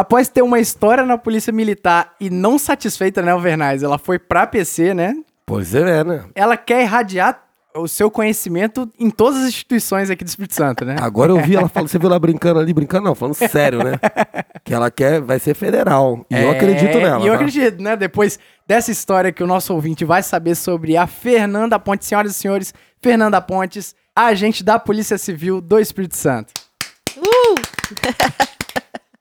Após ter uma história na polícia militar e não satisfeita, né, Alvernaz? Ela foi pra PC, né? Pois é, né? Ela quer irradiar o seu conhecimento em todas as instituições aqui do Espírito Santo, né? Agora eu vi ela falando, você viu ela brincando ali, brincando não, falando sério, né? que ela quer, vai ser federal. E eu É, acredito nela. E eu tá? acredito, né? Depois dessa história que o nosso ouvinte vai saber sobre a Fernanda Pontes. Senhoras e senhores, Fernanda Pontes, agente da Polícia Civil do Espírito Santo. Uh!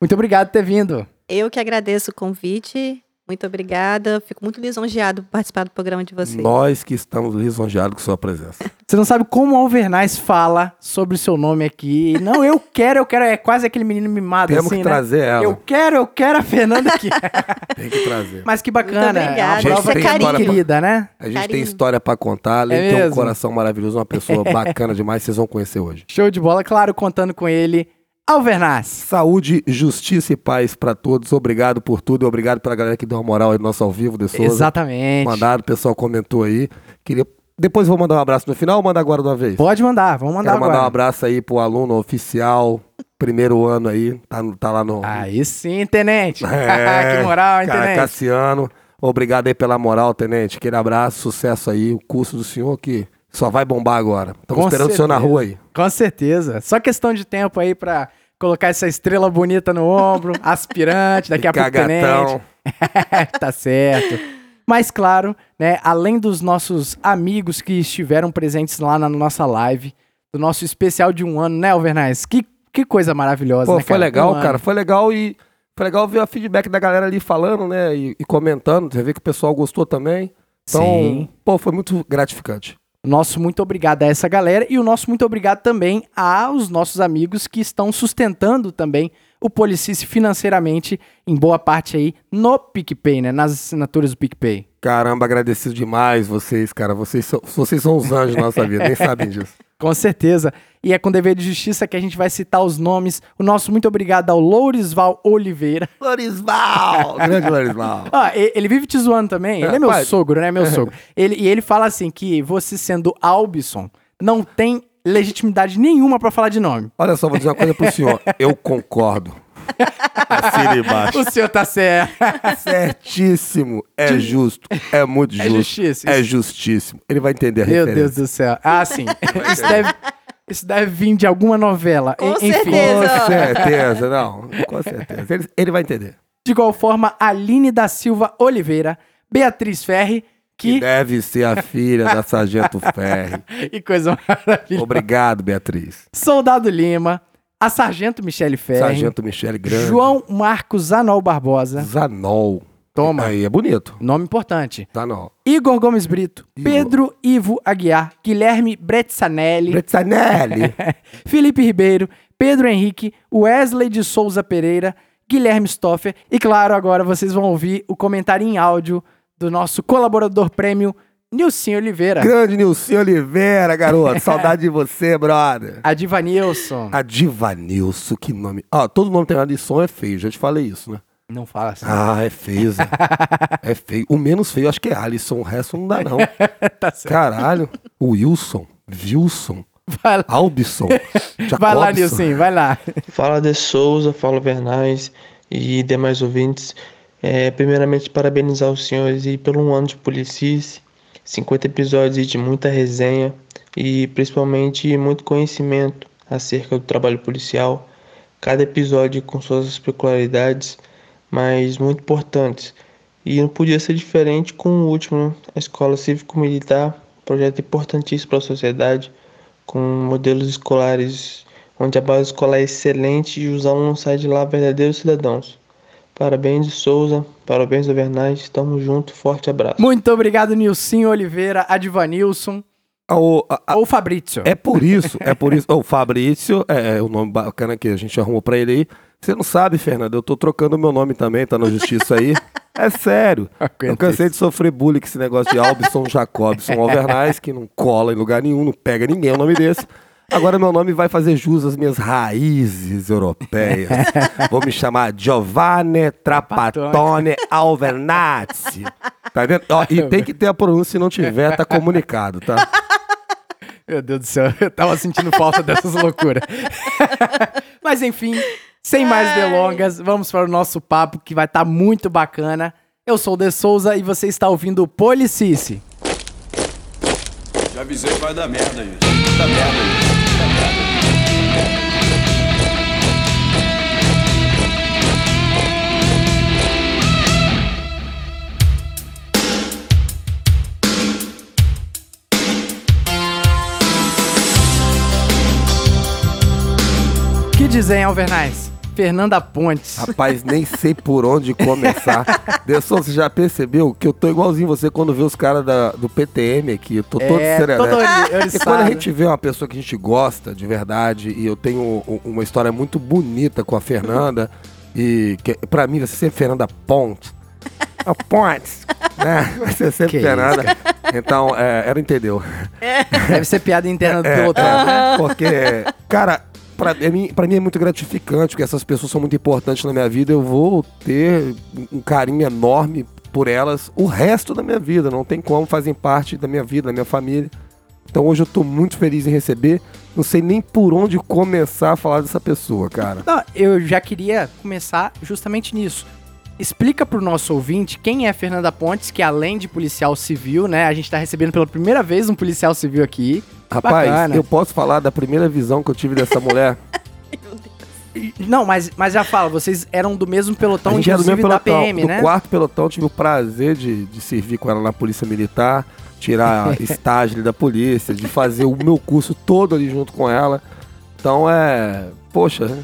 Muito obrigado por ter vindo. Eu que agradeço o convite. Muito obrigada. Fico muito lisonjeado por participar do programa de vocês. Nós que estamos lisonjeados com sua presença. Você não sabe como o Alvernaz fala sobre o seu nome aqui. Não, eu quero, eu quero. É quase aquele menino mimado Temos assim, que né? trazer ela. Eu quero, eu quero a Fernanda aqui. Tem que trazer. Mas que bacana. Muito é uma obrigada. prova Isso é que carinho. querida, né? A gente tem Carinho. história pra contar, É de ter um mesmo? coração maravilhoso, uma pessoa bacana demais, vocês vão conhecer hoje. Show de bola, claro, contando com ele, Alvernaz. Saúde, justiça e paz pra todos. Obrigado por tudo e obrigado pela galera que deu uma moral aí no nosso ao vivo de Souza. Exatamente. Mandado, o pessoal comentou aí. Queria... Depois vou mandar um abraço no final ou mandar agora de uma vez? Pode mandar, vamos mandar Quero mandar agora. um abraço aí pro aluno oficial, primeiro ano aí, tá, tá lá no... Aí sim, tenente. É, que moral, hein, cara, tenente? Cassiano, obrigado aí pela moral, tenente. Aquele abraço, sucesso aí. O curso do senhor que só vai bombar agora. Estamos esperando o senhor na certeza. rua aí. Com certeza. Só questão de tempo aí pra colocar essa estrela bonita no ombro, aspirante, daqui a pouco tenente. tá certo. Mas claro, né, além dos nossos amigos que estiveram presentes lá na nossa live, do nosso especial de um ano, né, Alvernaz? Que, que coisa maravilhosa, Pô, né, foi cara? legal, Um cara. Foi legal e foi legal ver o feedback da galera ali falando, né? E, e comentando. Você vê que o pessoal gostou também. Então, Sim. pô, foi muito gratificante. Nosso muito obrigado a essa galera e o nosso muito obrigado também aos nossos amigos que estão sustentando também o Policice financeiramente, em boa parte aí, no PicPay, né? Nas assinaturas do PicPay. Caramba, agradecido demais vocês, cara. Vocês vocês são os anjos da nossa vida, nem sabem disso. Com certeza. E é com dever de justiça que a gente vai citar os nomes. O nosso muito obrigado ao Lourisval Oliveira. Lorisval! Grande Lorisval. Ah, ele vive te zoando também. Ele é meu pai. sogro, né? Meu sogro. Ele, e ele fala assim que você sendo Albison não tem legitimidade nenhuma pra falar de nome. Olha só, vou dizer uma coisa pro senhor. Eu concordo. Assina embaixo. O senhor tá certo. Certíssimo. É justo. É muito É justo. justíssimo. É justíssimo. Ele vai entender a Meu referência. Deus do céu. Ah, sim. Isso deve, isso deve vir de alguma novela. Com Enfim. certeza. Com certeza, não. Com certeza. Ele, ele vai entender. De igual forma, Aline da Silva Oliveira, Beatriz Ferri, Que que. deve ser a filha da Sargento Ferri. E coisa maravilhosa. Obrigado, Beatriz. Soldado Lima, a Sargento Michele Ferri, Sargento Michele Grande. João Marcos Anol Barbosa, Zanol. Toma. Aí é bonito. nome importante. Zanol. Igor Gomes Brito, Igor. Pedro Ivo Aguiar, Guilherme Bretzanelli, Bretzanelli. Felipe Ribeiro, Pedro Henrique, Wesley de Souza Pereira, Guilherme Stoffer e, claro, agora vocês vão ouvir o comentário em áudio do nosso colaborador prêmio, Nilcinho Oliveira. Grande Nilson Oliveira, garoto. Saudade de você, brother. A Divanilson. A Divanilson, que nome. Ó, todo nome tem uma lição é feio, já te falei isso, né? Não fala assim. Ah, é feio, Zé. é feio. O menos feio acho que é Alisson, o resto não dá, não. tá certo. Caralho. Wilson, Wilson, Vai lá, Albson, vai lá. Nilcinho, vai lá. Fala de Souza, fala Vernais e demais ouvintes. É, primeiramente, parabenizar os senhores e pelo um ano de Policice, 50 episódios de muita resenha e principalmente muito conhecimento acerca do trabalho policial. Cada episódio com suas peculiaridades, mas muito importantes. E não podia ser diferente com o último, a Escola Cívico-Militar, projeto importantíssimo para a sociedade, com modelos escolares onde a base escolar é excelente e os alunos saem de lá verdadeiros cidadãos. Parabéns, Souza, parabéns, Avernais, estamos juntos, forte abraço. Muito obrigado, Nilcinho Oliveira, a Divanilson Ah, o- a- a- ou Fabrício. é por isso, é por isso. O Fabrício, é, é o nome bacana que a gente arrumou pra ele aí. Você não sabe, Fernando, eu tô trocando meu nome também, tá na justiça aí. É sério. Eu cansei isso. de sofrer bullying com esse negócio de Albson Jacobson Alvernais, que não cola em lugar nenhum, não pega ninguém o nome desse. Agora meu nome vai fazer jus às minhas raízes europeias. Vou me chamar Giovanni Trapattoni Alvernazzi. Tá vendo? Ó, e tem que ter a pronúncia, se não tiver, tá comunicado, tá? Meu Deus do céu, eu tava sentindo falta dessas loucuras. Mas enfim, Sem mais Ai. delongas, vamos para o nosso papo que vai estar muito bacana. Eu sou o De Souza e você está ouvindo o Policice. Já avisei que vai dar merda isso. Vai dar merda isso. Dizem, Alvernais? Fernanda Pontes. Rapaz, nem sei por onde começar. Desson, você já percebeu que eu tô igualzinho você quando vê os caras do PTM aqui. Eu tô todo é, serelepe. todo E quando a gente vê uma pessoa que a gente gosta de verdade, e eu tenho uma história muito bonita com a Fernanda, e que, pra mim vai ser sempre Fernanda Ponte. A Pontes, né? Vai ser sempre Que Fernanda. Então, é, ela entendeu. Deve ser piada interna do É, é, né? Porque, cara, pra mim, pra mim é muito gratificante, porque essas pessoas são muito importantes na minha vida. Eu vou ter um carinho enorme por elas o resto da minha vida. Não tem como, fazem parte da minha vida, da minha família. Então hoje eu tô muito feliz em receber. Não sei nem por onde começar a falar dessa pessoa, cara. Não, eu já queria começar justamente nisso. Explica pro nosso ouvinte quem é Fernanda Pontes, que além de policial civil, né? A gente tá recebendo pela primeira vez um policial civil aqui. Rapaz, Bacana. eu posso falar da primeira visão que eu tive dessa mulher? Não, mas, mas já fala, vocês eram do mesmo pelotão, gente era do inclusive mesmo da pelotão. PM, do né? quarto pelotão, eu tive o prazer de, de servir com ela na Polícia Militar, tirar estágio ali da polícia, de fazer o meu curso todo ali junto com ela. Então é. Poxa,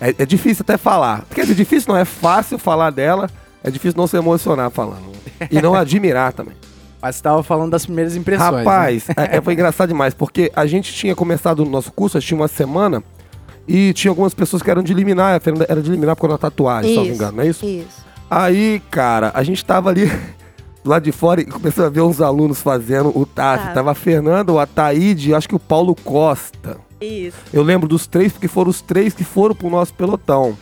é, é difícil até falar. Quer dizer, difícil não, é fácil falar dela, é difícil não se emocionar falando. E não admirar também. Mas você tava falando das primeiras impressões. né? Rapaz, é, é, foi engraçado demais, porque a gente tinha começado o nosso curso, a gente tinha uma semana, e tinha algumas pessoas que eram de liminar, a Fernanda era de liminar por causa da tatuagem, se não me engano, não é isso? Isso. Aí, cara, a gente tava ali do lado de fora e começou a ver uns alunos fazendo o TAF. Tá. Tava a Fernanda, o Ataíde e acho que o Paulo Costa. Isso. Eu lembro dos três, porque foram os três que foram pro nosso pelotão.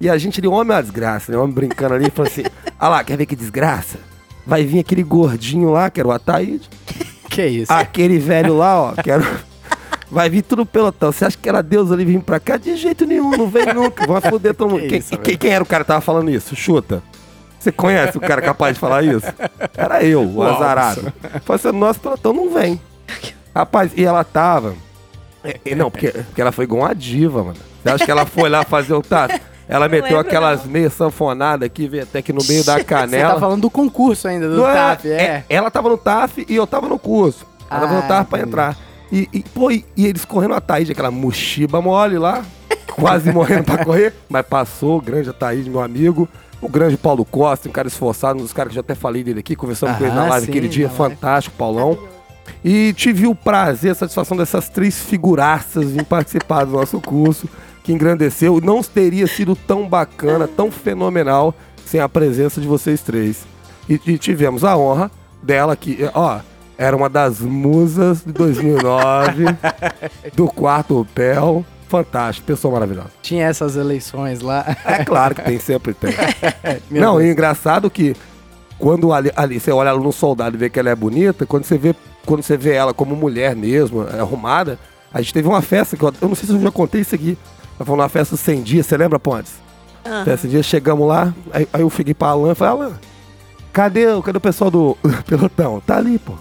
E a gente ali, homem é uma desgraça, né? Homem brincando ali, falando assim: ah lá, quer ver que desgraça? Vai vir aquele gordinho lá, que era o Ataíde. Que isso? Aquele velho lá, ó, que era. Vai vir tudo pelotão. Você acha que era Deus ali vir pra cá? De jeito nenhum, não vem nunca. Vai foder todo mundo. Que Quem, isso, quem- quem era o cara que tava falando isso? Chuta. Você conhece o cara capaz de falar isso? Era eu, o O azarado. Falei assim, nosso pelotão não vem. Rapaz, e ela tava. é, é, não, porque, porque ela foi igual uma diva, mano. Você acha que ela foi lá fazer o tato? Ela meteu lembro, aquelas meias sanfonadas aqui, veio até que no meio da Você canela. tá falando do concurso ainda, do Não é, TAF, é. Ela tava no TAF e eu tava no curso. Ela tava Ah, no TAF pra entrar. E, e, pô, e, e eles correndo a Thaís, aquela mochiba mole lá, quase morrendo pra correr, mas passou, o grande Ataíde, meu amigo. O grande Paulo Costa, um cara esforçado, um dos caras que já até falei dele aqui, conversamos com ele na Aham, live sim, aquele dia, live. fantástico, Paulão. E tive o prazer, a satisfação dessas três figuraças em participar do nosso curso, que engrandeceu. Não teria sido tão bacana, tão fenomenal, sem a presença de vocês três. E, e tivemos a honra dela, que, ó, era uma das musas de 2009, do quarto Pel. Fantástico, pessoa maravilhosa. Tinha essas eleições lá. É claro que tem, sempre tem. Não, Deus. e engraçado que quando ali, ali você olha ela no soldado e vê que ela é bonita, quando você vê, quando você vê ela como mulher mesmo, arrumada, a gente teve uma festa, que eu, eu não sei se eu já contei isso aqui. Ela foi numa festa 100 dias, você lembra, Pontes? Aham. Festa 100 dias, chegamos lá, aí, aí eu fiquei pra Alan e falei, Alan, cadê, o- cadê o pessoal do pelotão? Tá ali, pô.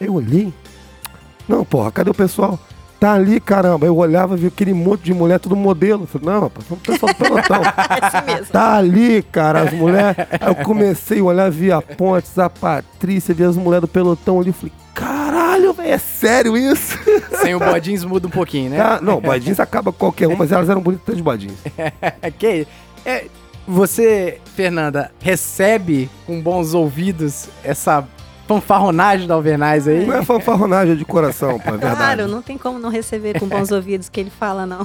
Eu olhei. Não, porra, cadê o pessoal? Tá ali, caramba. Eu olhava, vi aquele monte de mulher, tudo modelo. Falei, não, rapaz, vamos pessoal do pelotão. É assim mesmo. Tá ali, cara, as mulheres. Aí eu comecei a olhar, vi a Pontes, a Patrícia, vi as mulheres do pelotão ali. Falei, caralho, velho, é sério isso? Sem o bodins muda um pouquinho, né? Ah, não, bodins acaba qualquer um, mas elas eram bonitas de bodins. que é, você, Fernanda, recebe com bons ouvidos essa fanfarronagem da Alvernais aí? Não é fanfarronagem é de coração, pô, é verdade. Claro, não tem como não receber com bons ouvidos o que ele fala, não.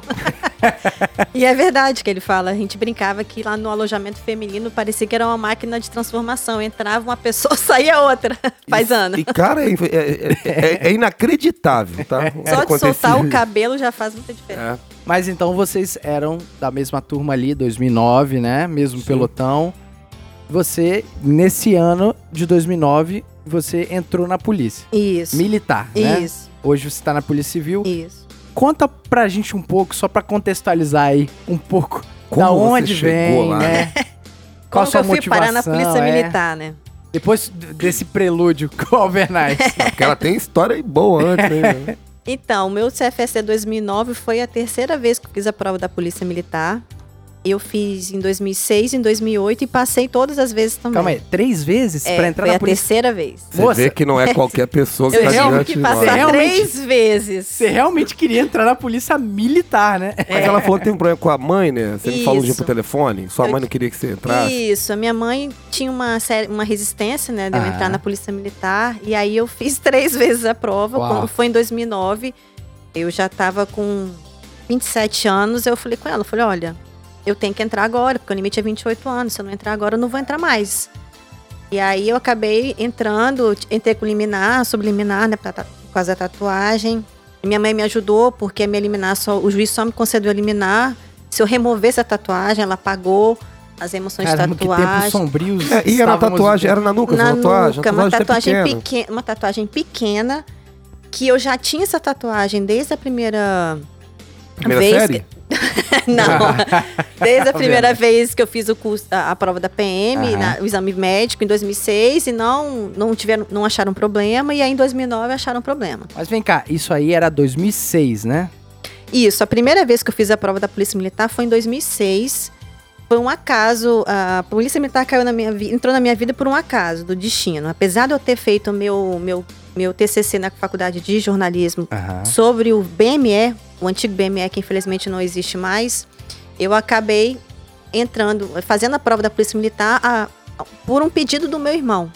e é verdade que ele fala. A gente brincava que lá no alojamento feminino parecia que era uma máquina de transformação. Entrava uma pessoa, saía outra. Faz E- ano. E, cara, é, é- é- é inacreditável, tá? Só de soltar o cabelo já faz muita diferença. É. Mas então vocês eram da mesma turma ali, 2009, né? Mesmo pelotão. Você, nesse ano de 2009, você entrou na polícia Isso. militar, né? Isso. Hoje você tá na Polícia Civil. Isso. Conta pra gente um pouco, só pra contextualizar aí um pouco Como da onde vem, lá, né? Como Qual a sua eu fui parar na motivação, polícia é? militar, né? Depois desse prelúdio com o Alvernais. Porque ela tem história boa antes, né? Então, o meu CFSC 2009 foi a terceira vez que eu fiz a prova da Polícia Militar. Eu fiz em 2006, em 2008 e passei todas as vezes também. Calma aí, três vezes É, pra entrar foi na a polícia? terceira vez. Você Moça, vê que não é qualquer pessoa que Eu tá diante que passar três vezes. Você realmente queria entrar na polícia militar, né? Mas ela falou que tem um problema com a mãe, né? Você me falou um dia Isso. por telefone. Sua Eu- mãe não queria que você entrasse. Isso, a minha mãe tinha uma, série, uma resistência, né, de eu Ah. entrar na polícia militar. E aí eu fiz três vezes a prova. Uau. Foi em 2009, eu já tava com 27 anos. Eu falei com ela, eu falei, olha, eu tenho que entrar agora, porque o limite é 28 anos. Se eu não entrar agora, eu não vou entrar mais. E aí eu acabei entrando, entrei com liminar, subliminar, né, pra por causa da tatuagem. Minha mãe me ajudou, porque a minha liminar, só, o juiz só me concedeu a liminar. Se eu removesse a tatuagem, ela pagou as emoções Caramba, de que tempos tatuagem. sombrios. É, e era uma estávamos tatuagem, era na nuca, Na essa tatuagem? nuca, uma tatuagem pequena. pequena, uma tatuagem pequena, que eu já tinha essa tatuagem desde a primeira Primeira vez série? que- Não, desde a Tá primeira vez que eu fiz o curso, a, a prova da PM, Aham. na- o exame médico em 2006 e não não tiveram, não acharam problema e aí em 2009 acharam problema. Mas vem cá, isso aí era 2006, né? Isso, a primeira vez que eu fiz a prova da Polícia Militar foi em 2006. Foi um acaso, a Polícia Militar caiu na minha vida, entrou na minha vida por um acaso do destino. Apesar de eu ter feito meu meu meu TCC na Faculdade de Jornalismo Aham. sobre o BME, o antigo BME que infelizmente não existe mais, eu acabei entrando, fazendo a prova da Polícia Militar a- por um pedido do meu irmão.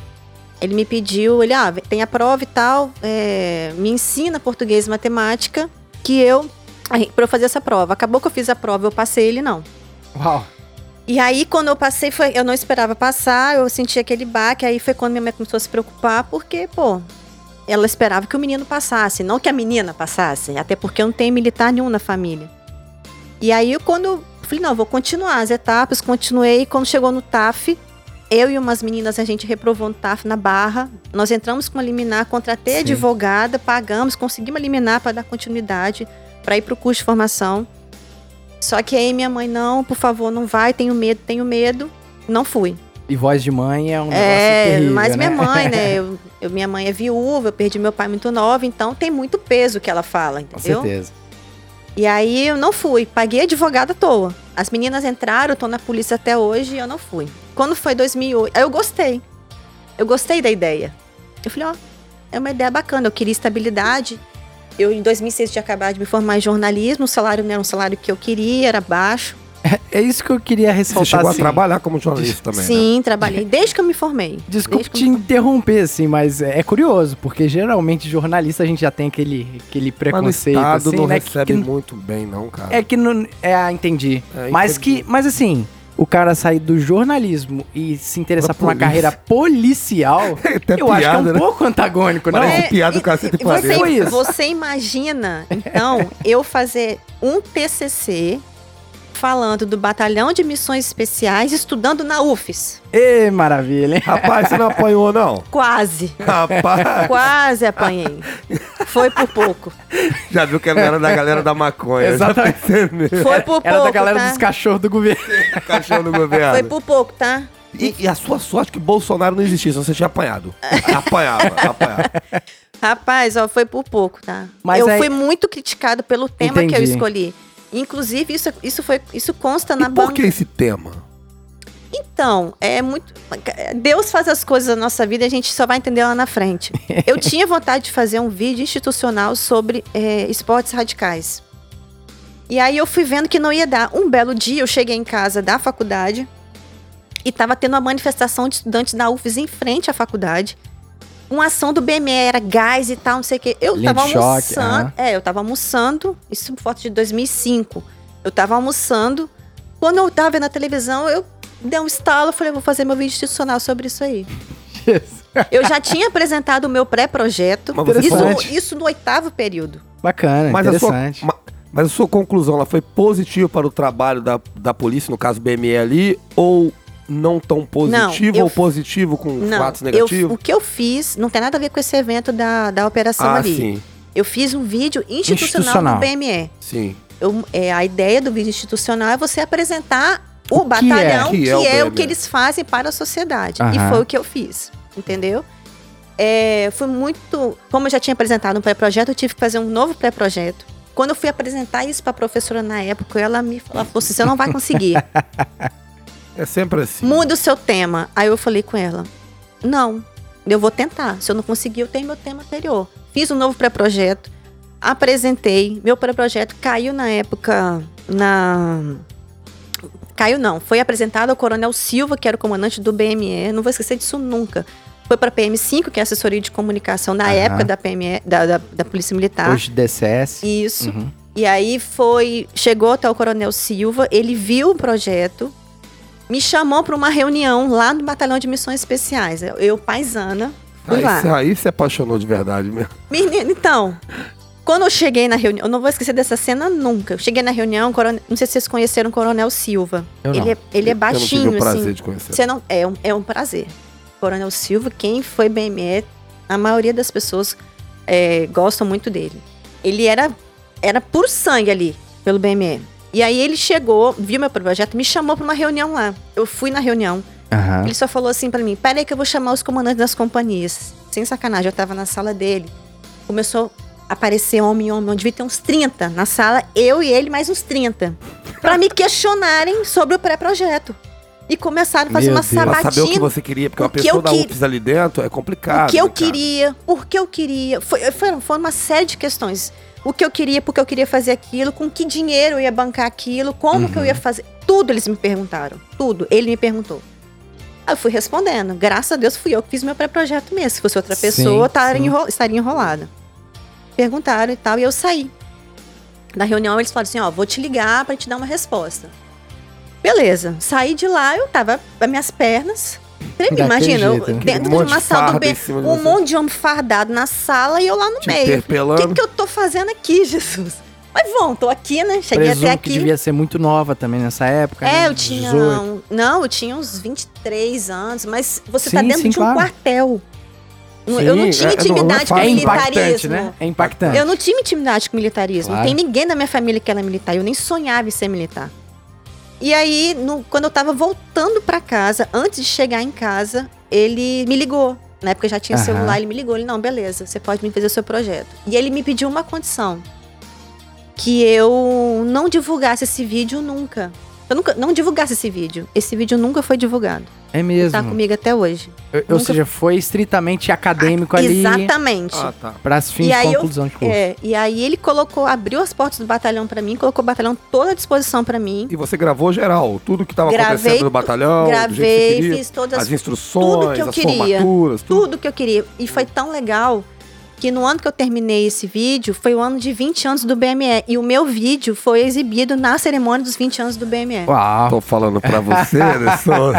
Ele me pediu, ele, ah, tem a prova e tal, é, me ensina português e matemática, que eu, para eu fazer essa prova. Acabou que eu fiz a prova, eu passei, ele não. Uau. E aí, quando eu passei, foi, eu não esperava passar, eu senti aquele baque, aí foi quando minha mãe começou a se preocupar, porque, pô, ela esperava que o menino passasse, não que a menina passasse, até porque não tenho militar nenhum na família. E aí, quando eu falei, não, eu vou continuar as etapas, continuei, quando chegou no TAF, eu e umas meninas, a gente reprovou no TAF na Barra, nós entramos com uma liminar, contratei a Sim. advogada, pagamos, conseguimos eliminar para dar continuidade, para ir para o curso de formação. Só que aí minha mãe, não, por favor, não vai, tenho medo, tenho medo. Não fui. E voz de mãe é um negócio É, terrível, mas minha né? mãe, né? Eu, eu- minha mãe é viúva, eu perdi meu pai muito nova, então tem muito peso o que ela fala, Com entendeu? certeza. E aí eu não fui, paguei advogado à toa. As meninas entraram, eu tô na polícia até hoje e eu não fui. Quando foi 2008, aí eu gostei. Eu gostei da ideia. Eu falei, ó, é uma ideia bacana, eu queria estabilidade. Eu em 2006 tinha acabado de me formar em jornalismo, o salário não era um salário que eu queria, era baixo. É isso que eu queria Você ressaltar. chegou a assim. trabalhar como jornalista também, né? Sim, trabalhei desde que eu me formei. Desculpe que te me interromper, assim, mas é é curioso, porque geralmente jornalista a gente já tem aquele, aquele Mas preconceito, Estado assim, não né? que- recebe que, muito bem, não, cara. É que não. É, ah, entendi. É, mas entendi. que. Mas assim, o cara sair do jornalismo e se interessar Pra por uma carreira policial, Até eu acho que é um piada, né? pouco antagônico, não? Parece É, piada do cacete você, isso. você imagina, então, eu fazer um TCC falando do Batalhão de Missões Especiais, estudando na UFES. Ê, maravilha, hein? Rapaz, você não apanhou, não? Quase. Rapaz, Quase apanhei. Foi por pouco. já viu que não era da galera da maconha. Exatamente. Percebeu. Foi por Era pouco, da galera tá? dos cachorros do governo. Cachorro do governo. Foi por pouco, tá? E, e a sua sorte que Bolsonaro não existia, senão você tinha apanhado. Apanhava, apanhava. Rapaz, ó, foi por pouco, tá? Mas eu aí- fui muito criticado pelo tema que eu Entendi. escolhi. Inclusive, isso, isso, foi, isso consta na E por que esse tema? Então, é muito. Deus faz as coisas na nossa vida e a gente só vai entender lá na frente. Eu tinha vontade de fazer um vídeo institucional sobre é, esportes radicais. E aí eu fui vendo que não ia dar. Um belo dia eu cheguei em casa da faculdade e tava tendo uma manifestação de estudantes da UFES em frente à faculdade. Uma ação do BME, era gás e tal, não sei o quê. Eu Linha tava choque, almoçando. aham. É, eu tava almoçando, isso por foto de 2005. Eu tava almoçando. Quando eu tava vendo a televisão, eu dei um estalo, falei, vou fazer meu vídeo institucional sobre isso aí. Eu já tinha apresentado o meu pré-projeto. Mas você Isso, falou- isso no oitavo período. Bacana, Mas a, sua, interessante. ma- mas a sua conclusão ela foi positiva para o trabalho da, da polícia, no caso BME ali, ou não tão positivo, eu ou positivo com Não, fatos eu, negativos? o que eu fiz não tem nada a ver com esse evento da, da operação ah, ali. sim, Eu fiz um vídeo institucional, Institucional. do BME. sim. eu- é, a ideia do vídeo institucional é você apresentar o, O que é? batalhão, Que que, é o é, o que eles fazem para a sociedade. E foi o que eu fiz, entendeu? É, foi muito. Como eu já tinha apresentado um pré-projeto, eu tive que fazer um novo pré-projeto. Quando eu fui apresentar isso para a professora na época, ela me ela falou assim: você não vai conseguir. É sempre assim. Muda o seu tema. Aí eu falei com ela: não, eu vou tentar. Se eu não conseguir, eu tenho meu tema anterior. Fiz um novo pré-projeto, apresentei. Meu pré-projeto caiu na época na. Caiu não, foi apresentado ao Coronel Silva, que era o comandante do BME. Não vou esquecer disso nunca. Foi para a PM5, que é a assessoria de comunicação na Aham. época da PME, da, da, da Polícia Militar. Hoje DCS. Isso. Uhum. E aí foi, chegou até o Coronel Silva, ele viu o projeto, me chamou para uma reunião lá no Batalhão de Missões Especiais. Eu, eu paisana, Aí, lá. você- aí se apaixonou de verdade mesmo. Menino, então, quando eu cheguei na reunião, eu não vou esquecer dessa cena nunca. Eu cheguei na reunião, coronel- não sei se vocês conheceram o Coronel Silva. Eu não. ele, é, ele é Eu não baixinho, tive o prazer assim. de conhecer. Você não, é, um, é um prazer. Coronel Silva, quem foi BME, a maioria das pessoas é, gostam muito dele. Ele era, era puro sangue ali, pelo BME. E aí ele chegou, viu meu projeto, me chamou para uma reunião lá. Eu fui na reunião. Aham. Ele só falou assim para mim: peraí que eu vou chamar os comandantes das companhias. Sem sacanagem, eu tava na sala dele. Começou a aparecer homem, homem, devia ter uns 30 na sala, eu e ele mais uns 30. Para me questionarem sobre o pré-projeto. E começaram a fazer Meu uma Deus. Pra sabatina. saber o que você queria, porque O uma pessoa eu da UFES ali dentro é complicado. o que eu né, cara? queria, por que eu queria. Foi, foi uma série de questões. O que eu queria, porque eu queria fazer aquilo, com que dinheiro eu ia bancar aquilo, como que eu ia fazer. Tudo eles me perguntaram. Tudo. Ele me perguntou. Aí eu fui respondendo. Graças a Deus fui eu que fiz meu pré-projeto mesmo. Se fosse outra Sim, pessoa, estaria, sim. enro- estaria enrolada. Perguntaram e tal, e eu saí. Na reunião eles falaram assim: ó, vou te ligar pra te dar uma resposta. Beleza. Saí de lá, eu tava. As minhas pernas. Daquele imagina, jeito, né? dentro monte de uma sala do bem, um você. monte de homem fardado na sala e eu lá no Te meio. O que, que eu tô fazendo aqui, Jesus? Mas bom, tô aqui, né? Cheguei Presumo até que aqui. devia ser muito nova também nessa época. né? É, eu tinha. 18. Não, eu tinha uns 23 anos, mas você tá Sim, dentro sim, de um claro. quartel. Sim, eu não tinha é- é- não é intimidade com. É impactante, militarismo. né? É impactante. Eu não tinha intimidade com militarismo. Claro. Não tem ninguém da minha família que era militar. Eu nem sonhava em ser militar. E aí, no- quando eu tava voltando pra casa, antes de chegar em casa, ele me ligou. Na época já tinha Aham. celular, ele me ligou. Ele, não, beleza, você pode me fazer o seu projeto. E ele me pediu uma condição. Que eu não divulgasse esse vídeo nunca. Eu nunca não divulgasse esse vídeo. Esse vídeo nunca foi divulgado. É mesmo. Tá comigo até hoje. Eu- Ou nunca- seja, foi estritamente acadêmico ali Exatamente. Ah, tá. para as fins E de aí eu- conclusão de curso. É, e aí ele colocou, abriu as portas do batalhão pra mim, colocou o batalhão toda à disposição pra mim. E você gravou geral, tudo que estava Gravei acontecendo no batalhão, do jeito que você Gravei, queria, fiz todas as instruções, tudo que eu as queria. formaturas, tudo. tudo que eu queria. E foi tão legal que no ano que eu terminei esse vídeo, foi o ano de 20 anos do BME. E o meu vídeo foi exibido na cerimônia dos 20 anos do BME. Uau. Tô falando pra você, Anderson.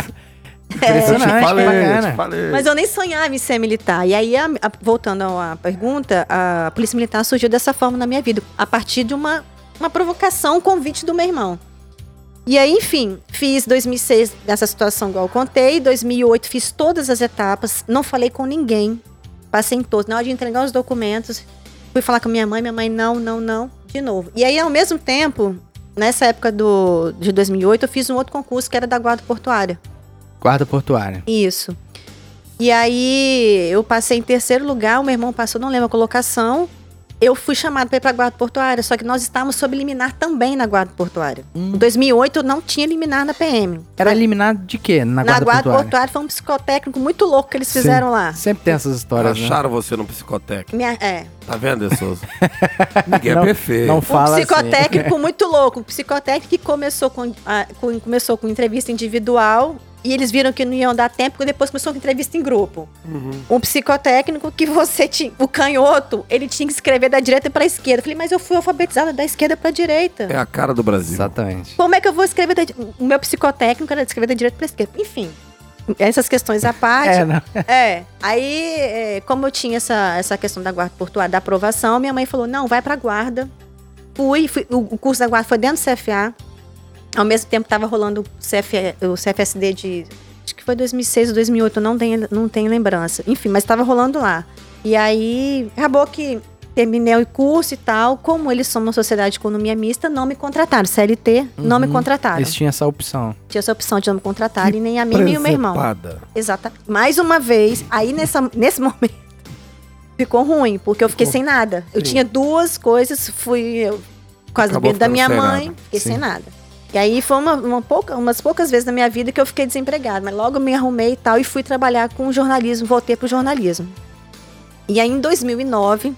Eu te falei, te falei. Mas eu nem sonhava em ser militar. E aí, a- a- voltando à pergunta, a Polícia Militar surgiu dessa forma na minha vida, a partir de uma, uma provocação, um convite do meu irmão. E aí, enfim, fiz 2006 dessa situação igual eu contei, 2008 fiz todas as etapas, não falei com ninguém, passei em todos. Na hora de entregar os documentos, fui falar com minha mãe, minha mãe, não, não, não, de novo. E aí, ao mesmo tempo, nessa época do, de 2008, eu fiz um outro concurso que era da Guarda Portuária. Guarda portuária. Isso. E aí eu passei em terceiro lugar, o meu irmão passou, não lembro a colocação. Eu fui chamado para ir para a Guarda Portuária, só que nós estávamos sob liminar também na Guarda Portuária. Hum. Em 2008 não tinha liminar na PM. Era eliminado de quê na na guarda, Guarda portuária? Portuária foi um psicotécnico muito louco que eles Sim. fizeram lá. Sempre tem essas histórias, né? Acharam você no psicotécnico. Minha- é. Tá vendo, De Souza? Ninguém Não- é perfeito. não Um fala assim. psicotécnico muito louco. Um psicotécnico que começou com, ah, com- começou com entrevista individual e eles viram que não iam dar tempo e depois começou com entrevista em grupo. Uhum. Um psicotécnico que você tinha. O canhoto, ele tinha que escrever da direita para esquerda. Eu falei, mas eu fui alfabetizada da esquerda para direita. É a cara do Brasil. Exatamente. Como é que eu vou escrever da O meu psicotécnico era de escrever da direita para esquerda. Enfim. Essas questões à parte. É, não. É. Aí, é, como eu tinha essa, essa questão da guarda portuária, da aprovação, minha mãe falou: não, vai pra guarda. Fui, fui- o curso da guarda foi dentro do CFA. Ao mesmo tempo estava rolando o, CF, o CFSD de. Acho que foi 2006 ou 2008, eu não tenho, não tenho lembrança. Enfim, mas estava rolando lá. E aí, acabou que terminei o curso e tal. Como eles são uma sociedade de economia mista, não me contrataram. CLT, não me Uhum. contrataram. Eles tinham essa opção. Tinha essa opção de não me contratar e nem a mim nem o meu irmão. Exatamente. Mais uma vez, aí nessa, nesse momento, ficou ruim, porque eu fiquei sem nada. Eu Sim. tinha duas coisas, fui eu, quase no da minha sem mãe, nada. fiquei sem Sim. nada. E aí foi uma, uma pouca, umas poucas vezes na minha vida que eu fiquei desempregada, mas logo eu me arrumei e tal e fui trabalhar com jornalismo, voltei pro jornalismo. E aí em 2009,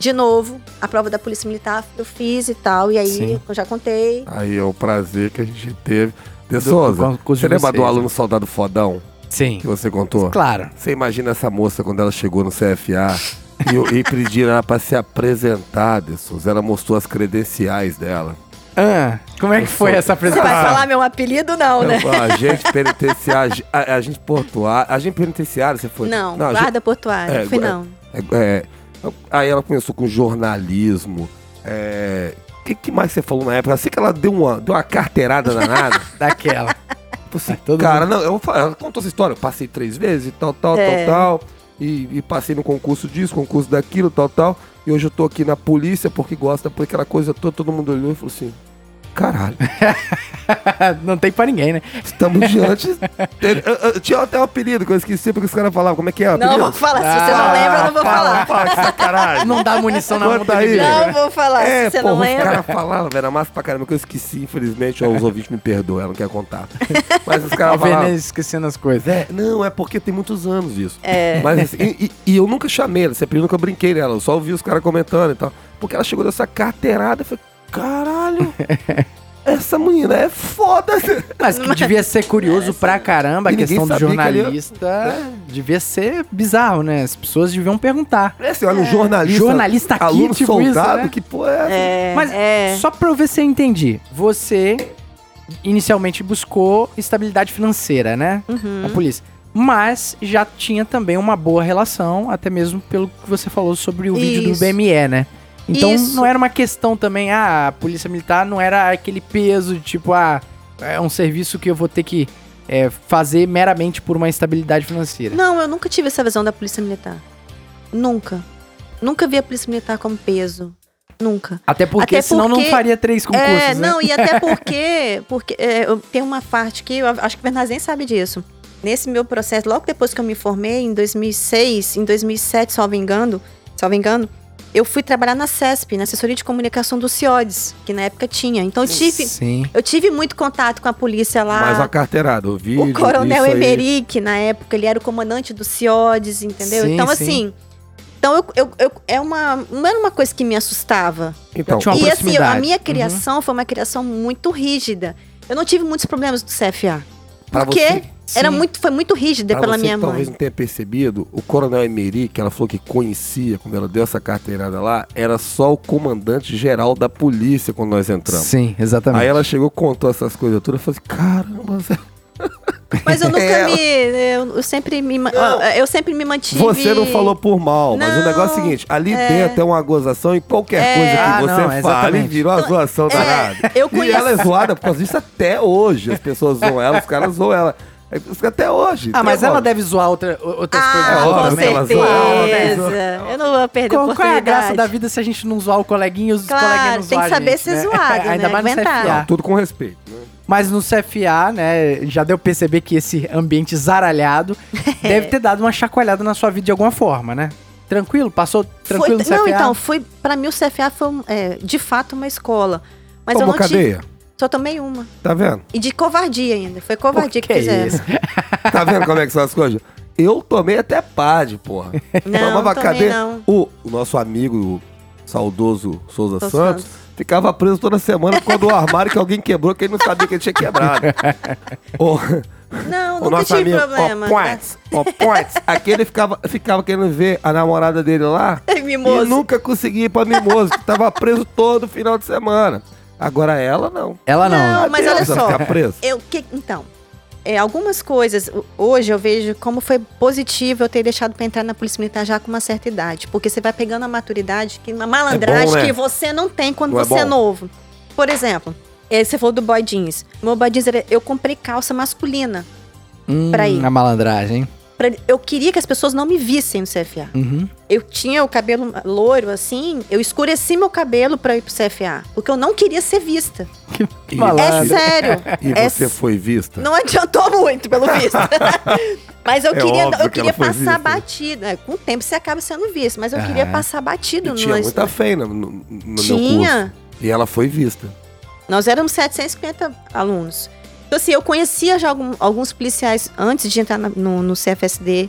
de novo, a prova da Polícia Militar eu fiz e tal, e aí Sim. eu já contei. Aí é o prazer que a gente teve. De Do- Souza, você lembra do aluno soldado fodão Sim. que você contou? Claro. Você imagina essa moça quando ela chegou no CFA e, eu- e pediram ela pra se apresentar, de Souza. Ela mostrou as credenciais dela. Ah, como é que foi essa Você vai apresentação? falar meu apelido não, né? Agente penitenciário, a- agente portuário, agente penitenciário, você foi? Não, agente- guarda portuária, É, fui gu- não. É, é, aí ela começou com jornalismo. É, o que, que mais você falou na época? Assim que ela deu uma, deu uma carteirada danada. Daquela. Tipo assim, Todo cara, não, eu, ela contou essa história. Eu passei três vezes, tal, tal, É. tal, tal. E, e passei no concurso disso, concurso daquilo, tal, tal. E hoje eu tô aqui na polícia porque gosta, por aquela coisa toda. Todo mundo olhou e falou assim: caralho, não tem pra ninguém, né? estamos diante. Eu- eu- eu tinha até um apelido que eu esqueci porque os caras falavam. Como é que é? o Não, apelido? vou falar. Se você não Ah, lembra, eu não vou fala, falar. Fala, que sacanagem. Não dá munição na do aí. Não vou falar. É, se você porra, não os lembra. caras falavam, velho, era massa pra caramba que eu esqueci, infelizmente, ó, os ouvintes me perdoam, ela não quer contar. Mas os caras O Veneza falavam. esquecendo as coisas. É, não, é porque tem muitos anos isso. É. Mas assim, e, e- eu nunca chamei ela, sempre nunca brinquei nela, eu só ouvi os caras comentando e tal. Porque ela chegou dessa carteirada e falei, caralho, essa menina é foda. Mas que devia ser curioso pra caramba a questão do jornalista. Devia ser bizarro, né? As pessoas deviam perguntar. É assim, olha, um jornalista. Jornalista aqui, aluno tipo isso, soldado, né? que porra é essa? É, Mas é. só pra eu ver se eu entendi. Você inicialmente buscou estabilidade financeira, né? Uhum. Na polícia. Mas já tinha também uma boa relação, até mesmo pelo que você falou sobre o vídeo do Isso. BME, né? Então Isso. não era uma questão também, ah, a polícia militar não era aquele peso de tipo, ah, é um serviço que eu vou ter que é, fazer meramente por uma estabilidade financeira. Não, eu nunca tive essa visão da polícia militar. Nunca. Nunca vi a polícia militar como peso. Nunca. Até porque Até senão não porque- faria três concursos, é, né? não, e até porque, porque é, tenho uma parte que eu acho que o Bernardo nem sabe disso. Nesse meu processo, logo depois que eu me formei, em 2006, em 2007, salvo engano, salvo engano, eu fui trabalhar na CESP, na assessoria de comunicação do CIODES, que na época tinha. Então eu tive, Sim. eu tive muito contato com a polícia lá. Mais uma carteirada, o vídeo. O coronel isso aí. Emerick, na época, ele era o comandante do CIODES, entendeu? Sim, então, sim. assim. Então, eu, eu, eu- é uma, não era uma coisa que me assustava. Então, Tinha uma e assim. Uhum. a minha criação foi uma criação muito rígida. Eu não tive muitos problemas do CFA. pra Porque você- era Sim. muito, foi muito rígida Pra pela você minha que talvez mãe. não tenha percebido, o coronel Emery, que ela falou que conhecia quando ela deu essa carteirada lá, era só o comandante geral da polícia quando nós entramos. Sim, exatamente. Aí ela chegou, contou essas coisas todas, eu falei assim, caramba, Zé, Mas eu nunca É. me. Eu, eu sempre me. Eu sempre me mantive. você não falou por mal, mas o Não, negócio é o seguinte, ali é. dentro é uma gozação e qualquer É. coisa que Ah, você não, fale exatamente. virou uma zoação danada. eu E conheço- ela é zoada por causa disso até hoje. As pessoas zoam ela, os caras zoam ela. É, Até hoje. Ah, mas ela deve zoar outra, outras Ah, coisas. É com óbvio que ela certeza. zoa. Eu não vou perder a Qual, qual é a graça da vida se a gente não zoar o coleguinha e os Claro, coleguinhas não tem que zoar saber gente, ser né? zoado, Ainda né? mais no Aguentar. CFA. Tudo com respeito. Né? Mas no CFA, né, já deu pra perceber que esse ambiente zaralhado deve ter dado uma chacoalhada na sua vida de alguma forma, né? Tranquilo? Passou tranquilo Foi, no CFA? não, então, foi. Pra mim, o CFA foi é, de fato uma escola. Mas Tomou eu não tive. Só tomei uma. Tá vendo? E de covardia ainda. Foi covardia que, que fizeram. Tá vendo como é que são as coisas? Eu tomei até PAD, porra. Não, Tomava tomei cadeia. não. O, o nosso amigo, o saudoso Souza Santos, Santos. ficava preso toda semana por causa do armário que alguém quebrou que ele não sabia que ele tinha quebrado. o, Não, o nunca nosso tive amigo, problema. ó, Points, ó, Points, aquele ficava, ficava querendo ver a namorada dele lá Mimoso. e nunca conseguia ir pra Mimoso, que tava preso todo final de semana. Agora ela não. Ela não. Não, mas olha só. ficar preso. Eu, que, então, é, algumas coisas, hoje eu vejo como foi positivo eu ter deixado pra entrar na Polícia Militar já com uma certa idade. Porque você vai pegando a maturidade, que uma malandragem né? que você não tem quando Não é você é, bom? novo. Por exemplo, eh, você falou do boy jeans. Meu boy jeans, era- eu comprei calça masculina. Hum, pra ir. A malandragem, hein? Pra- eu queria que as pessoas não me vissem no CFA. Uhum. Eu tinha o cabelo loiro assim, eu escureci meu cabelo pra ir pro CFA, porque eu não queria ser vista. E, É Malandro. sério. e é você foi vista? Não adiantou muito, pelo visto. mas eu É queria, eu que queria foi passar vista. batido. É, Com o tempo você acaba sendo visto, mas eu queria Aham. passar batido E no tinha muita fé no, no, no meu curso. Tinha. E ela foi vista. Nós éramos 750 alunos. Então, assim, eu conhecia já algum- alguns policiais antes de entrar na- no, no CFSD.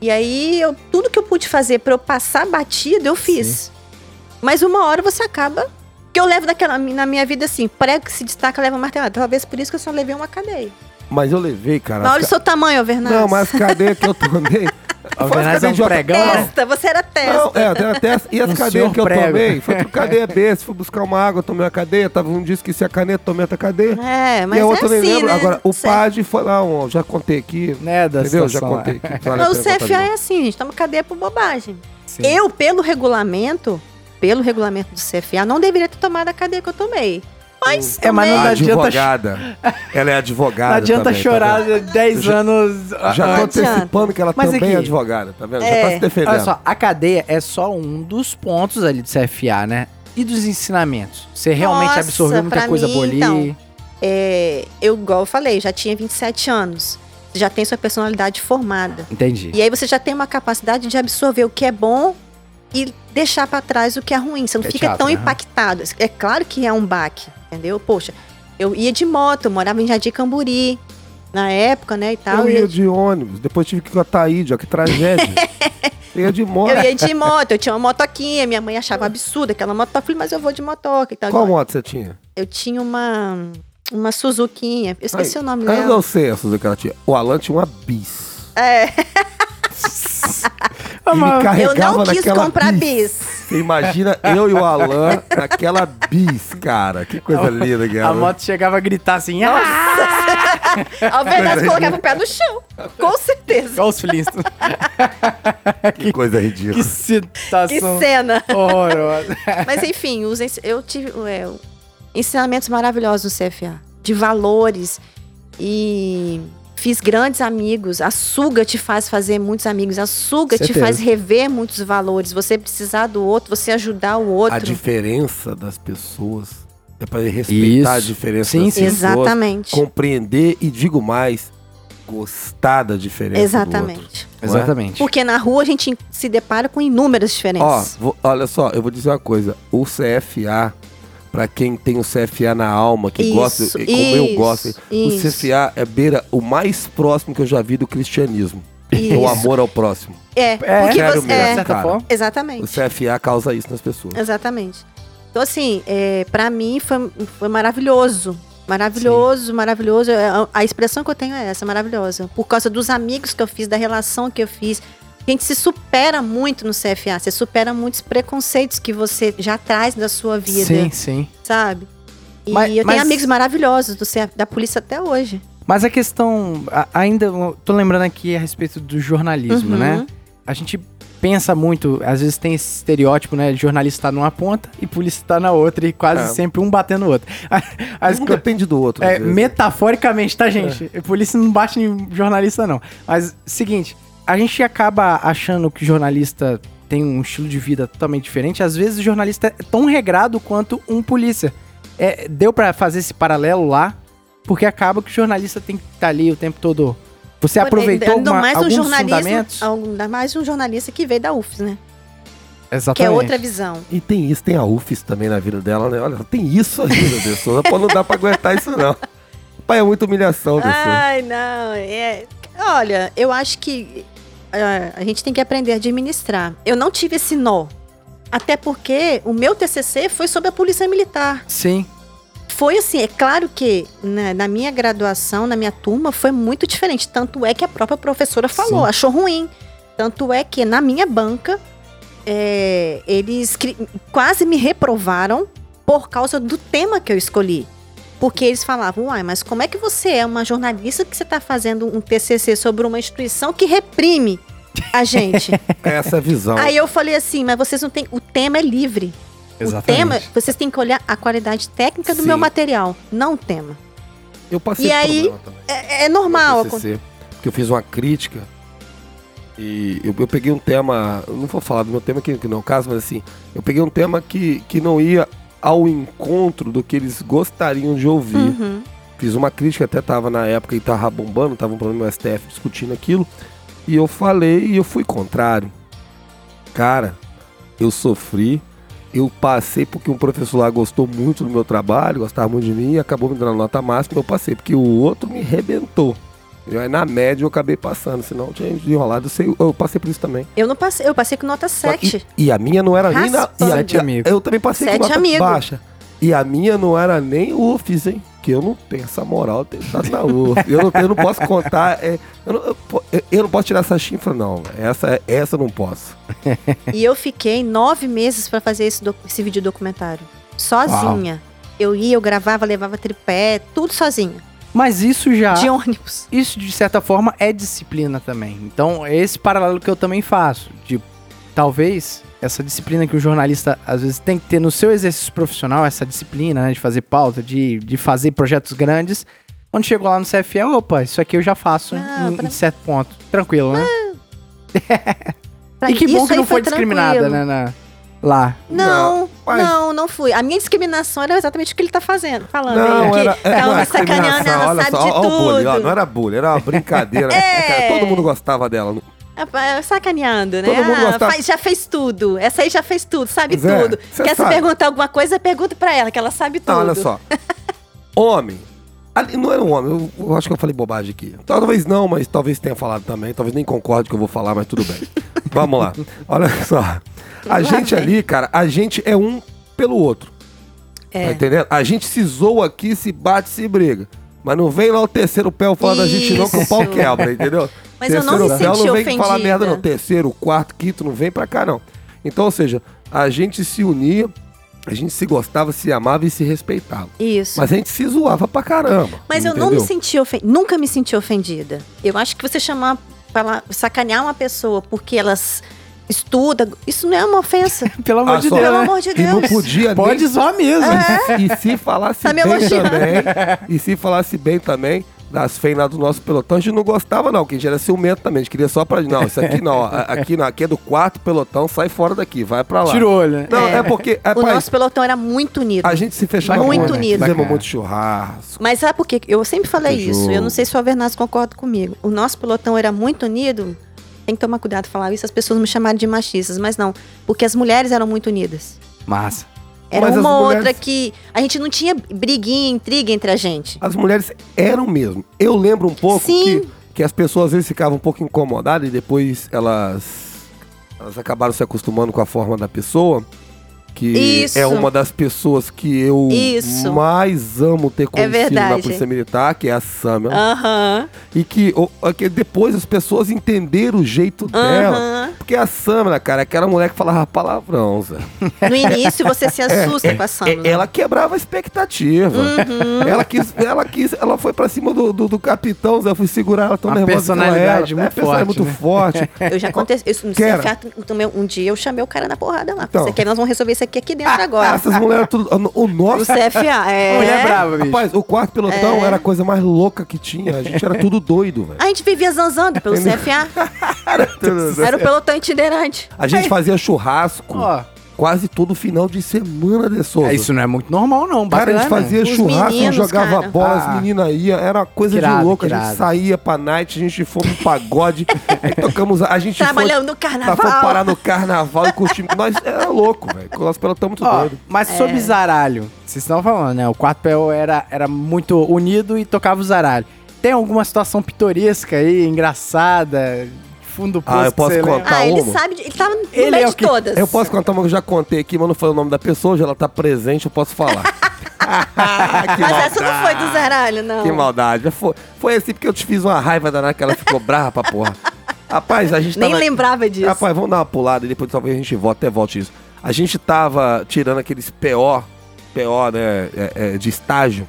E aí, eu- tudo que eu pude fazer pra eu passar batido, eu fiz. Mas uma hora você acaba. Que eu levo daquela, na minha vida assim, prego que se destaca, leva martelada. Talvez por isso que eu só levei uma cadeia. Mas eu levei, cara. Mas olha o as seu tamanho, Alvernaz. Não, mas cadê que eu tomei? O Foi as Alvernaz é um pregão? Testa, você era testa. Não, é, até as- e as Um cadeias que eu prego. tomei? Foi por cadeia B. Se fui buscar uma água, tomei uma cadeia. Tava um dia esqueci a caneta, tomei outra cadeia. É, mas e a é outra eu nem assim, lembro. né? Agora, o. PAD foi lá, um, já contei aqui. Né, da Entendeu? Já situação, contei é. aqui. Mas o CFA é assim, gente, toma cadeia por bobagem. Sim. Eu, pelo regulamento, pelo regulamento do CFA, não deveria ter tomado a cadeia que eu tomei. Mas É, mas não advogada. Ela é advogada. Não adianta também, tá chorar vendo? 10 Já- anos Já tô antecipando que ela Mas também aqui- é advogada, tá vendo? Já É. tá se defendendo. Olha só, a cadeia é só um dos pontos ali do CFA, né? E dos ensinamentos? Você realmente Nossa, absorveu muita coisa mim, boa ali? então. É, eu, igual eu falei, já tinha 27 anos. Você já tem sua personalidade formada. Entendi. E aí você já tem uma capacidade de absorver o que é bom e deixar pra trás o que é ruim. Você não É fica tão né? impactado. É claro que é um baque, entendeu? Poxa, eu ia de moto, eu morava em Jardim Camburi na época, né, e tal. Eu ia de ônibus, depois tive que ir com a Taíde, ó, que tragédia. eu ia de moto. Eu ia de moto, eu tinha uma motoquinha, minha mãe achava absurda aquela moto. Eu falei, mas eu vou de motoca e tal. Qual moto você tinha? Eu tinha uma, uma Suzuquinha, eu esqueci Ai, o nome Ah, Eu dela. não sei a Suzy que ela tinha. O Alan tinha uma bis. É, eu carregava não quis comprar bis. bis. Imagina eu e o Alan naquela bis, cara. Que coisa linda que era. A moto chegava a gritar assim, ah! Ao verdade, colocava o pé no chão. Com certeza. Igual os Flintstones. Que coisa que ridícula. Que situação cena. horrorosa. Mas enfim, os eu tive é, ensinamentos maravilhosos no CFA. De valores. E fiz grandes amigos. A suga te faz fazer muitos amigos. A suga te Certeza. faz rever muitos valores. Você precisar do outro, você ajudar o outro. A diferença das pessoas é para respeitar a Isso. diferença Sim, das sim. pessoas. Exatamente. Compreender e, digo mais, gostar da diferença do outro. Exatamente. é? Exatamente. Porque na rua a gente se depara com inúmeras Ó, diferenças. vou- olha só, eu vou dizer uma coisa. O CFA, pra quem tem o CFA na alma, que Isso, gosta, e como eu isso, gosto, o isso. CFA é beira o mais próximo que eu já vi do cristianismo. É o Isso. amor ao próximo. é, É, porque sério você. mesmo, É, certa cara. forma. O exatamente. CFA causa isso nas pessoas. Exatamente. Então, assim, é, para mim foi, foi maravilhoso. Maravilhoso, maravilhoso. É, A, a expressão que eu tenho é essa, maravilhosa. Por causa dos amigos que eu fiz, da relação que eu fiz. A gente se supera muito no CFA. Você supera muitos preconceitos que você já traz da sua vida, Sim, sim. sabe? E Mas- eu mas- tenho amigos maravilhosos do CF, da polícia até hoje. Mas a questão, ainda, tô lembrando aqui a respeito do jornalismo, Uhum. né? A gente pensa muito, às vezes tem esse estereótipo, né? de Jornalista tá numa ponta e polícia tá na outra, e quase É. sempre um batendo o outro. As um co- depende do outro. é, vezes. metaforicamente, tá, gente? Polícia não bate em jornalista, não. Mas, seguinte, a gente acaba achando que jornalista tem um estilo de vida totalmente diferente. Às vezes o jornalista é tão regrado quanto um polícia. É, deu pra fazer esse paralelo lá, porque acaba que o jornalista tem que estar ali o tempo todo. Você aproveitou ainda uma, mais um alguns jornalista, fundamentos? ainda mais um jornalista que veio da UFS, né? Que Exatamente. é outra visão. E tem isso, tem a UFES também na vida dela, né? Olha, tem isso aí, meu Deus. Não dá pra aguentar isso, não. Pai, é muita humilhação, pessoal. Ai, não. É... Olha, eu acho que a gente tem que aprender a administrar. Eu não tive esse nó. Até porque o meu TCC foi sobre a Polícia Militar. Sim. Foi assim, é claro que na, na minha graduação, na minha turma, foi muito diferente. Tanto é que a própria professora falou, Sim. achou ruim. Tanto é que na minha banca, é, eles quase me reprovaram por causa do tema que eu escolhi. Porque eles falavam, uai, mas como é que você é uma jornalista que você está fazendo um TCC sobre uma instituição que reprime a gente? É essa visão. Aí eu falei assim, mas vocês não têm. O tema é livre. O tema, vocês têm que olhar a qualidade técnica do Sim. meu material, não o tema. Eu passei E aí. É, é normal. no TCC, porque eu fiz uma crítica E eu, eu peguei um tema, eu não vou falar do meu tema que, que não é o caso, mas assim, eu peguei um tema que, que não ia ao encontro do que eles gostariam de ouvir. Uhum. Fiz uma crítica, até tava na época e tava bombando, tava um problema no STF discutindo aquilo. E eu falei e eu fui contrário. Cara, eu sofri, eu passei porque um professor lá gostou muito do meu trabalho, gostava muito de mim e acabou me dando nota máxima, eu passei, porque o outro me rebentou. E aí, na média eu acabei passando, senão eu tinha enrolado. Eu, sei, eu passei por isso também. Eu não passei, eu passei com nota 7. E, e a minha não era nem na. Sete e a- amigo. eu também passei Sete com nota amigo. baixa. E a minha não era nem UFES, hein? Que eu não tenho essa moral de ter estado na UFES. eu, não, eu não posso contar. é, eu, não, eu eu- eu não posso tirar essa chifra, não. Essa, essa eu não posso. E eu fiquei nove meses pra fazer esse, esse vídeo documentário. Sozinha. Eu ia, eu gravava, levava tripé, tudo sozinha. Mas isso já. De ônibus. Isso, de certa forma, é disciplina também. Então, é esse paralelo que eu também faço. De talvez essa disciplina que o jornalista às vezes tem que ter no seu exercício profissional, essa disciplina, né, de fazer pauta, de, de fazer projetos grandes. Quando chegou lá no CFE, opa, isso aqui eu já faço Ah, em, pra- em certo ponto. Tranquilo, né? Pra- e que bom que não foi, tranquilo. discriminada, né? na- lá. Não, Não, não, não, fui. A minha discriminação era exatamente o que ele tá fazendo, falando. Não, aí, que era, era, ela não, me sacaneando, ela olha sabe só, de ó, ó o bullying, ó, tudo. não era bullying, era uma brincadeira. É. Cara, todo mundo gostava dela. É, Sacaneando, né? Todo mundo Ah, gostava. faz- já fez tudo. Essa aí já fez tudo, sabe Pois é, tudo. Quer sabe. se perguntar alguma coisa, pergunta pra ela, que ela sabe tudo. Não, olha só. Homem. Ali não era um homem, eu, eu acho que eu falei bobagem aqui. Talvez não, mas talvez tenha falado também. Talvez nem concorde que eu vou falar, mas tudo bem. Vamos lá. Olha só. A gente ali, cara, a gente é um pelo outro. É. Tá entendendo? A gente se zoa aqui, se bate, se briga. Mas não vem lá o terceiro pé falar da gente não que o pau quebra, entendeu? Mas eu não terceiro me pé senti não vem falar ofendida. merda não. Terceiro, quarto, quinto, não vem pra cá não. Então, ou seja, a gente se unia, a gente se gostava, se amava e se respeitava. Isso. Mas a gente se zoava pra caramba. Mas eu não me entendeu? senti ofendida, nunca me senti ofendida. Eu acho que você chamar, falar, sacanear uma pessoa porque elas estudam, isso não é uma ofensa. Pelo amor Ah, de só- Deus. Pelo amor de E não Deus. podia Pode nem... zoar mesmo. E se falasse Tá me bem elogiando. também, e se falasse bem também das feinas do nosso pelotão, a gente não gostava não, que a gente era ciumento também, a gente queria só pra... Não, isso aqui não, aqui não, aqui é do quarto pelotão, sai fora daqui, vai pra lá. Olho, né? Não, é, É. porque, é, O pai, nosso pelotão era muito unido. a gente se fechava Muito muito, unido. fizemos muito churrasco. Mas sabe por quê? Eu sempre falei Muito isso. Eu não sei se o Alvernaz concorda comigo. O nosso pelotão era muito unido. Tem que tomar cuidado falar isso, as pessoas me chamarem de machistas, mas não. Porque as mulheres eram muito unidas. Massa. Era Mas uma mulheres- outra que. A gente não tinha briguinha, intriga entre a gente. As mulheres eram mesmo. Eu lembro um pouco Sim. que, que as pessoas às vezes ficavam um pouco incomodadas e depois elas, elas acabaram se acostumando com a forma da pessoa. Que Isso. é uma das pessoas que eu Isso. mais amo ter conhecido na verdade. Polícia Militar, que é a Samia. Aham. E que, o- que depois as pessoas entenderam o jeito dela. Porque a Samia, cara, é aquela mulher que falava palavrão, Zé. No início você se assusta com a Samla. É, ela quebrava a expectativa. Uhum. Ela quis, ela quis, ela foi pra cima do, do, do capitão, Zé. Eu fui segurar ela tão Uma nervosa. personalidade muito é, personalidade forte, muito né? forte. Eu já aconteceu. Isso. CFA, também, um dia eu chamei o cara na porrada lá. Então. Você quer, nós vamos resolver isso aqui, aqui dentro Ah, agora. essas mulheres tudo. O O nosso. CFA, é. Mulher brava, bicho. Rapaz, o quarto pelotão É. era a coisa mais louca que tinha. A gente era tudo doido, velho. A gente vivia zanzando pelo CFA. Era o pelotão itinerante. A gente fazia churrasco Ó, quase todo final de semana de Souza. é, isso não é muito normal, não. Cara, a gente fazia churrasco, meninos, jogava cara. bola, Ah. as meninas iam, era uma coisa de louco. A gente saía pra night, a gente foi pro pagode, aí tocamos, a gente Trabalhando no foi, carnaval. Nós fomos parar no carnaval e curtimos. Nós era louco, velho. Nós pelotão muito Ó, doido. mas É. sobre zaralho, vocês estão falando, né? O quarto PO era, era muito unido e tocava o zaralho. Tem alguma situação pitoresca aí, engraçada, fundo do poço Ah, eu que posso contar? Ah, ele uma? sabe, de- ele tava no Ele meio é de que- todas. Eu posso contar uma que eu já contei aqui, mas não foi o nome da pessoa, hoje ela tá presente, eu posso falar. que Mas essa não foi do Zaralho, não. Que maldade. Foi, foi assim porque eu te fiz uma raiva danada que ela ficou brava pra porra. Rapaz, a gente Nem tava... lembrava disso. Rapaz, vamos dar uma pulada e depois talvez a gente volte, até volte isso. A gente tava tirando aqueles PO, PO, né, é, é, de estágio.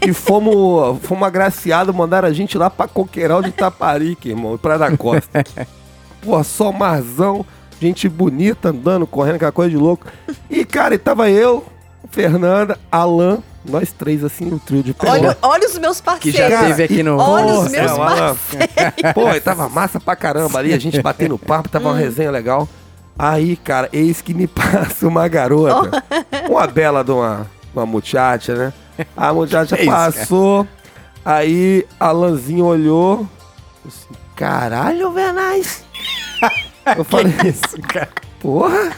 E fomos, fomos agraciados, mandaram a gente lá pra Coqueiral de Itaparica, irmão, Praia da Costa. Pô, só marzão, gente bonita andando, correndo, aquela coisa de louco. E, cara, e tava eu, Fernanda, Alan, Nós três, assim, o trio de pé. Olha, olha os meus Que parceiros. já Cara, teve aqui no. olha os meus é, parceiros. Pô, e tava massa pra caramba ali, a gente batendo papo, tava Hum. uma resenha legal. Aí, cara, eis que me passa uma garota, uma bela de uma, uma muchacha, né? A muchacha isso, cara? passou, aí Alanzinho olhou, assim, caralho, Vernais. Eu falei, Isso, cara. porra,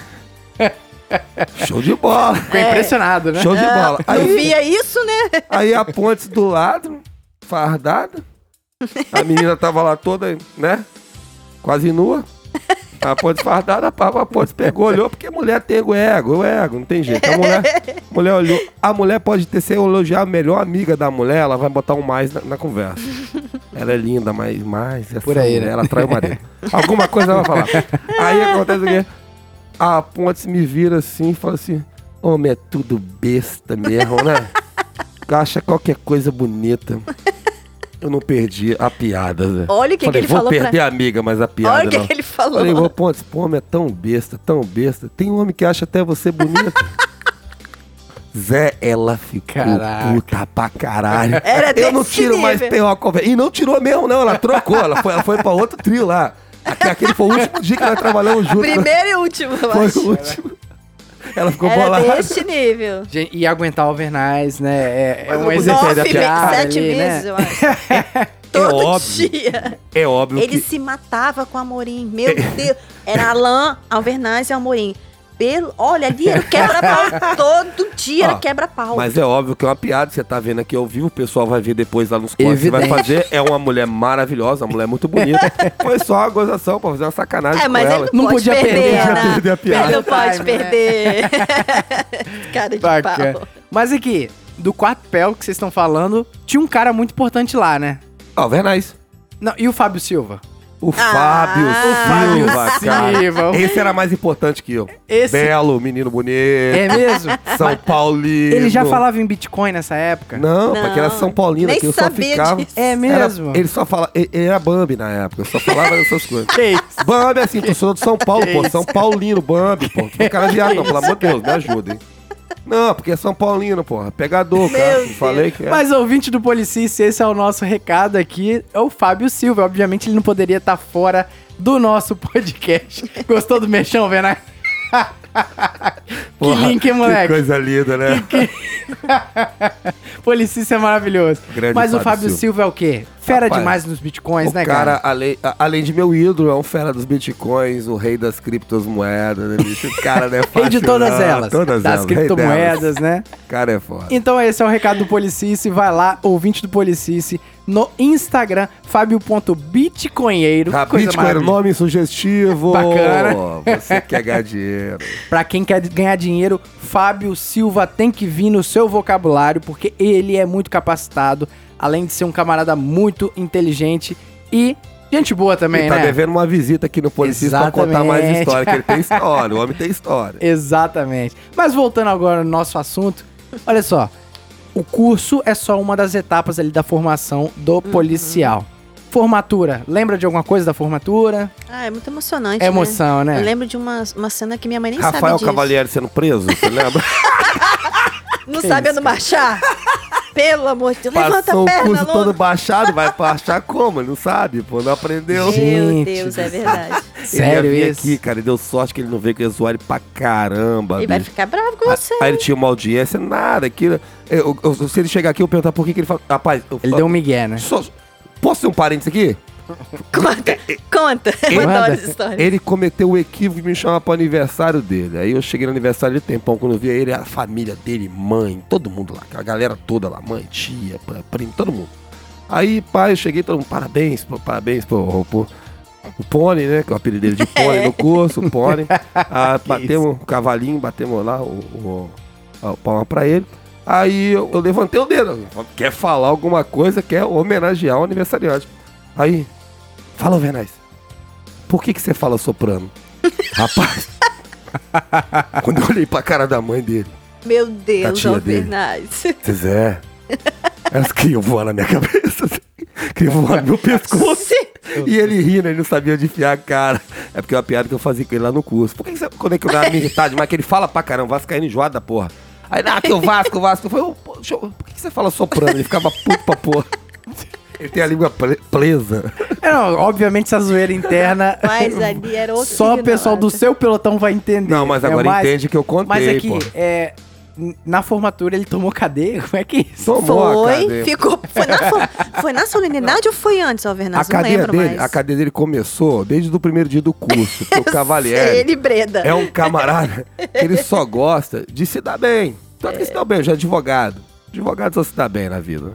show de bola, Ficou impressionado, né? show de bola. Não Aí, via isso, né? Aí a Pontes do lado, fardada. A menina tava lá toda, né? Quase nua. A Pontes fardada, a Pontes pegou, olhou, porque mulher tem o ego, o ego, não tem jeito. A mulher, mulher olhou. A mulher pode ter ser elogiar a melhor amiga da mulher, ela vai botar um mais na, na conversa. Ela é linda, mas mais. essa Por aí, mulher, né? Ela trai o marido. Alguma coisa ela vai falar. Aí acontece o quê? A Pontes me vira assim e fala assim: Homem, é tudo besta mesmo, né? Acha qualquer coisa bonita. Eu não perdi a piada, Zé. Olha o que, que ele vou falou perder pra... a amiga, mas a piada Olha o que, que ele falou. Falei, Pontes, pô, homem é tão besta, tão besta. Tem um homem que acha até você bonita. Zé, ela ficou Caraca. puta pra caralho. Era Eu não tiro mais nível. pior a conversa. E não tirou mesmo, não. Ela trocou. Ela foi, ela foi pra outro trio lá. Aque- Aquele foi o último dia que nós trabalhamos juntos. Primeiro e último, eu Foi acho. o último. Ela ficou Era bolada. deste nível. Gente, E aguentar o Vernais, né? É, é um exercício da piada sete ali, vezes, né? eu acho. Todo óbvio. dia. É óbvio Ele que... se matava com a Amorim. Meu Deus. Era Alain, Alvernaz e Amorim. Pelo, olha, ali era quebra-pau. Todo dia era quebra-pau. Mas é óbvio que é uma piada, você tá vendo aqui ao vivo, o pessoal vai ver depois lá nos cortes, você vai Evidente. fazer. É uma mulher maravilhosa, uma mulher muito bonita. Foi só uma gozação pra fazer uma sacanagem É, mas com ele ela. não, Não pode podia perder, perder, né? perder a piada. Ele não pode Time, né? perder. Cara de Bacana. pau. Mas aqui, do quarto pé que vocês estão falando, tinha um cara muito importante lá, né? Ó, Vernais. Não, e o Fábio Silva? O Fábio Ah. Silva, Fábio cara. Silva. Esse era mais importante que eu. Esse- Belo, menino bonito. É mesmo? São Paulino. Ele já falava em Bitcoin nessa época? Não, Não, porque era São Paulino, nem que eu só sabia ficava. disso. É mesmo? Era- ele só falava. Ele, ele era Bambi na época, eu só falava essas coisas. Que isso? Bambi, assim, tu sou de São Paulo, pô. São Paulino, Bambi, pô. Não cara viado, não, pelo amor de Deus, me ajuda, hein. Não, porque é São Paulino, porra. Pegador, cara. Falei que é. Mas ouvinte do Policice, esse é o nosso recado aqui. É o Fábio Silva. Obviamente ele não poderia estar fora do nosso podcast. Gostou do mexão, Vernais? que Porra, link, hein, moleque? Que coisa linda, né? Policice é maravilhoso. Grande Mas o Fábio Fábio Silva. Silva é o quê? Fera Rapaz, demais nos bitcoins, né, cara, cara? além, além de meu ídolo, é um fera dos bitcoins, o rei das criptomoedas, né, bicho? O cara não é fácil, Rei de todas não. elas. Todas das elas, criptomoedas, né? O cara é foda. Então esse é o recado do Policice. Vai lá, ouvinte do Policice, no Instagram, fábio.bitcoinheiro. Ah, Coisa Bitcoin, maravilhosa. nome sugestivo. Bacana. Você quer ganhar dinheiro. Pra quem quer ganhar dinheiro, Fábio Silva tem que vir no seu vocabulário, porque ele é muito capacitado, além de ser um camarada muito inteligente e gente boa também, Ele tá né? devendo uma visita aqui no Policista pra contar mais história, que ele tem história, o homem tem história. Exatamente. Mas voltando agora no nosso assunto, olha só. O curso é só uma das etapas ali da formação do policial. Formatura. Lembra de alguma coisa da formatura? Ah, é muito emocionante, É emoção, né? né? Eu lembro de uma, uma cena que minha mãe nem Rafael sabe disso. Cavalieri sendo preso, você lembra? Não Que sabendo isso, marchar? Pelo amor de Deus, levanta Passou a o perna, curso Luna. todo baixado, vai baixar como? Ele não sabe, pô, não aprendeu. Meu Gente Deus, é verdade. Sério ele ia isso? aqui, cara, e deu sorte que ele não veio, que ia zoar ele pra caramba. Ele vai ficar bravo com você. Aí ele tinha uma audiência, nada, aquilo. Eu, eu- se ele chegar aqui, eu perguntar por que, que ele fala. Rapaz, eu, Ele deu um migué, né? só- posso ser um parênteses aqui? Conta, conta. Eu Manda. adoro essa história. Ele cometeu o equívoco de me chamar pro aniversário dele. Aí eu cheguei no aniversário de tempão, quando eu vi ele, a família dele, mãe, todo mundo lá, a galera toda lá, mãe, tia, primo, todo mundo. Aí, pai, eu cheguei, todo mundo, parabéns, pô, parabéns pro, pro, o Pony, né? Que é o apelido dele de Pony no curso, o Pony. Ah, batemos o cavalinho, batemos lá o, o, o palma pra ele. Aí eu, eu levantei o dedo. Quer falar alguma coisa, quer homenagear o aniversariante. Aí, fala, Vernais. Por que, que você fala soprano? Rapaz, quando eu olhei pra cara da mãe dele, Meu Deus, dele. Alvernaz. Zé, elas queriam voar na minha cabeça, assim, queriam voar no meu pescoço. E ele rindo, ele não sabia onde enfiar a cara. É porque é uma piada que eu fazia com ele lá no curso. Por que, que você, quando é que eu dava minha irritade, mas que ele fala pra caramba, vascaíno enjoado da porra. Aí, não, que o Vasco, o Vasco. Eu falei, eu- por que que você fala soprando? Ele ficava puto pra porra. Ele tem a língua pre- presa. É, não, obviamente essa zoeira interna. Mas ali era outro Só o pessoal do Lata. seu pelotão vai entender. Não, mas É, agora mas- entende que eu contei, Mas aqui, pô. é, na formatura ele tomou cadeia? Como é que é isso? Tomou a Foi, cadeia. ficou. Foi na, fo- foi na solenidade ou foi antes, A Alvernaz? Não cadeia, lembro dele, mais. a cadeia dele começou desde o primeiro dia do curso. Porque o Sei, Cavalieri Ele Breda. é um camarada que ele só gosta de se dar bem. Tanto que se dá bem, já é advogado. Advogado só se dá bem na vida.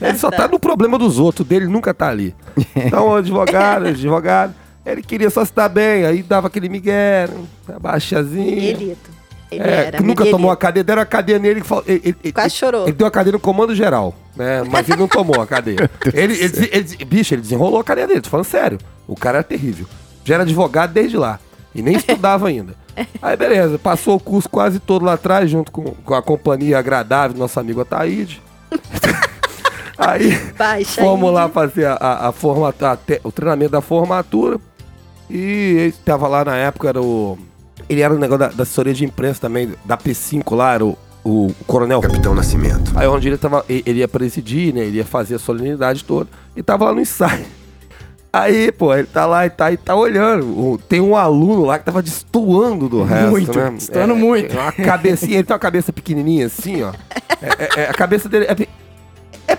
Ele só tá no problema dos outros, dele nunca tá ali. Então, advogado, advogado, ele queria só se dar bem, aí dava aquele migué, abaixazinho. Miguelito. Ele É, era. nunca Miguelito. tomou a cadeia, deram a cadeia nele que falou. Ele, ele- Quase ele- chorou. Ele deu a cadeia no comando geral, né? Mas ele não tomou a cadeia. ele, ele, ele- ele- bicho, ele desenrolou a cadeia dele, tô falando sério. O cara era terrível. Já era advogado desde lá. E nem estudava ainda. Aí, beleza, passou o curso quase todo lá atrás, junto com, com a companhia agradável do nosso amigo Ataíde. Aí. Baixa Fomos aí. lá fazer a, a, a forma- a te- o treinamento da formatura. E ele estava lá na época, era o. Ele era o negócio da, da assessoria de imprensa também, da P5 lá, era o, o Coronel. Capitão Nascimento. Aí onde ele tava. Ele ele ia presidir, né? Ele ia fazer a solenidade toda. E tava lá no ensaio. Aí, pô, ele tá lá e tá, e tá olhando. O- Tem um aluno lá que tava destoando do resto, Muito, né? destoando muito. Uma cabecinha, ele tem uma cabeça pequenininha assim, ó. É- é- é- a cabeça dele é, é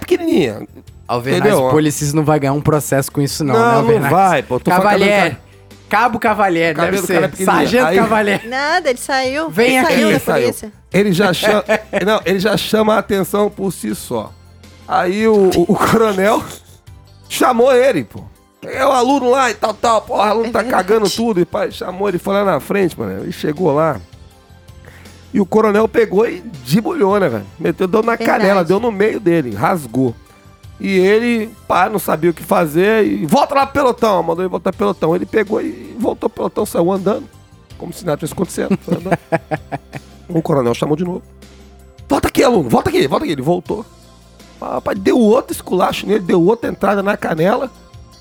pequenininha. Alvernaz, Entendeu? o Policista não vai ganhar um processo com isso não, né, Não, não Alvernaz? vai, pô. Tô falando Cavalieri. cabelo- Cabo Cavalieri, Cabelo deve do cara é ser. pequenininho. Sargento Aí- Cavalieri. Nada, ele saiu. Vem ele aqui. saiu da Saiu. polícia. Ele já chama. não, ele já chama a atenção por si só. Aí o, o- o coronel chamou ele, pô. É o aluno lá e tal, tal. Porra, o aluno É tá verdade. cagando tudo. E pai, chamou ele, foi lá na frente, mano. Ele chegou lá. E o coronel pegou e debulhou, né, velho? Meteu, deu na Verdade. canela, deu no meio dele, rasgou. E ele, pá, não sabia o que fazer e volta lá pro pelotão, mandou ele voltar pro pelotão. Ele pegou e voltou pro pelotão, saiu andando, como se nada tivesse acontecendo. o coronel chamou de novo. Volta aqui, aluno, volta aqui, volta aqui. Ele voltou. Ah, Rapaz, deu outro esculacho nele, deu outra entrada na canela,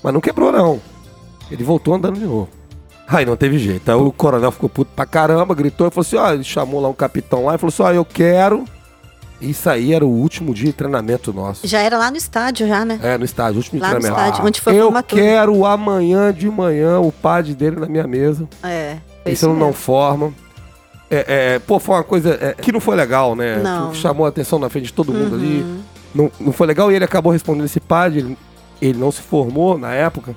mas não quebrou, não. Ele voltou andando de novo. Aí não teve jeito. Aí o coronel ficou puto pra caramba, gritou e falou assim: ó, ele chamou lá um capitão lá e falou assim: ó, eu quero. Isso aí era o último dia de treinamento nosso. Já era lá no estádio, já, né? É, no estádio, último Lá no treinamento. estádio, onde foi eu quero amanhã de manhã o padre dele na minha mesa. É. Isso não, forma. É, é, pô, foi uma coisa é, que não foi legal, né? Não. Que chamou a atenção na frente de todo mundo ali. Uhum. Não, não foi legal e ele acabou respondendo esse padre. Ele, ele não se formou na época.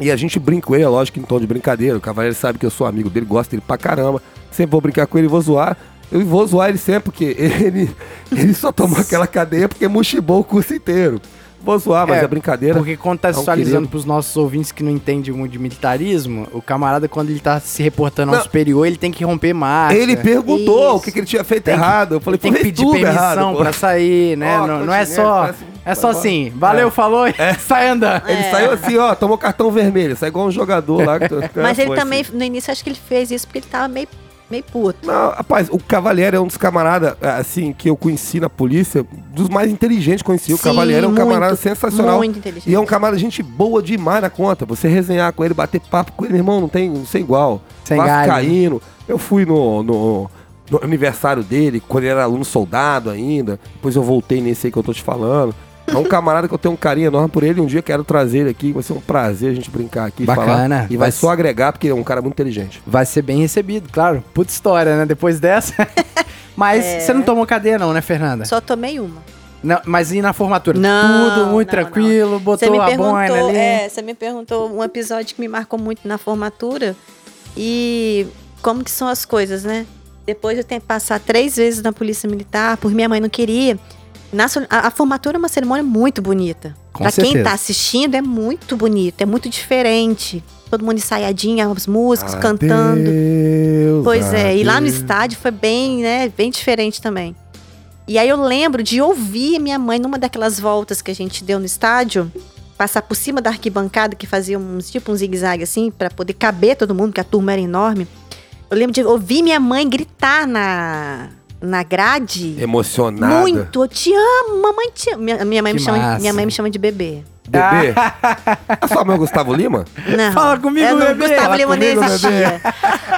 E a gente brinca com ele, é lógico em tom de brincadeira. O Cavaleiro sabe que eu sou amigo dele, gosto dele pra caramba. Sempre vou brincar com ele vou zoar. Eu vou zoar ele sempre, porque ele, ele só tomou aquela cadeia porque mochibou o curso inteiro. Vou zoar, mas É, é, brincadeira. Porque contextualizando querido. pros nossos ouvintes que não entendem muito de militarismo, o camarada, quando ele tá se reportando ao Não. superior, ele tem que romper marcha. Ele perguntou Isso. o que, que ele tinha feito Tem que- errado. Eu falei, tem que "Pô, fez pedir tudo permissão errado, pô." pra sair, né? Ó, não, não é só. parece- É só assim, valeu, É. falou, sai andando. Ele É. saiu assim, ó, tomou cartão vermelho. Saiu igual um jogador lá. que- Mas ele também, assim. no início, acho que ele fez isso porque ele tava meio, meio puto. Não, rapaz, o Cavalieri é um dos camaradas, assim, que eu conheci na polícia, dos mais inteligentes que conheci. O Sim, Cavalieri é um camarada sensacional. Muito inteligente. E é um camarada gente boa demais na conta. Você resenhar com ele, bater papo com ele, meu irmão, não tem, não tem igual. Sem galho. Vascaíno. Eu fui no, no, no aniversário dele, quando ele era aluno soldado ainda. Depois eu voltei nesse aí que eu tô te falando. É um camarada que eu tenho um carinho enorme por ele. Um dia quero trazer ele aqui. Vai ser um prazer a gente brincar aqui. Bacana. Falar. E vai Vai só agregar, porque ele é um cara muito inteligente. Vai ser bem recebido, claro. Puta história, né? Depois dessa. Mas É. você não tomou cadeia, não, né, Fernanda? Só tomei uma. Não, mas e na formatura? Não, Tudo muito não, tranquilo, Você botou me a boina ali. é, você me perguntou um episódio que me marcou muito na formatura e como que são as coisas, né? Depois de eu ter que passar três vezes na polícia militar, por minha mãe não queria. Na a, a formatura é uma cerimônia muito bonita. Pra quem certeza. tá assistindo, é muito bonito, é muito diferente. Todo mundo ensaiadinho, as músicas, cantando. Adeus, Pois é, e lá no adeus. estádio foi bem, né, bem diferente também. E aí eu lembro de ouvir minha mãe numa daquelas voltas que a gente deu no estádio, passar por cima da arquibancada que fazia uns tipo um zigue-zague assim para poder caber todo mundo, que a turma era enorme. Eu lembro de ouvir minha mãe gritar na na grade. Emocionada. Muito, eu te amo, mamãe te ama. Minha, minha mãe Que me chama, massa. minha mãe me chama de bebê. Bebê? A sua mãe é o Gustavo Lima? Não. Fala comigo, eu não, bebê. Gustavo Fala Lima nem comigo, existia.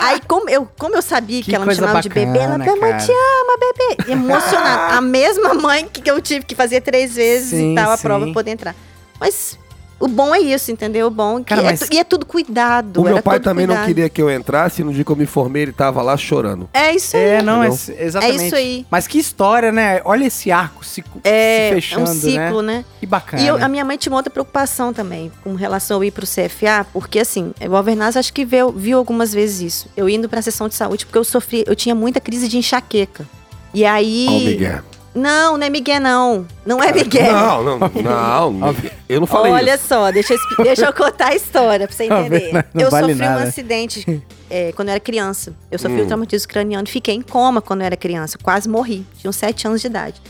Aí, como eu, como eu sabia que, Que ela me chamava de bebê, ela, bacana, minha mãe cara. te ama, bebê. Emocionada. A mesma mãe que eu tive que fazer três vezes Sim, e tal, a sim. prova pra poder entrar. Mas o bom é isso, entendeu? O bom é que Cara, é mas- tu- e é tudo cuidado. O meu pai também não cuidado. queria que eu entrasse no dia que eu me formei ele tava lá chorando. É isso aí. É, não, é, exatamente. É isso aí. Mas que história, né? Olha esse arco se, É, se fechando, é um ciclo, né? né? Que bacana. E eu- a minha mãe tinha uma outra preocupação também, com relação ao ir pro CFA, porque assim, o Alvernaz acho que viu, viu algumas vezes isso. Eu indo pra sessão de saúde, porque eu sofri, eu tinha muita crise de enxaqueca. E aí. Miguel. Não, não é Miguel, não. Não é Miguel. Não, não, não. eu não falei Olha isso. só, deixa eu, deixa eu contar a história pra você entender. vendo? Não eu vale sofri nada. um acidente é, quando eu era criança. Eu sofri Hum. um traumatismo craniano e fiquei em coma quando eu era criança. Quase morri. Tinha uns sete anos de idade.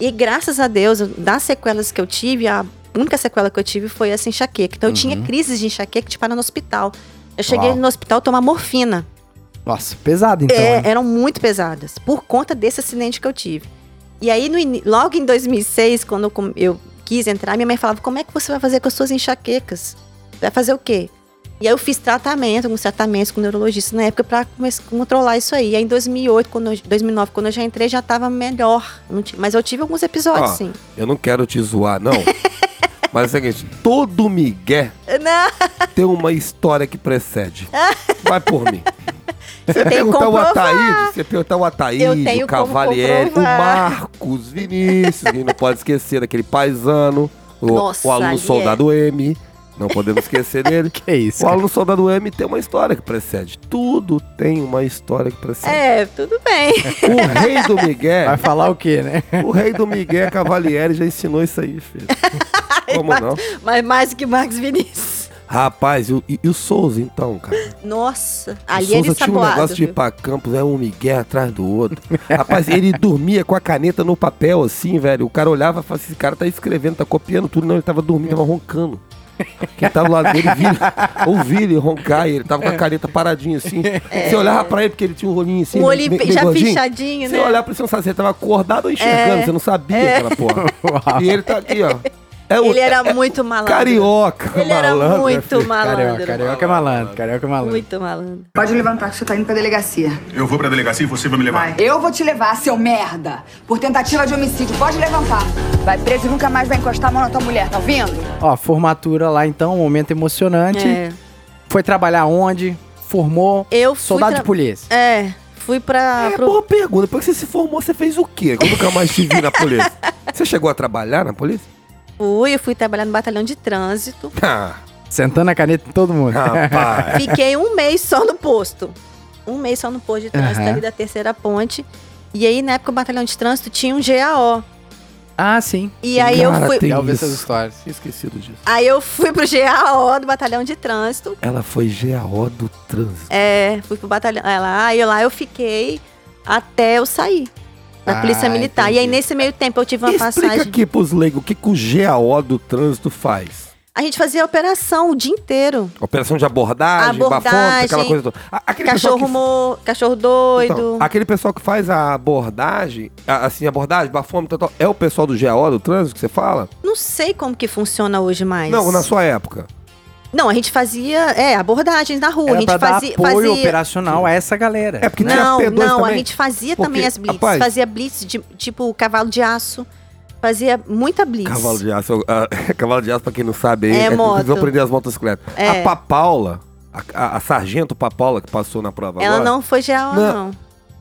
E graças a Deus, das sequelas que eu tive, a única sequela que eu tive foi essa enxaqueca. Então eu tinha crises de enxaqueca de parar no hospital. Eu cheguei Uau. no hospital tomar morfina. Nossa, pesado então. É, hein? eram muito pesadas, por conta desse acidente que eu tive. E aí, no logo em 2006, quando eu, quis entrar, minha mãe falava: Como é que você vai fazer com as suas enxaquecas? Vai fazer o quê? E aí eu fiz tratamento, alguns tratamentos com neurologista na época pra come- controlar isso aí. E aí em 2008, quando eu, 2009, quando eu já entrei, já tava melhor. Mas eu tive alguns episódios, Ó, sim. Eu não quero te zoar, não. Mas é o seguinte, todo Miguel Não, tem uma história que precede. Vai por mim. Você perguntar o Ataíde, você perguntar o Ataíde, o Cavalieri, o. Marcos, Vinícius, que não pode esquecer daquele paisano, o, Nossa, o aluno ali soldado M, não podemos esquecer dele. Que isso, O aluno soldado M tem uma história que precede. Tudo tem uma história que precede. é, tudo bem. O rei do Miguel, Vai falar o quê, né? o rei do Miguel Cavalieri já ensinou isso aí, filho. Como não? Mas mais do que Marcos Vinícius. Rapaz, e, o- e- e o Souza então, cara? Nossa, o ali Souza ele tinha um negócio de ir viu? pra campos, é um Miguel atrás do outro. Rapaz, ele dormia com a caneta no papel, assim, velho. O cara olhava e falava assim, esse cara tá escrevendo, tá copiando tudo. Não, ele tava dormindo, tava roncando. Quem tava lá dele via, ouvia ele roncar e ele tava com a caneta paradinha assim. Você olhava pra ele porque ele tinha um rolinho assim. Um bem já gordinho. fechadinho, Você né? olhava pra ele, você não sabia se ele tava acordado ou enxergando, É. você não sabia aquela porra. Uau. E ele tá aqui, ó. É o Ele era muito malandro. carioca, Ele era malandro, muito filho. malandro. Carioca, carioca é malandro, carioca é malandro. Muito malandro. Pode levantar que você tá indo pra delegacia. Eu vou pra delegacia e você vai me levar. Vai. Eu vou te levar, seu merda. Por tentativa de homicídio. Pode levantar. Vai preso e nunca mais vai encostar a mão na tua mulher, tá ouvindo? Ó, formatura lá então, um momento emocionante. É. Foi trabalhar onde? Formou? Eu fui Soldado tra- de polícia. É, fui pra. É, pro- boa pergunta. Depois que você se formou, você fez o quê? Eu nunca mais te vi na polícia. Você chegou a trabalhar na polícia? Fui, eu fui trabalhar no batalhão de trânsito. Ah, Sentando a caneta em todo mundo. rapaz. Fiquei um mês só no posto. Um mês só no posto de trânsito Aham. ali da terceira ponte. E aí, na época, o batalhão de trânsito tinha um GAO. ah, sim. E aí eu Cara, fui. tem Legal ver essas histórias. Tinha esquecido disso. Aí eu fui pro GAO do batalhão de trânsito. Ela foi GAO do trânsito. É, fui pro batalhão. é lá, aí lá eu fiquei até eu sair. Da Ah, polícia militar. E aí, entendi. nesse meio tempo, eu tive uma Explica passagem. aqui pros leigos o que, que o GAO do trânsito faz. A gente fazia operação o dia inteiro. Operação de abordagem, Abordagem, bafômetro, aquela coisa toda. Aquele Cachorro, que... cachorro doido. Então, aquele pessoal que faz a abordagem, assim, abordagem, bafômetro, tal, é o pessoal do GAO do trânsito que você fala? Não sei como que funciona hoje mais. Não, na sua época. Não, a gente fazia, é, abordagens na rua. Era a gente pra dar fazia, apoio fazia... operacional a essa galera. É porque Não, tinha P2 não, também. a gente fazia Porque, também as blitz. rapaz- Fazia blitz, de, tipo cavalo de aço. Fazia muita blitz. Cavalo de aço, ah, cavalo de aço, pra quem não sabe aí, É, é, moto. vão aprender as motocicletas. É. A Papaula, a, a, a sargento Papaula que passou na prova Ela agora, não foi GAO, Não. não.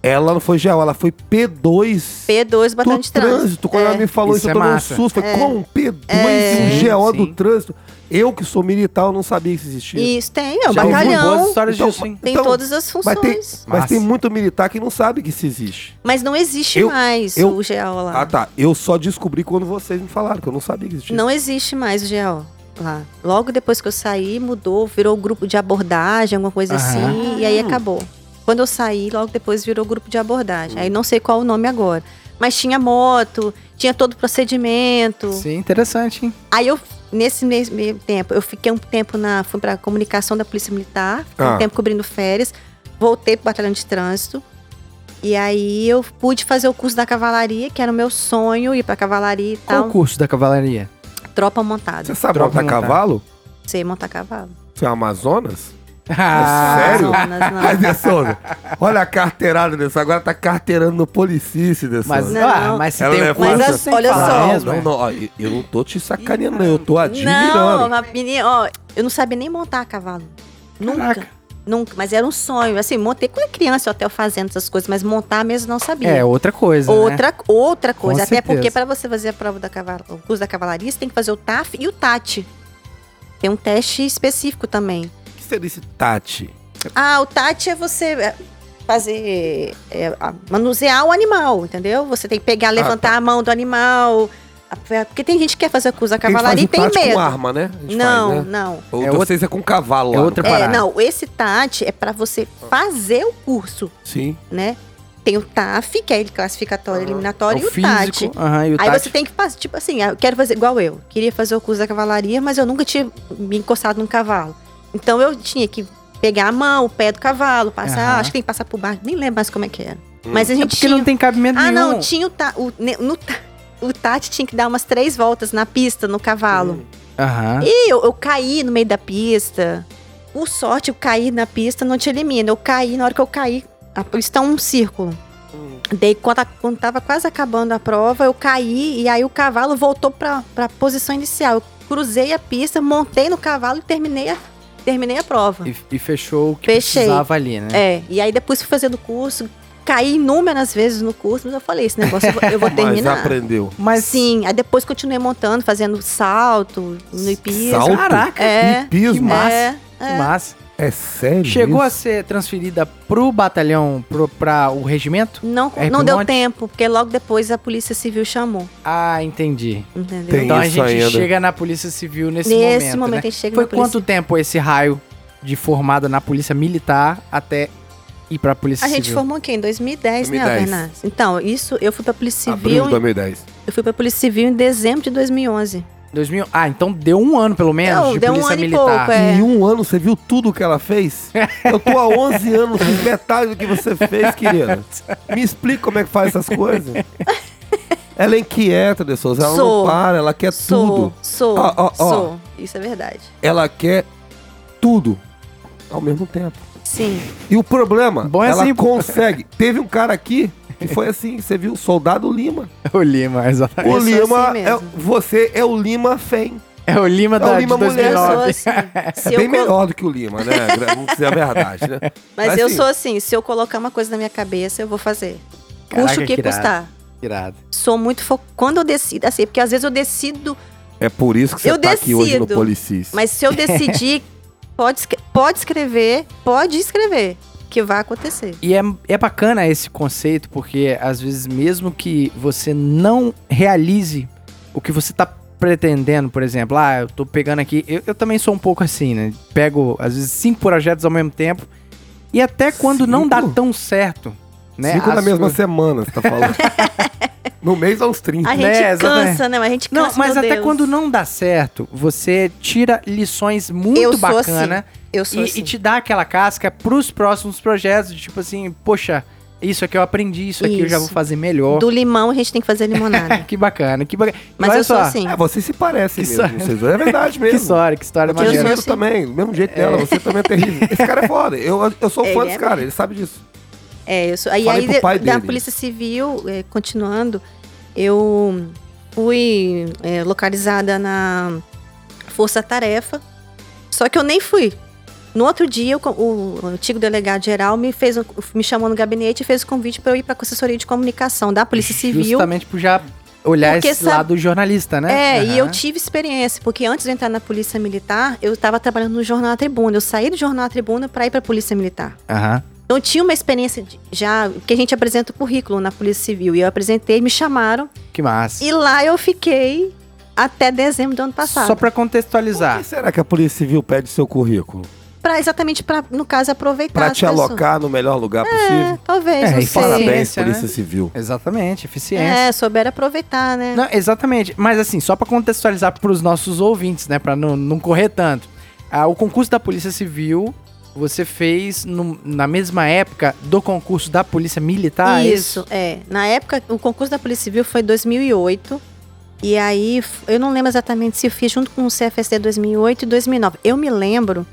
Ela não foi GAO, ela foi P2 P2 batalhão do de trânsito. trânsito. Quando É. ela me falou Isso isso, é eu tomei um massa. susto. Falei, É. como? P2 É. um GO Sim, do trânsito? Eu que sou militar, eu não sabia que isso existia. Isso tem, é o Já ouvi boas batalhão. histórias Então, disso, hein? Tem Então, todas as funções. Mas tem, Mas, mas tem muito militar que não sabe que isso existe. não existe Eu- mais eu- o GAO lá. Ah, tá. Eu só descobri quando vocês me falaram, que eu não sabia que existia. Não existe mais o GAO lá. Logo depois que eu saí, mudou, virou grupo de abordagem, alguma coisa Aham. assim, e aí acabou. Quando eu saí, logo depois virou grupo de abordagem. Aí não sei qual o nome agora. Mas tinha moto, tinha todo o procedimento. Sim, interessante, hein? Aí eu, nesse mes- meio tempo, eu fiquei um tempo na. fui pra comunicação da Polícia Militar, fiquei Ah. um tempo cobrindo férias, voltei pro batalhão de trânsito. E aí eu pude fazer o curso da cavalaria, que era o meu sonho, ir pra cavalaria e Qual tal. o curso da cavalaria? tropa montada. Você sabe Troca montar montar. cavalo? Sei montar cavalo. Você é Amazonas? Ah, Sério? Não. Ai, De Souza, olha a carteirada. Agora tá carteirando no Policice, De Mas. Não. ah, mas se Ela tem curso, Mas olha só. mesmo, Não, é. não, ó, eu- não tô te sacaneando, não. Eu tô admirando. Não, uma menina, ó, eu não sabia nem montar cavalo. Nunca. Caraca. Nunca, mas era um sonho. Assim, montei quando criança, eu até fazendo essas coisas, mas montar mesmo não sabia. É, outra coisa, né? Outra, outra coisa. Com Até certeza. porque para você fazer a prova da cavala, o curso da cavalaria, você tem que fazer o TAF e o TAT. Tem um teste específico também. O que seria esse Tati? Ah, o TAT é você é, fazer. é, manusear o animal, entendeu? Você tem que pegar, levantar a mão do animal. Porque tem gente que quer fazer o curso da cavalaria e tem Tati medo. com arma, né? Não, faz, né? não. O É de outra- vocês é com cavalo é lá. outra É, parada. não, esse TAT é para você fazer o curso, Sim. né? Tem o TAF, que é ele classificatório É eliminatório, o e o TAT. físico, aham, e o Aí Tati. você tem que fazer, tipo assim, ah, eu quero fazer igual eu. Queria fazer o curso da cavalaria, mas eu nunca tinha me encostado num cavalo. Então eu tinha que pegar a mão, o pé do cavalo, passar, Aham. acho que tem que passar por baixo, nem lembro mais como é que era. Mas a É gente porque tinha... não tem cabimento Ah, nenhum. não, tinha o, ta... o, no o Tati tinha que dar umas três voltas na pista, no cavalo. Aham. E eu, eu caí no meio da pista. Por sorte, eu caí na pista, não te elimina. Eu caí, na hora que eu caí, a pista é um círculo. Daí, quando, a- quando tava quase acabando a prova, eu caí e aí o cavalo voltou pra, pra posição inicial. Eu cruzei a pista, montei no cavalo e terminei a, terminei a prova. E, e fechou o que Fechei. precisava ali, né? É, e aí depois fui fazendo curso, caí inúmeras vezes no curso, mas eu falei, esse negócio eu vou, eu vou Mas terminar. aprendeu. Mas Sim, aí depois continuei montando, fazendo salto no hipismo. Salto? Caraca, É. Piso? que massa. É, que é. massa. É sério Chegou a isso? ser transferida pro batalhão, pro, pra o regimento? Não, É, não deu tempo, porque logo depois a Polícia Civil chamou, Ah, entendi. entendeu? Tem então a gente ainda. chega na Polícia Civil nesse, Nesse momento, momento né? a gente chega Foi na Polícia quanto tempo esse raio de formada na Polícia Militar até ir pra Polícia A gente Civil? formou aqui em 2010, 2010. né, Albernas? Então, isso, eu fui pra Polícia Abril Civil, de em- 2010. eu fui pra Polícia Civil em dezembro de 2011. 2000? Ah, então deu um ano pelo menos Não, de deu um Polícia ano e Militar. pouco, é. Em um ano você viu tudo que ela fez? Eu tô há 11 anos, metade do que você fez, querida. Me explica como é que faz essas coisas. Ela é inquieta, De Souza. Ela Sou. não para, ela quer Sou, tudo. sou, Ó, ó, ó. sou. Isso é verdade. Ela quer tudo ao mesmo tempo. Sim. E o problema, Bom é ela assim, consegue. Teve um cara aqui que foi assim, você viu, Soldado Lima. O Lima, exatamente. O Eu sou Lima, assim é, você é o Lima Fem. É o Lima É da o Lima de mulher, Eu 2009. sou assim. É bem melhor do que o Lima, né? Vamos dizer a verdade, né? Mas, Mas eu assim- sou assim, se eu colocar uma coisa na minha cabeça, eu vou fazer. Caraca, Custe o que que custar. Irado. Sou muito fo... Quando eu decido, assim, porque às vezes eu decido, É por isso que você Eu tá aqui hoje no decido. Policis. mas se eu decidir, pode, pode escrever, pode escrever, que vai acontecer. E é, é bacana esse conceito, porque às vezes, mesmo que você não realize o que você tá pretendendo, por exemplo, ah, eu tô pegando aqui. Eu, eu também sou um pouco assim, né? Pego, às vezes, cinco projetos ao mesmo tempo. E até quando não dá Cinco? tão certo, né? Cinco a na mesma semana, você tá falando. no mês uns 30. A Né, gente exatamente. cansa, né? A gente Não, cansa, mas meu até Deus. quando não dá certo, você tira lições muito Eu sou bacana Eu sou e, assim. e te dá aquela casca pros próximos projetos, de tipo assim, poxa, isso aqui eu aprendi, isso aqui eu já vou fazer melhor. Do limão a gente tem que fazer limonada. Que bacana, que bacana. Mas olha eu sou só, assim. É, vocês se parecem Que mesmo. Vocês, é verdade Que mesmo. história, que história Eu te Eu sou assim. também, do mesmo jeito dela, você também é terrível. Esse cara é foda, eu, eu sou fã Ele desse é cara, ele sabe disso. É, eu sou. Aí, Falei aí pai da dele. Polícia Civil, é, continuando, eu fui é, localizada na Força Tarefa, só que eu nem fui. No outro dia, o, o antigo delegado geral me fez, me chamou no gabinete e fez o convite para eu ir para a assessoria de comunicação da Polícia Civil. Justamente por já olhar Porque esse lado jornalista, né? É, e eu tive experiência, porque antes de entrar na Polícia Militar, eu estava trabalhando no Jornal A Tribuna. Eu saí do Jornal A Tribuna para ir para a Polícia Militar. Aham. Então eu tinha uma experiência de- já, que a gente apresenta o currículo na Polícia Civil. E eu apresentei, me chamaram. Que massa. E lá eu fiquei até dezembro do ano passado. Só pra Por contextualizar. que será que a Polícia Civil pede seu currículo? Pra, exatamente para, no caso, aproveitar Pra as te pessoas. alocar no melhor lugar É, possível? talvez, É, não e sei. Parabéns, Polícia né? Civil. Exatamente, eficiência. É, souber aproveitar, né? Não, exatamente. Mas assim, só pra contextualizar pros nossos ouvintes, né? Pra não, não correr tanto. Ah, o concurso da Polícia Civil, você fez no- na mesma época do concurso da Polícia Militar? é Isso, é. Na época, o concurso da Polícia Civil foi em 2008. E aí, eu não lembro exatamente se eu fiz junto com o CFSD 2008 e 2009. Eu me lembro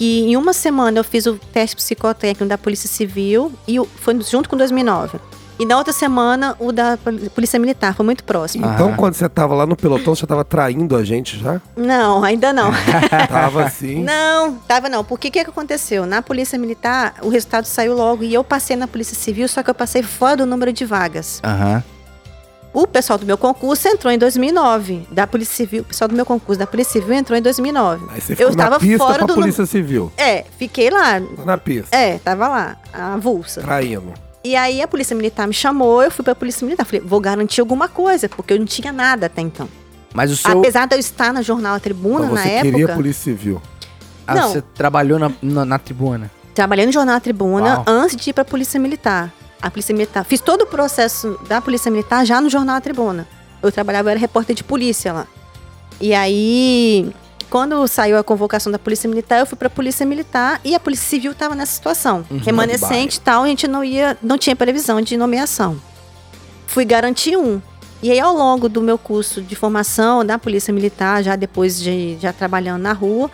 que em uma semana eu fiz o teste psicotécnico da Polícia Civil e foi junto com 2009. E na outra semana o da Pol- Polícia Militar, foi muito próximo. Ah. Então, quando você tava lá no pelotão, você tava traindo a gente já? Não, ainda não. tava assim. Não, tava não. Porque o que, que aconteceu? Na Polícia Militar, o resultado saiu logo e eu passei na Polícia Civil, só que eu passei fora do número de vagas. Aham. O pessoal do meu concurso entrou em 2009. Da Polícia Civil, o pessoal do meu concurso da Polícia Civil entrou em 2009. Aí você ficou Eu estava fora nu- Polícia Civil. É, fiquei lá. Na pista. É, tava lá, a avulsa. Traindo. E aí a Polícia Militar me chamou, eu fui pra Polícia Militar. Falei, vou garantir alguma coisa, porque eu não tinha nada até então. Mas o seu. Apesar de eu estar na Jornal A Tribuna Então na você época. queria Polícia Civil. Ah, não. você trabalhou na, na, na tribuna. Trabalhei no Jornal A Tribuna Uau. antes de ir pra Polícia Militar. A Polícia Militar. Fiz todo o processo da Polícia Militar já no Jornal A Tribuna. Eu trabalhava, eu era repórter de polícia lá. E aí, quando saiu a convocação da Polícia Militar, eu fui pra Polícia Militar e a Polícia Civil tava nessa situação. Uhum. Remanescente e tal, a gente não ia, não tinha previsão de nomeação. Fui garantir um. E aí, ao longo do meu curso de formação da Polícia Militar, já depois de já trabalhando na rua,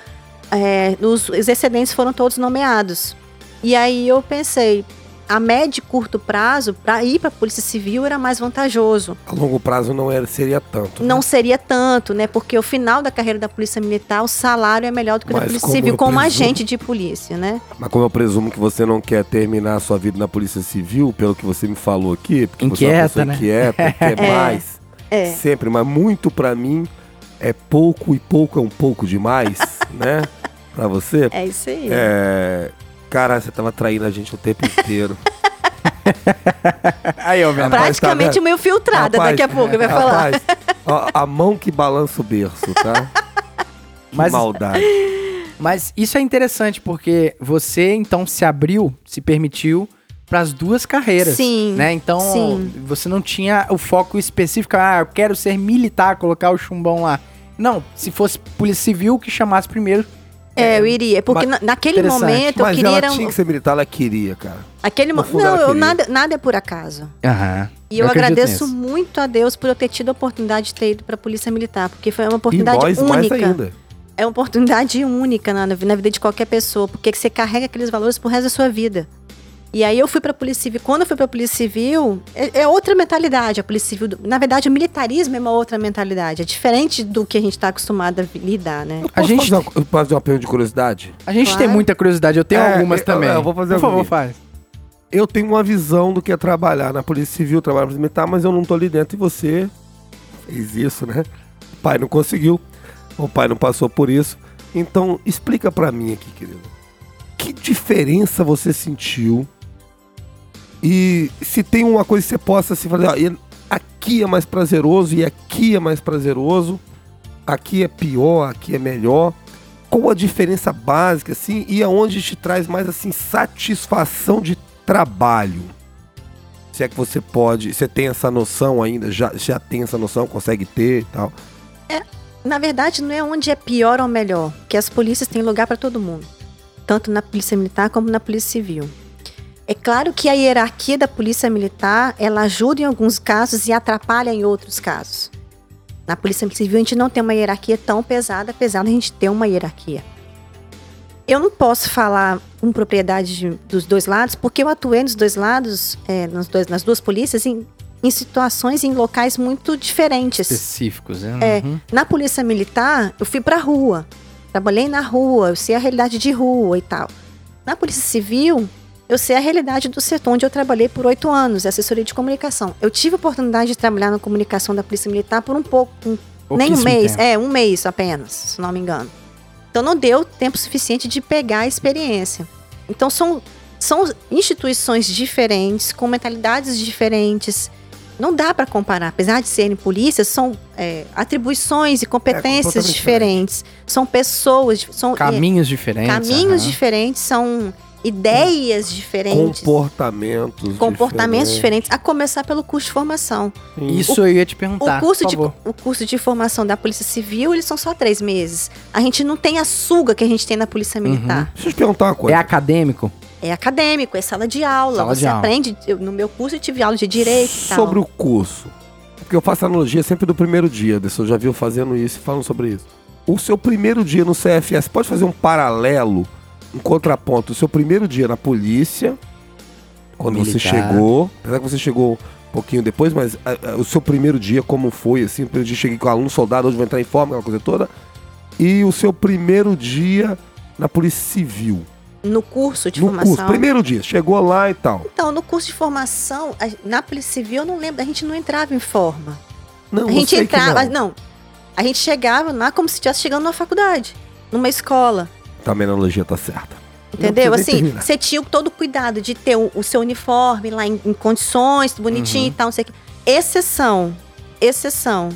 é, os, os excedentes foram todos nomeados. E aí eu pensei, a médio e curto prazo, para ir para a Polícia Civil era mais vantajoso. A longo prazo não era, seria tanto. né? Não seria tanto, né? Porque o final da carreira da Polícia Militar, o salário é melhor do que o da Polícia Civil, como presumo- agente de polícia, né? Mas como eu presumo que você não quer terminar a sua vida na Polícia Civil, pelo que você me falou aqui, porque você é uma Inquieta, pessoa né? inquieta, quer É. mais, É. sempre, mas muito pra mim é pouco e pouco é um pouco demais, né? Pra você. É isso aí. É, Cara, você tava traindo a gente o tempo inteiro. Aí, ó. Rapaz, tá Praticamente vendo? meio filtrada Rapaz, daqui a pouco, vai falar. Rapaz, ó, a mão que balança o berço, tá? Que Mas- maldade. Mas isso é interessante porque você então se abriu, se permitiu para as duas carreiras, Sim, né? Então sim. você não tinha o foco específico, ah, eu quero ser militar, colocar o chumbão lá. Não, se fosse polícia civil que chamasse primeiro. É, eu iria. Porque Mas- naquele momento eu Mas queria. ela tinha que ser militar, ela queria, cara. Aquele No mo- fundo, Não, eu, nada, nada é por acaso. Aham. E eu, acredito agradeço muito a Deus por eu ter tido a oportunidade de ter ido para a Polícia Militar, porque foi uma oportunidade nós única. É uma oportunidade única na, na vida de qualquer pessoa, porque você carrega aqueles valores pro resto da sua vida. E aí eu fui pra Polícia Civil. Quando eu fui pra Polícia Civil, é, é outra mentalidade. A Polícia Civil, do- na verdade, o militarismo é uma outra mentalidade. É diferente do que a gente tá acostumado a lidar, né? A gente- fazer posso fazer uma pergunta de curiosidade? A gente Claro. tem muita curiosidade, eu tenho É, algumas eu- também. eu vou fazer Por favor, faz. Eu tenho uma visão do que é trabalhar na Polícia Civil, trabalhar na Polícia Militar, mas eu não tô ali dentro e você fez isso, né? O pai não conseguiu, o pai não passou por isso. Então, explica pra mim aqui, querido. Que diferença você sentiu? E se tem uma coisa que você possa se fazer, ó, aqui é mais prazeroso e aqui é mais prazeroso, aqui é pior, aqui é melhor. Qual a diferença básica, assim, e aonde te traz mais, assim, satisfação de trabalho? Se é que você pode, você tem essa noção ainda, já, já tem essa noção, consegue ter e tal. Na verdade, não é onde é pior ou melhor, que as polícias têm lugar para todo mundo, tanto na polícia militar como na polícia civil. É claro que a hierarquia da polícia militar, ela ajuda em alguns casos e atrapalha em outros casos. Na polícia civil a gente não tem uma hierarquia tão pesada, apesar de a gente ter uma hierarquia. Eu não posso falar com propriedade de- dos dois lados, porque eu atuei nos dois lados, é, nos dois- nas duas polícias, em, em situações, em locais muito diferentes. Específicos, né? É, Uhum. na polícia militar, eu fui pra rua. Trabalhei na rua, eu sei a realidade de rua e tal. Na polícia civil, eu sei a realidade do setor onde eu trabalhei por oito anos, assessoria de comunicação. Eu tive a oportunidade de trabalhar na comunicação da polícia militar por um pouco, um- nem um mês, tempo. é, um mês apenas, se não me engano. Então não deu tempo suficiente de pegar a experiência. Então são, são instituições diferentes, com mentalidades diferentes. Não dá para comparar. Apesar de serem polícias, são é, atribuições e competências completamente diferentes. São pessoas, são é, Caminhos diferentes. caminhos aham. diferentes, são ideias diferentes. Comportamentos Comportamentos diferentes, a começar pelo curso de formação. Isso eu ia te O perguntar. curso, por de, favor. o curso de formação da Polícia Civil, eles são só três meses. A gente não tem a suga que a gente tem na Polícia Uhum. Militar. Deixa eu te perguntar uma É coisa. acadêmico? É acadêmico, é sala de aula. Sala você de aula. aprende. eu- no meu curso eu tive aula de direito e tal. Sobre o curso. Porque eu faço analogia sempre do primeiro dia. Eu já viu fazendo isso e falando sobre isso. O seu primeiro dia no CFS, pode fazer um paralelo, um contraponto. O seu primeiro dia na polícia, quando você Militar. chegou, apesar que você chegou um pouquinho depois, mas ah, ah, o seu primeiro dia, como foi, assim, o primeiro dia cheguei com aluno, soldado, hoje vou entrar em forma, aquela coisa toda. E o seu primeiro dia na Polícia Civil. No curso de no formação. curso, primeiro dia, chegou lá e tal. Então, no curso de formação, a- na Polícia Civil, eu não lembro, a gente não entrava em forma. Não, A gente entrava, não. não. A gente chegava lá como se estivesse chegando numa faculdade, numa escola. A analogia tá certa. Entendeu? Assim, você tinha todo o cuidado de ter o, o seu uniforme lá em, em condições, bonitinho Uhum. e tal, não sei o quê. Exceção, exceção.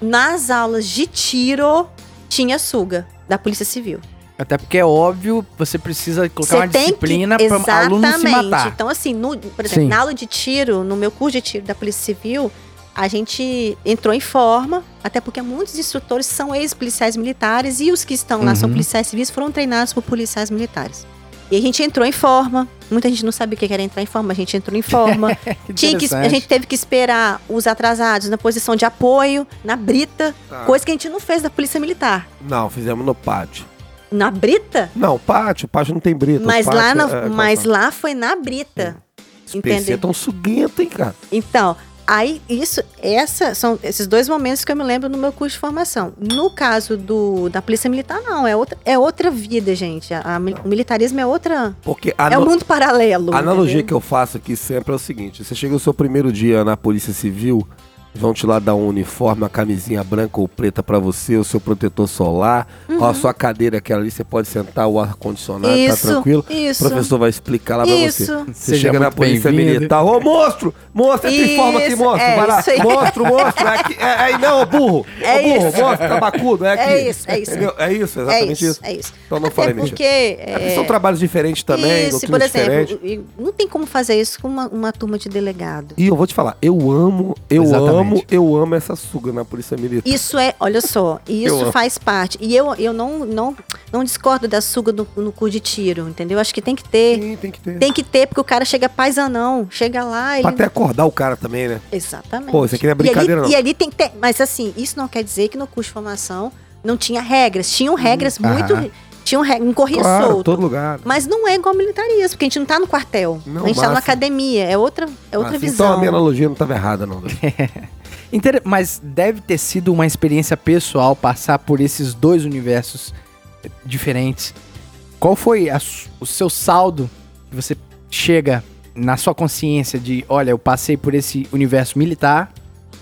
Nas aulas de tiro, tinha suga da Polícia Civil. Até porque é óbvio, você precisa colocar uma Você tem disciplina para aluno se matar. Então, assim, no, por exemplo, Sim. na aula de tiro, no meu curso de tiro da Polícia Civil, a gente entrou em forma, até porque muitos instrutores são ex-policiais militares e os que estão lá são Uhum. policiais civis foram treinados por policiais militares. E a gente entrou em forma. Muita gente não sabia o que era entrar em forma, a gente entrou em forma. Que Tinha que, a gente teve que esperar os atrasados na posição de apoio, na brita, Tá. coisa que a gente não fez da Polícia Militar. Não, fizemos no pátio. Na brita? Não, pátio, pátio não tem brita. Mas, pátio lá, na- é- é mas calçado. lá foi na brita. Os PC entendeu? tão suguento, hein, cara? Então, aí isso, essa são esses dois momentos que eu me lembro no meu curso de formação. No caso do da Polícia Militar, não, é outra, é outra vida, gente. A- a o militarismo é outra. Porque É um mundo paralelo. a analogia entendeu? que eu faço aqui sempre é o seguinte: você chega no seu primeiro dia na Polícia Civil, vão te lá dar um uniforme, uma camisinha branca ou preta pra você, o seu protetor solar, ó, a sua cadeira aquela ali, você pode sentar, o ar-condicionado, tá Uhum. Isso, tranquilo. isso. O professor vai explicar lá pra você. Isso. Você Seja chega na polícia militar, ô monstro! Monstro, entra em forma aqui, monstro! é vai lá, monstro, monstro! É, aqui, é, é não, ô burro! É ô burro, isso. monstro, tabacudo, é aqui! É isso, é isso. É isso, É exatamente isso, isso. é isso. Então não Até falei mentira. porque É é, são trabalhos diferentes também, isso, por exemplo, diferentes. não tem como fazer isso com uma, uma turma de delegado. E eu vou te falar, eu amo, eu Exatamente. amo, eu amo essa suga na polícia militar. Isso é, olha só, isso amo. faz parte. E eu, eu não, não, não discordo da suga no, no cu de tiro, entendeu? Acho que tem que ter. Sim, tem que ter. Tem que ter, porque o cara chega paisanão, chega lá, ele. Pra até acordar o cara também, né? Exatamente. Pô, isso aqui não é brincadeira, e ali, não. E ali tem que ter. Mas assim, isso não quer dizer que no curso de formação não tinha regras. Tinham regras muito. Aham. Tinham regras, não corria Claro, solto. todo lugar. Mas não é igual militarismo, porque a gente não tá no quartel. Não, a gente tá na massa. academia. É outra, é outra Assim, visão. Então a minha analogia não estava errada, não. Inter- Mas deve ter sido uma experiência pessoal passar por esses dois universos diferentes. Qual foi a o seu saldo que você chega na sua consciência de, olha, eu passei por esse universo militar,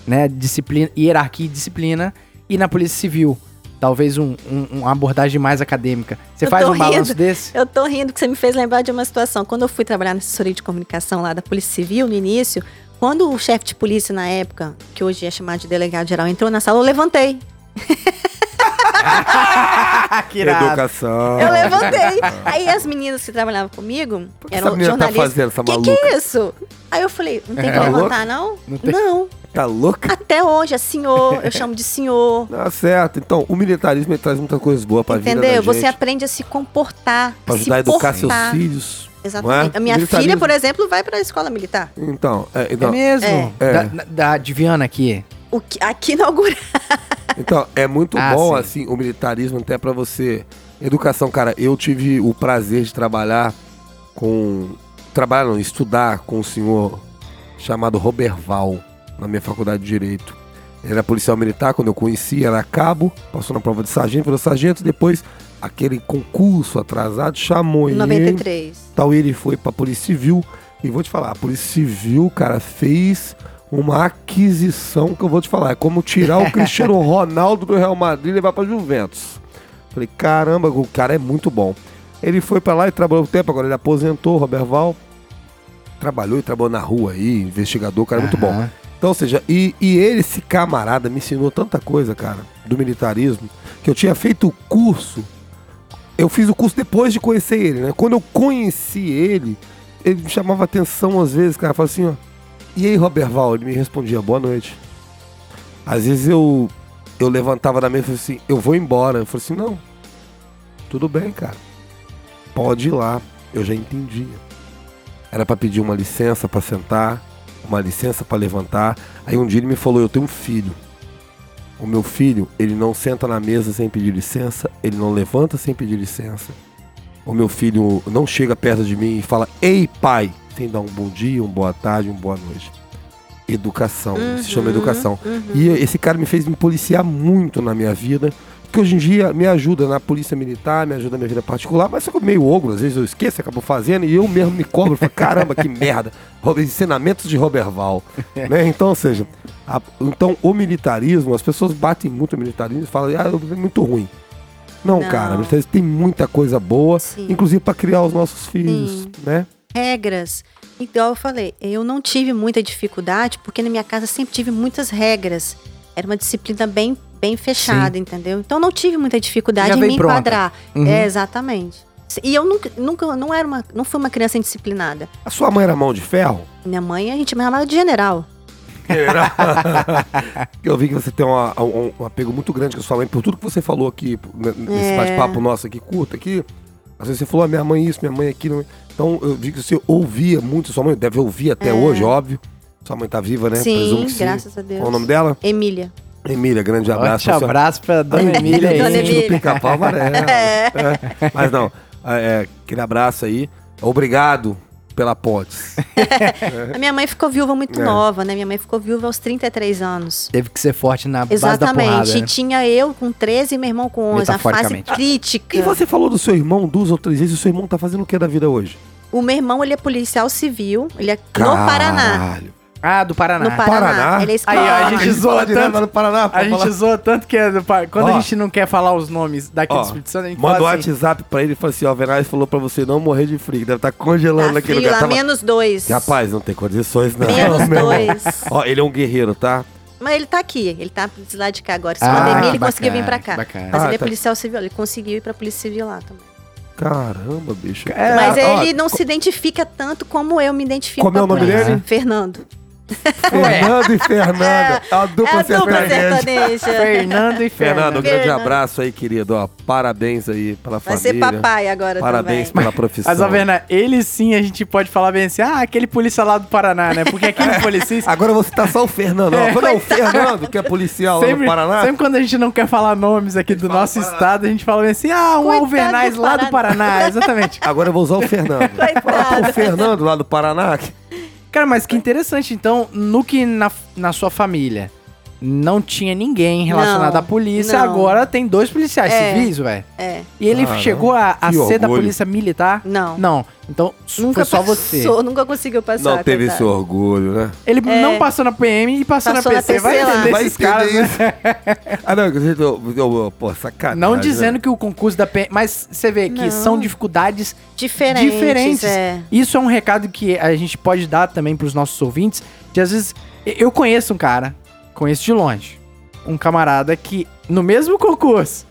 né, disciplina, hierarquia e disciplina, e na polícia civil, talvez um, um- uma abordagem mais acadêmica. Você Eu faz um balanço rindo. desse? Eu tô rindo que você me fez lembrar de uma situação. Quando eu fui trabalhar na assessoria de comunicação lá da Polícia Civil, no início, quando o chefe de polícia na época, que hoje é chamado de delegado geral, entrou na sala, eu levantei. que irado. Educação. Eu levantei. Aí as meninas que trabalhavam comigo que eram essa tá jornalistas. fazendo, essa que que é isso? Aí eu falei, não tem É que levantar, não? Não tem. Não. Tá louca? Até hoje é senhor, eu chamo de senhor. Tá certo. Então, o militarismo ele traz muitas coisas boas pra vida da Entendeu? gente. Você aprende a se comportar. Pra ajudar a educar portar. seus filhos. Exatamente. não é? A minha filha, por exemplo, vai pra escola militar. Então, é, É então, mesmo? É. Da, da, da Diviana aqui. O que, aqui inaugura. Então, é muito Ah, bom, sim. assim, o militarismo até pra você. Educação, cara, eu tive o prazer de trabalhar com. Trabalhar, não, estudar com um senhor chamado Roberval, na minha faculdade de Direito. Ele era policial militar, quando eu conheci, era cabo, passou na prova de sargento, virou sargento, depois aquele concurso atrasado chamou ele. 93. Tal ele foi pra Polícia Civil. E vou te falar, a Polícia Civil, cara, fez uma aquisição que eu vou te falar. É como tirar o Cristiano Ronaldo do Real Madrid e levar pra Juventus. Falei, caramba, o cara é muito bom. Ele foi pra lá e trabalhou um tempo, agora ele aposentou, Roberval. Trabalhou e trabalhou na rua aí, investigador, o cara é muito bom. Então, ou seja, e, e ele, esse camarada, me ensinou tanta coisa, cara, do militarismo, que eu tinha feito o curso. Eu fiz o curso depois de conhecer ele, né? Quando eu conheci ele, ele me chamava atenção às vezes, cara, falava assim, ó. E aí, Roberval? Ele me respondia, boa noite. Às vezes eu, eu levantava da mesa e falei assim, eu vou embora. Eu falei assim, não, tudo bem, cara. Pode ir lá, eu já entendia. Era pra pedir uma licença pra sentar, uma licença pra levantar. Aí um dia ele me falou: Eu tenho um filho. O meu filho, ele não senta na mesa sem pedir licença, ele não levanta sem pedir licença. O meu filho não chega perto de mim e fala: Ei, pai, sem dar um bom dia, uma boa tarde, uma boa noite. Educação, se chama educação. E esse cara me fez me policiar muito na minha vida, que hoje em dia me ajuda na polícia militar, me ajuda na minha vida particular, mas só que eu meio ogro, às vezes eu esqueço, acabo fazendo, e eu mesmo me cobro, falo, caramba, que merda. Ensinamentos de Roberval. né? Então, ou seja, a- então o militarismo, as pessoas batem muito no militarismo e falam, ah, é muito ruim. Não, Não. cara, o militarismo tem muita coisa boa, Sim. inclusive para criar os nossos filhos, Sim. né? Regras. Igual eu falei, eu não tive muita dificuldade, porque na minha casa sempre tive muitas regras. Era uma disciplina bem, bem fechada, entendeu? Então não tive muita dificuldade Já em me pronta. enquadrar. Uhum. É, exatamente. E eu nunca, nunca não era uma, não fui uma criança indisciplinada. A sua mãe era mão de ferro? Minha mãe, a gente me chamava de general. Eu vi que você tem uma- um, um apego muito grande com a sua mãe, por tudo que você falou aqui, nesse É. bate-papo nosso aqui, curto aqui. Às vezes você falou, ah, minha mãe isso, minha mãe aquilo. Então eu vi que você ouvia muito, sua mãe deve ouvir até hoje, óbvio. Sua mãe tá viva, né? É. Sim, Presumo que graças a Deus. Qual o nome dela? Emília. Emília, grande abraço. Senhora. abraço pra Dona Emília aí. Dona Gente do Emília. Pica-Pau Amarelo. É. Mas não, é, aquele abraço aí. Obrigado pela Pontes. A minha mãe ficou viúva muito É. nova, né? Minha mãe ficou viúva aos 33 anos. Teve que ser forte na base da Exatamente. porrada. E né? tinha eu com 13 e meu irmão com 11. A fase crítica. E você falou do seu irmão duas ou três vezes, o seu irmão tá fazendo o que da vida hoje? O meu irmão, ele é policial civil. Ele é no Paraná. Ah, do Paraná. No Paraná. Paraná? Ele é Aí, ó, a gente zoa direto tanto- no Paraná. A gente falar. zoa tanto que é do Par- quando Ó. a gente não quer falar os nomes daqui Ó, do Espírito Santo, a gente Manda um fala assim, WhatsApp pra ele e fala assim: ó, Venaz falou pra você não morrer de frio, deve estar congelando Tá naquele frio lugar. lá, Tava- menos dois. Rapaz, não tem condições, não. Menos dois. Ó, ele é um guerreiro, tá? Mas ele tá aqui. Ele tá lado de cá agora. Se Ah, pandemia, ele conseguiu vir bacana, pra cá. bacana. Mas Ah, ele é tá. policial civil. Ele conseguiu ir pra polícia civil lá também. Caramba, bicho. É, Mas ó, ele não se identifica tanto como eu me identifico Como é o nome dele? Fernando. Fernando e Fernanda. É a dupla é a dupla sertaneja. sertaneja. Fernando e Fernando, um grande Fernando. abraço aí, querido. Ó, parabéns aí pela Vai família. ser papai agora Parabéns também. pela profissão. Mas, ó, Verna, ele sim a gente pode falar bem assim, ah, aquele polícia lá do Paraná, né? Porque aqui no Policista, Agora você tá só o Fernando. Ó, Quando é o Fernando, que é policial lá sempre, no Paraná. sempre quando a gente não quer falar nomes aqui do nosso estado, a gente fala bem assim, ah, um Coitado Alvernais do lá do Paraná, exatamente. Agora eu vou usar o Fernando. Fala pro Fernando lá do Paraná. Cara, mas que interessante, então, no que na, na sua família não tinha ninguém relacionado Não, à polícia, não. agora tem dois policiais É. civis, velho. É. E ele Caramba, chegou a, a que ser da orgulho. polícia militar? Não. Não. Então, Nunca foi só passou, você. nunca conseguiu passar. Não teve coitado. esse orgulho, né? Ele não passou na PM e passou, Passou na na PC. Vai PC lá. entender Vai esses caras, né? isso. Ah, não, eu, eu, eu, pô, sacanagem. Não né? dizendo que o concurso da PM... Mas você vê que Não. são dificuldades Diferentes. diferentes. É. Isso é um recado que a gente pode dar também pros nossos ouvintes. De às vezes, eu conheço um cara, conheço de longe, um camarada que no mesmo concurso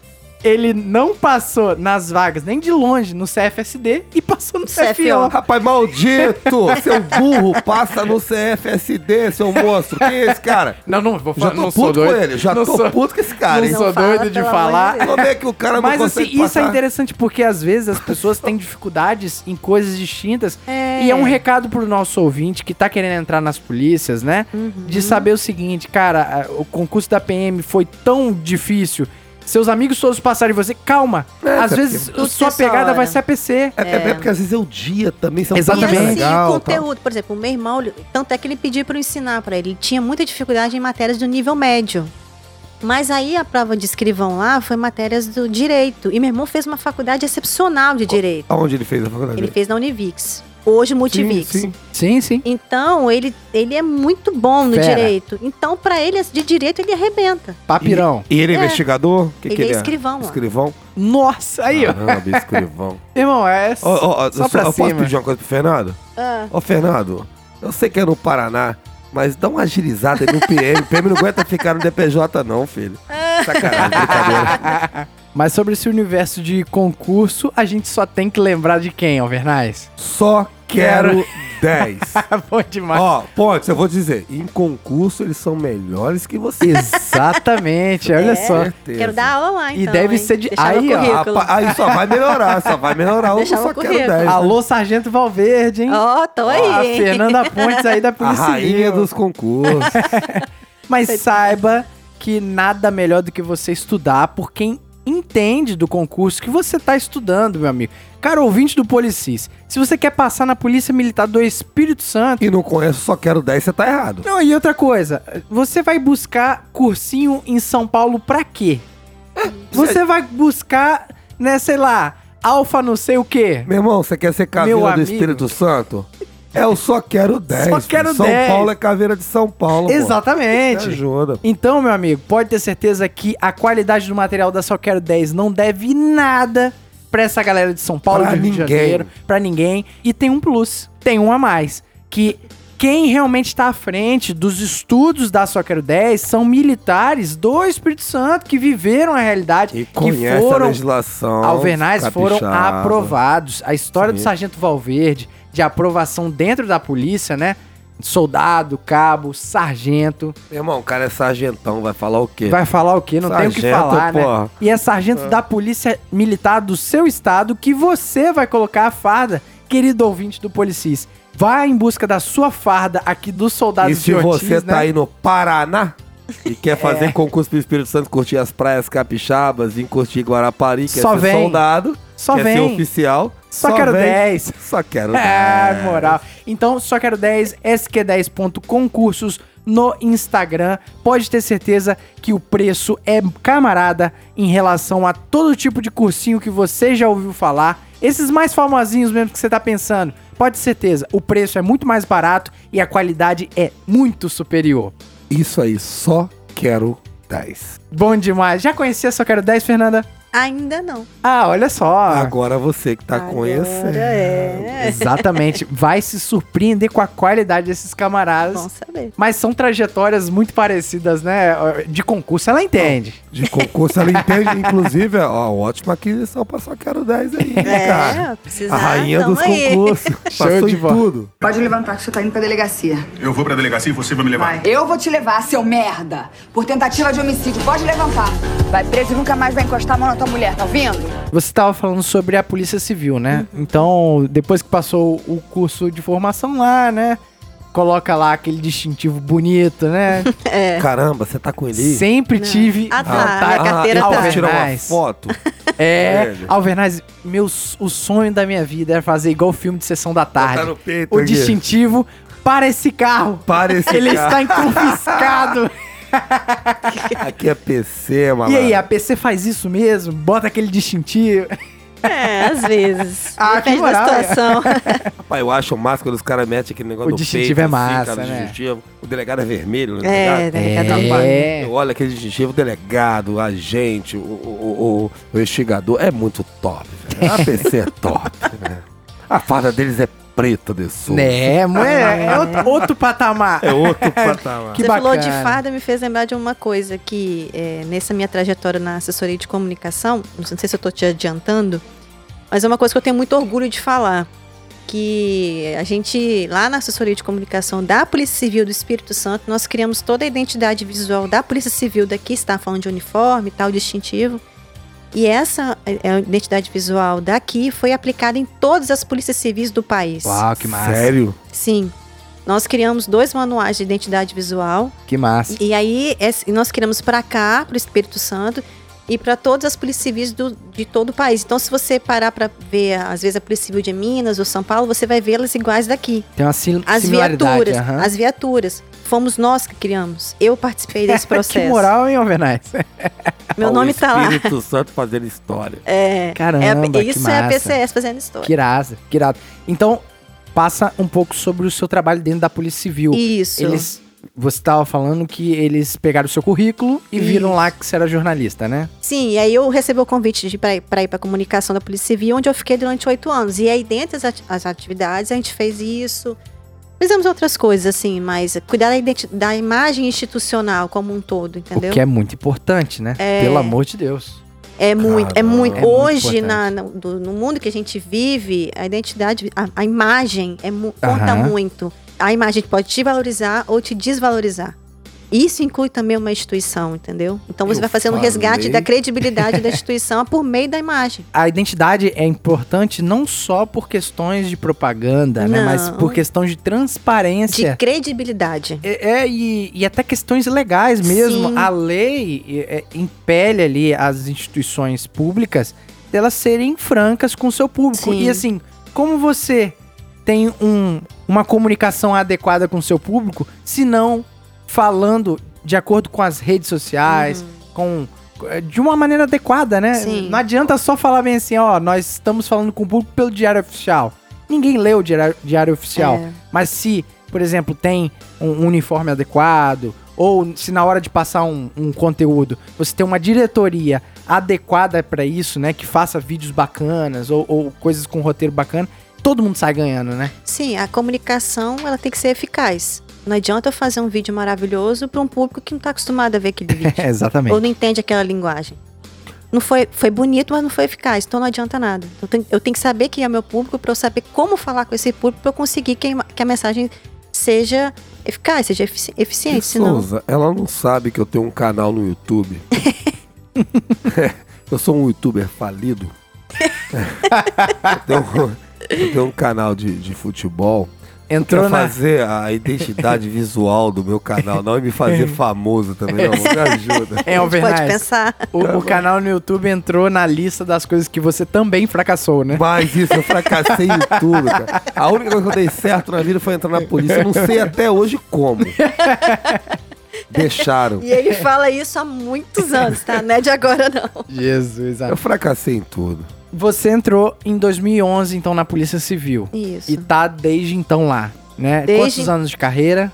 ele não passou nas vagas nem de longe no CFSD e passou no CFO. CFO. Rapaz, maldito! seu burro passa no CFSD, seu monstro. Quem é esse cara? Não, não, vou Já falar, tô não sou puto doido. com ele. Já não tô sou, puto com esse cara, não hein? sou Não doido de falar. Como é que o cara não Mas assim, consegue isso é passar? interessante porque às vezes as pessoas têm dificuldades em coisas distintas. É. E é um recado pro nosso ouvinte que tá querendo entrar nas polícias, né? Uhum. De saber o seguinte, cara, o concurso da PM foi tão difícil. Seus amigos todos passaram em você. Calma. É, às vezes Tudo sua pegada hora. vai ser a PC. É, é. é porque às vezes é o dia também, são Exatamente. E tão assim, legal, tal. conteúdo, por exemplo, o meu irmão, ele- tanto é que ele pediu para eu ensinar para ele. Ele tinha muita dificuldade em matérias do nível médio. Mas aí a prova de escrivão lá foi matérias do direito. E meu irmão fez uma faculdade excepcional de direito. Aonde ele fez a faculdade? Ele fez na Univix. Hoje Multivix. Sim, sim. Sim, sim. Então, ele, ele é muito bom no Fera. direito. Então, para ele, de direito, ele arrebenta. Papirão. E ele é É. investigador? O que Ele que é ele escrivão. Escrivão? Nossa, aí, ó. Caramba, escrivão. Irmão, é Ó, ó, ó, só eu pra eu posso cima. pedir uma coisa pro Fernando? Ah, Ô, Fernando, eu sei que é no Paraná, mas dá uma agilizada aí no PM. O PM não aguenta ficar no DPJ, não, filho. Sacanagem, brincadeira. Mas sobre esse universo de concurso, a gente só tem que lembrar de quem, Alvernais? Só quero 10. Bom demais. Ó, Pontes, eu vou dizer, em concurso eles são melhores que você. Exatamente, olha É. só. Certeza. Quero dar aula lá, E então. deve hein? ser de- Deixar aí, ó, aí só vai melhorar, só vai melhorar. Eu Deixar só no quero currículo. 10. Alô, Sargento Valverde, hein? Ó, tô aí. Ó, a? Fernanda Pontes aí da A Polícia rainha Civil. dos concursos. Mas saiba que nada melhor do que você estudar por quem entende do concurso que você está estudando, meu amigo. Cara, ouvinte do Policis, se você quer passar na Polícia Militar do Espírito Santo, e não conhece, só quero 10, você tá errado. Não, e outra coisa, você vai buscar cursinho em São Paulo pra quê? Você vai buscar, né, sei lá, alfa não sei o quê. Meu irmão, você quer ser caveira do amigo. Espírito Santo? É, eu só quero 10. Só quero. São 10. Paulo é caveira de São Paulo. Exatamente. ajuda. Então, meu amigo, pode ter certeza que a qualidade do material da Só Quero 10 não deve nada pra essa galera de São Paulo, Pra de Rio de ninguém. Janeiro, pra ninguém. E tem um plus, tem um a mais, que quem realmente está à frente dos estudos da Só Quero 10 são militares do Espírito Santo que viveram a realidade, E que conhece a foram legislação. Alvernais foram aprovados. A história do Sim. Sargento Valverde, de aprovação dentro da polícia, né? Soldado, cabo, sargento. Meu irmão, o cara é sargentão, vai falar o quê? Vai falar o quê? Não tem o que Sargento, falar, né? porra. E é sargento da polícia militar do seu estado que você vai colocar a farda, querido ouvinte do Policis. Vai em busca da sua farda aqui dos soldados E se de Ortiz, você né? tá aí no Paraná e É. quer fazer concurso pro Espírito Santo, curtir as praias capixabas, e curtir Guarapari, quer Só ser vem. soldado, Só quer vem. ser oficial. Só quero vem. 10. Só quero 10. É, moral. Então, só quero 10, SQ10.concursos no Instagram. Pode ter certeza que o preço é camarada em relação a todo tipo de cursinho que você já ouviu falar. Esses mais famosinhos mesmo que você tá pensando. Pode ter certeza, o preço é muito mais barato e a qualidade é muito superior. Isso aí, só quero 10. Bom demais. Já conhecia Só Quero 10, Fernanda? Ainda não. Ah, olha só. Agora você que tá Agora conhecendo. é. Exatamente. Vai se surpreender com a qualidade desses camaradas. Bom saber. Mas são trajetórias muito parecidas, né? De concurso, ela entende. De concurso, ela entende, inclusive, ó, ótima aquisição pra só quero 10 aí, né, cara? É, precisar. A rainha dos aí. concursos. Passou de em bola. tudo. Pode levantar que você tá indo pra delegacia. Eu vou pra delegacia e você vai me levar. Vai. Eu vou te levar, seu merda. Por tentativa de homicídio. Pode levantar. Vai preso e nunca mais vai encostar a mão na tua mulher, tá ouvindo? Você estava falando sobre a Polícia Civil, né? Então, depois que passou o curso de formação lá, né? Coloca lá aquele distintivo bonito, né? Caramba, você tá com ele? Sempre tive Ah, tá. vontade- A carteira eu tá. tirar uma foto? É, Velho. Alvernaz, meus, o sonho da minha vida era fazer igual o filme de Sessão da Tarde. Botar no peito o aqui. distintivo para esse carro. Para esse Ele carro. está confiscado. Aqui é PC, e malandro. aí, a PC faz isso mesmo? Bota aquele distintivo. É, às vezes. Ah, que Depende da moral, é. situação. Rapaz, eu acho massa quando os caras metem aquele negócio O distintivo peito, é assim, massa, cara, o né? distintivo. O delegado é vermelho, né? É, delegado? Rapaz, É. eu olho aquele distintivo, o delegado, o agente, o, o, o, o investigador, é muito top, velho. A PC é top, né? A farda deles é preta de sul. Né, mulher, é outro, outro patamar. É outro patamar. Que Você falou de bacana. farda, me fez lembrar de uma coisa que é, nessa minha trajetória na assessoria de comunicação, não sei se eu tô te adiantando, mas é uma coisa que eu tenho muito orgulho de falar. Que a gente, lá na assessoria de comunicação da Polícia Civil do Espírito Santo, nós criamos toda a identidade visual da Polícia Civil daqui, está falando de uniforme e tal, distintivo. E essa é, a identidade visual daqui foi aplicada em todas as polícias civis do país. Uau, que massa. Sério? Sim. Nós criamos dois manuais de identidade visual Que massa. e aí, nós criamos para cá, para o Espírito Santo, e para todas as polícias civis do- de todo o país. Então, se você parar para ver, às vezes, a Polícia Civil de Minas ou São Paulo, você vai vê-las iguais daqui. Tem uma sim- As similaridade. viaturas, aham. as viaturas. Fomos nós que criamos. Eu participei desse processo. que moral, hein, Alvernaz? Meu nome o tá lá. Espírito Santo fazendo história. É, Caramba, é, que isso é a. PCS fazendo história. Que irado, que irado. Então, passa um pouco sobre o seu trabalho dentro da Polícia Civil. Isso. Eles, você estava falando que eles pegaram o seu currículo e viram Isso. lá que você era jornalista, né? Sim, e aí eu recebi o convite de para ir para a comunicação da Polícia Civil, onde eu fiquei durante oito anos. E aí, dentre as, ati- as atividades, a gente fez isso. Fizemos outras coisas, assim, mas cuidar da, da imagem institucional como um todo, entendeu? O que é muito importante, né? Pelo amor de Deus. É muito, é muito. É muito Hoje, importante. na, no, no mundo que a gente vive, a identidade, a, a imagem é, conta muito. A imagem pode te valorizar ou te desvalorizar. Isso inclui também uma instituição, entendeu? Então você Eu vai fazendo um resgate da credibilidade da instituição por meio da imagem. A identidade é importante não só por questões de propaganda, né? Não. Mas por questão de De transparência. credibilidade. É, é, e, e até questões legais mesmo. Sim. A lei é, impele ali as instituições públicas delas serem francas com o seu público. Sim. E assim, como você tem um, uma comunicação adequada com o seu público, se não falando de acordo com as redes sociais, com de uma maneira adequada, né? Uhum. Sim. Não adianta só falar bem assim, ó, nós estamos falando com o público pelo diário oficial. Ninguém lê o diário, diário oficial. É. Mas se, por exemplo, tem um uniforme adequado, ou se na hora de passar um, um conteúdo você tem uma diretoria adequada pra isso, né? Que faça vídeos bacanas ou, ou coisas com roteiro bacana, todo mundo sai ganhando, né? Sim, a comunicação ela tem que ser eficaz. Não adianta eu fazer um vídeo maravilhoso para um público que não está acostumado a ver aquele vídeo. exatamente. ou não entende aquela linguagem. Não foi, foi bonito, mas não foi eficaz, então não adianta nada. Eu tenho, eu tenho que saber quem é meu público para eu saber como falar com esse público para eu conseguir que, a- que a mensagem seja eficaz, seja efici- E eficiente. Senão, Souza, ela não sabe que eu tenho um canal no YouTube. eu sou um youtuber falido. eu, tenho, eu tenho um canal de, de futebol. Entrou Quer na... fazer a identidade visual do meu canal, não, e me fazer famoso também, não, me ajuda. É, gente pode pensar. o, o canal no YouTube entrou na lista das coisas que você também fracassou, né? Mas isso, eu fracassei em tudo, cara. A única coisa que eu dei certo na vida foi entrar na polícia. Eu não sei até hoje como. Deixaram. E ele fala isso há muitos anos, tá? Não é de agora, não. Jesus, Eu fracassei em tudo. Você entrou em 2011, então, na Polícia Civil. Isso. E tá desde então lá, né? Desde- Quantos anos de carreira?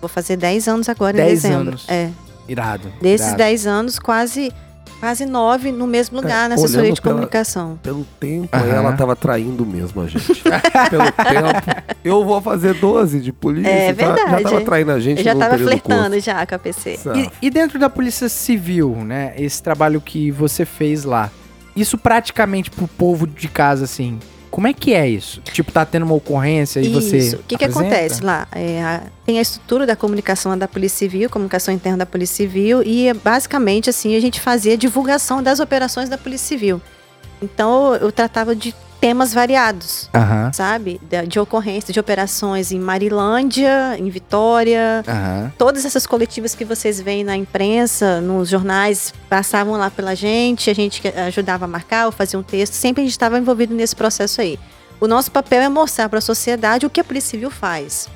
Vou fazer 10 anos agora em 10 dezembro. anos. É. Irado. Desses irado. 10 anos, quase quase 9 no mesmo lugar, na assessoria de pela- comunicação. Pelo tempo, aí ela tava traindo mesmo a gente. Pelo tempo. Eu vou fazer 12 de polícia. É tá- Já verdade. tava traindo a gente Eu já num tava período do flertando curso. já com a PC. E, e dentro da Polícia Civil, né? Esse trabalho que você fez lá, isso praticamente pro povo de casa, assim, como é que é isso? Tipo, tá tendo uma ocorrência e você. Isso. O que, que acontece lá? É, a- tem a estrutura da comunicação da Polícia Civil, comunicação interna da Polícia Civil, e é basicamente assim a gente fazia divulgação das operações da Polícia Civil. Então eu tratava de temas variados, Aham. sabe? De, de ocorrências, de operações em Marilândia, em Vitória. Aham. Todas essas coletivas que vocês veem na imprensa, nos jornais, passavam lá pela gente, a gente ajudava a marcar ou fazia um texto, sempre a gente estava envolvido nesse processo aí. O nosso papel é mostrar para a sociedade o que a Polícia Civil faz.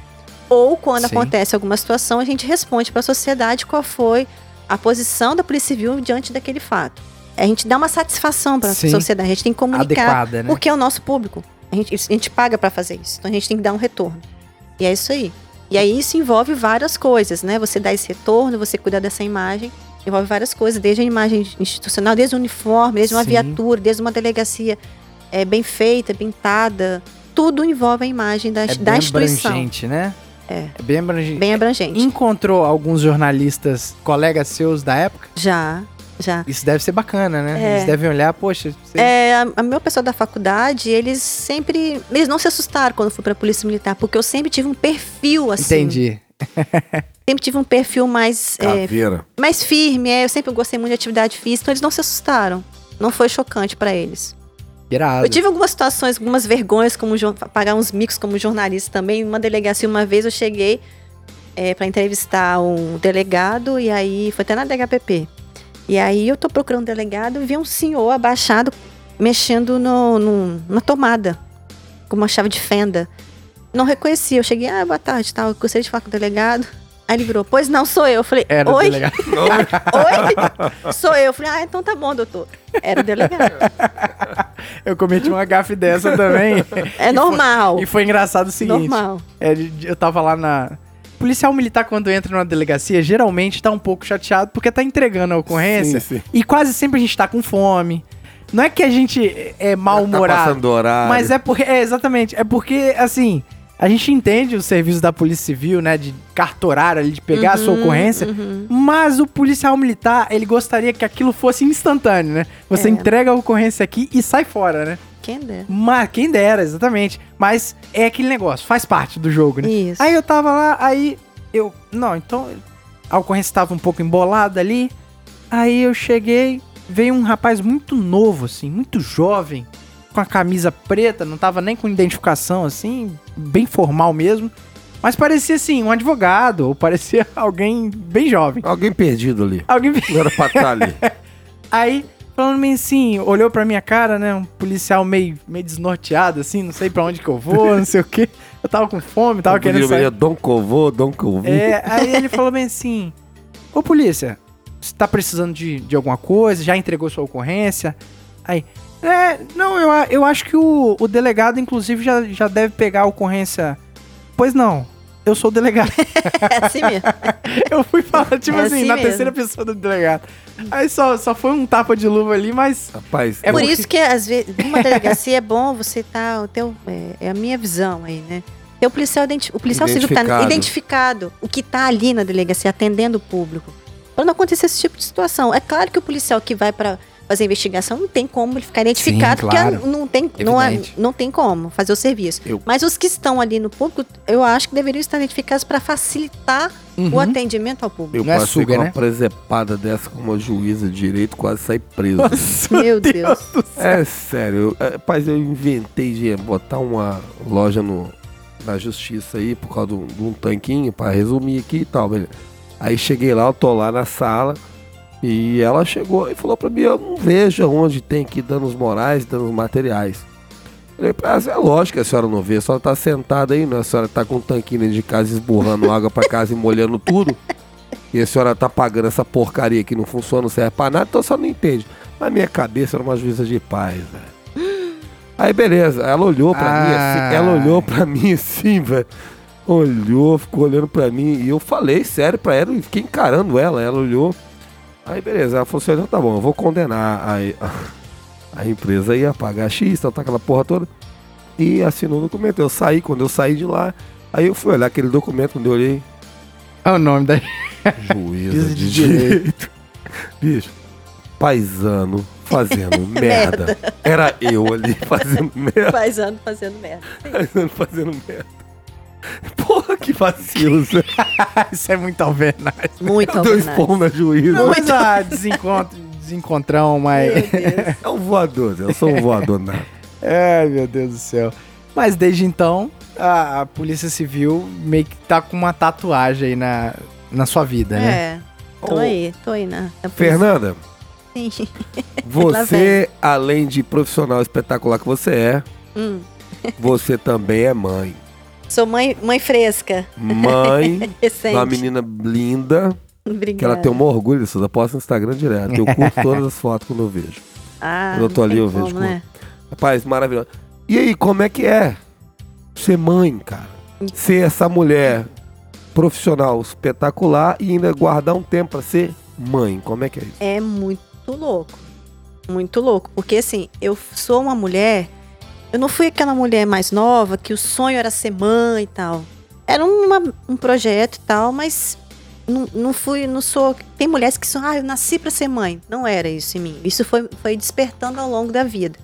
Ou quando Sim. acontece alguma situação, a gente responde para a sociedade qual foi a posição da Polícia Civil diante daquele fato. A gente dá uma satisfação para a sociedade, a gente tem que comunicar Adequada, né? porque é o nosso público. A gente, a gente paga para fazer isso. Então a gente tem que dar um retorno. E é isso aí. E aí isso envolve várias coisas, né? Você dá esse retorno, você cuida dessa imagem. Envolve várias coisas, desde a imagem institucional, desde o uniforme, desde uma Sim. viatura, desde uma delegacia é, bem feita, pintada. Tudo envolve a imagem da, É da bem instituição. abrangente, né? É. É bem abrangente. Bem abrangente. Encontrou alguns jornalistas, colegas seus da época? Já, já. Isso deve ser bacana, né? É. Eles devem olhar, poxa, você... É, a, a meu pessoal da faculdade, eles sempre. Eles não se assustaram quando eu fui pra Polícia Militar, porque eu sempre tive um perfil assim. entendi. Sempre tive um perfil mais, é, Caveira. mais firme. é, eu sempre gostei muito de atividade física, então eles não se assustaram. Não foi chocante pra eles. Irado. Eu tive algumas situações, algumas vergonhas, como pagar uns micos como jornalista também. Numa delegacia, uma vez eu cheguei é, para entrevistar um delegado, e aí foi até na DHPP. E aí eu tô procurando um delegado e vi um senhor abaixado mexendo no, no- na tomada, com uma chave de fenda. Não reconheci. Eu cheguei, ah, boa tarde, tal. Eu gostaria de falar com o delegado. Aí ele virou, pois não, sou eu. Eu falei, Era oi? delegado. Oi? Sou eu. Eu falei, ah, então tá bom, doutor. Era o delegado. Eu cometi uma gafe dessa também. É normal. E foi engraçado o seguinte. Normal. É, eu tava lá na. Policial militar, quando entra numa delegacia, geralmente tá um pouco chateado porque tá entregando a ocorrência. Sim, sim. E quase sempre a gente tá com fome. Não é que a gente é Tá mal-humorado. passando horário. mas é porque. É, exatamente. É porque, assim. A gente entende o serviço da Polícia Civil, né? De cartorar ali, de pegar a sua Uhum, ocorrência. uhum. Mas o policial militar, ele gostaria que aquilo fosse instantâneo, né? Você É. entrega a ocorrência aqui e sai fora, né? Quem dera. Mas quem dera, exatamente. Mas é aquele negócio, faz parte do jogo, né? Isso. Aí eu tava lá, aí eu. Não, então. A ocorrência tava um pouco embolada ali. Aí eu cheguei, veio um rapaz muito novo, assim, muito jovem, com a camisa preta, não tava nem com identificação, assim, bem formal mesmo. Mas parecia assim, um advogado, ou parecia alguém bem jovem. Alguém perdido ali. Alguém. Não era pra estar ali. Aí, falando meio assim, olhou pra minha cara, né? Um policial meio, meio desnorteado, assim, não sei pra onde que eu vou, não sei o quê. Eu tava com fome, tava querendo sair. Dom Covô, Dom Covô. É, aí ele falou bem assim: Ô polícia, você tá precisando de, de alguma coisa? Já entregou sua ocorrência? Aí, é, não, eu, eu acho que o, o delegado, inclusive, já, já deve pegar a ocorrência. Pois não, eu sou o delegado. É assim mesmo. eu fui falar, tipo É assim, assim na mesmo. terceira pessoa do delegado. Aí só, só foi um tapa de luva ali, mas. Rapaz, É Por porque- isso que, às vezes, numa delegacia é bom você tá. O teu, é, é a minha visão aí, né? Ter o policial, identi- o policial civil que tá Identificado. identificado, o que tá ali na delegacia, atendendo o público. Pra não acontecer esse tipo de situação. É claro que o policial que vai pra fazer a investigação não tem como ele ficar identificado, claro. porque não tem, não, é, Evidente. não tem como fazer o serviço. Eu- Mas os que estão ali no público, eu acho que deveriam estar identificados para facilitar o Uhum. atendimento ao público. eu não é passei suga, com uma né? presepada dessa com uma juíza de direito, quase saí preso. Nossa, Meu Deus. do céu. É sério, eu, é, rapaz, eu inventei de botar uma loja no, na justiça aí por causa de um, de um tanquinho, pra resumir aqui e tal, beleza. Aí cheguei lá, eu tô lá na sala e ela chegou e falou pra mim, eu não vejo onde tem que danos morais, danos materiais. Eu falei, ah, é lógico que a senhora não vê, a senhora tá sentada aí, né? A senhora tá com um tanquinho dentro de casa esburrando água pra casa e molhando tudo. E a senhora tá pagando essa porcaria que não funciona, não serve pra nada, então a senhora não entende. Na minha cabeça era uma juíza de paz, velho. Aí beleza, ela olhou pra mim assim, Ah. ela olhou pra mim assim, velho. Olhou, ficou olhando pra mim e eu falei sério pra ela e fiquei encarando ela. Ela olhou. Aí beleza, ela falou assim: então tá bom, eu vou condenar a, a, a empresa aí a pagar X, tal, tá, aquela porra toda. E assinou o documento. Eu saí, quando eu saí de lá, aí eu fui olhar aquele documento, quando eu olhei, É o nome da. juíza de de direito. direito. Bicho, paisano fazendo merda. Era eu ali fazendo merda. Faz ano fazendo merda. Paisano fazendo merda. Porra, que vacilo, Zé. Isso é muito alvernagem. Muito Dois alvernagem. pão na juíza. Mas ah, desencontro, desencontrão, mas. Meu Deus. É um voador. Eu sou um voador, não. Ai, meu Deus do céu. Mas desde então, a, a Polícia Civil meio que tá com uma tatuagem aí na, na sua vida, né? É. Tô Ô, aí, tô aí na. na Fernanda, Sim. você, além de profissional espetacular que você é, Hum. você também é mãe. Sou mãe, mãe fresca. Mãe uma menina linda, Obrigada. que ela tem um orgulho disso. Eu posto no Instagram direto. Eu curto todas as fotos quando eu vejo. Ah, Quando eu tô ali, eu vejo como, como- né? Rapaz, maravilhoso. E aí, como é que é ser mãe, cara? Ser essa mulher profissional espetacular e ainda guardar um tempo pra ser mãe. Como é que é isso? É muito louco. Muito louco. Porque assim, eu sou uma mulher. Eu não fui aquela mulher mais nova que o sonho era ser mãe e tal. Era uma- um projeto e tal, mas não, não fui, não sou. Tem mulheres que são, ah, eu nasci pra ser mãe. Não era isso em mim. Isso foi, foi despertando ao longo da vida.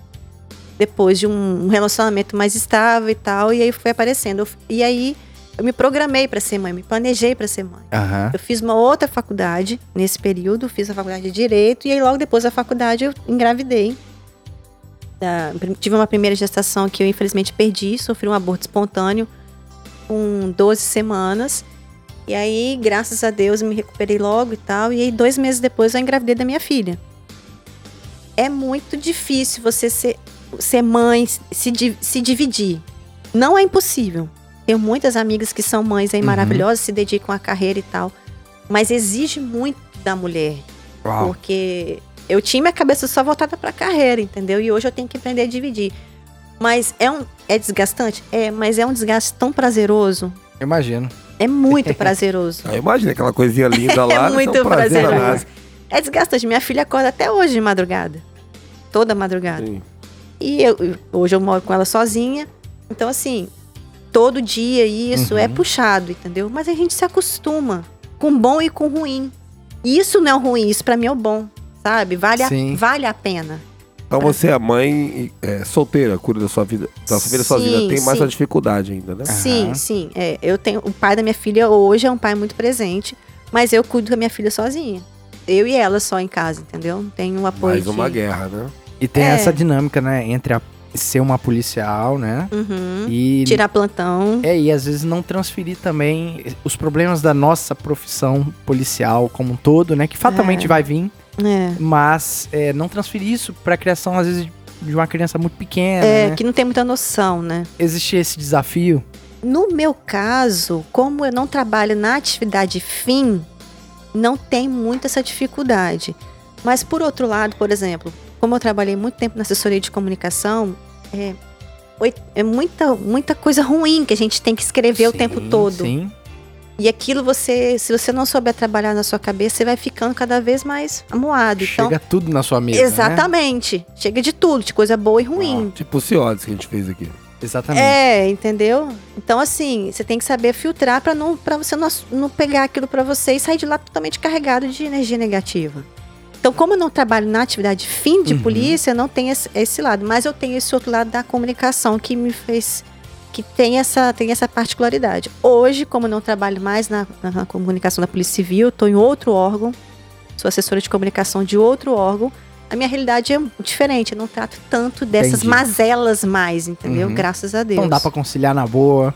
Depois de um relacionamento mais estável e tal, e aí foi aparecendo. Eu- e aí eu me programei pra ser mãe, me planejei pra ser mãe. Aham. Eu fiz uma outra faculdade nesse período, fiz a faculdade de Direito, e aí logo depois da faculdade eu engravidei. Da- tive uma primeira gestação que eu infelizmente perdi, sofri um aborto espontâneo com 12 semanas. E aí, graças a Deus, me recuperei logo e tal. E aí, dois meses depois, eu engravidei da minha filha. É muito difícil você ser, ser mãe, se, se dividir. Não é impossível. Tenho muitas amigas que são mães aí Uhum. maravilhosas, se dedicam à carreira e tal. Mas exige muito da mulher. Uau. Porque eu tinha minha cabeça só voltada pra carreira, entendeu? E hoje eu tenho que aprender a dividir. Mas é um é desgastante? É, mas é um desgaste tão prazeroso. Imagino. É muito prazeroso. Ah, imagina aquela coisinha linda lá. É muito isso um prazer prazeroso. É desgastante. Minha filha acorda até hoje de madrugada. Toda madrugada. Sim. E eu, eu- hoje eu moro com ela sozinha. Então, assim, todo dia isso, é Uhum. puxado, entendeu? Mas a gente se acostuma com bom e com ruim. E isso não é o ruim, isso pra mim é o bom, sabe? Vale a, Sim. vale a pena. Então você é mãe é, solteira, cuida da sua vida, da sua vida Sim, sozinha. Tem mais sim. uma dificuldade ainda, né? Sim, Aham. sim. É, eu tenho. O pai da minha filha hoje é um pai muito presente, mas eu cuido da minha filha sozinha. Eu e ela só em casa, entendeu? Não tenho um apoio. Mais uma de- guerra, né? E tem É. essa dinâmica, né? Entre a, ser uma policial, né? Uhum. E. Tirar plantão. É, e às vezes não transferir também os problemas da nossa profissão policial como um todo, né? Que fatalmente É. vai vir, É. mas é, não transferir isso pra criação, às vezes, de uma criança muito pequena, É, né? que não tem muita noção, né? Existe esse desafio. No meu caso, como eu não trabalho na atividade fim, não tem muito essa dificuldade. Mas por outro lado, por exemplo, como eu trabalhei muito tempo na assessoria de comunicação, é, é muita, muita coisa ruim que a gente tem que escrever o Sim, tempo todo. Sim. E aquilo você, se você não souber trabalhar na sua cabeça, você vai ficando cada vez mais amuado. Então, Chega tudo na sua mesa. Né? exatamente. Chega de tudo, de coisa boa e ruim. Tipo o Ciodes que a gente fez aqui. Exatamente. É, entendeu? Então, assim, você tem que saber filtrar pra não para você não, não pegar aquilo pra você e sair de lá totalmente carregado de energia negativa. Então, como eu não trabalho na atividade fim de Uhum. polícia, não tem esse, esse lado. Mas eu tenho esse outro lado da comunicação que me fez. Que tem essa, tem essa particularidade. Hoje, como eu não trabalho mais na, na comunicação da Polícia Civil, estou em outro órgão, sou assessora de comunicação de outro órgão. A minha realidade é diferente, eu não trato tanto dessas Entendi. mazelas mais, entendeu? Uhum. Graças a Deus. Então dá pra conciliar na boa.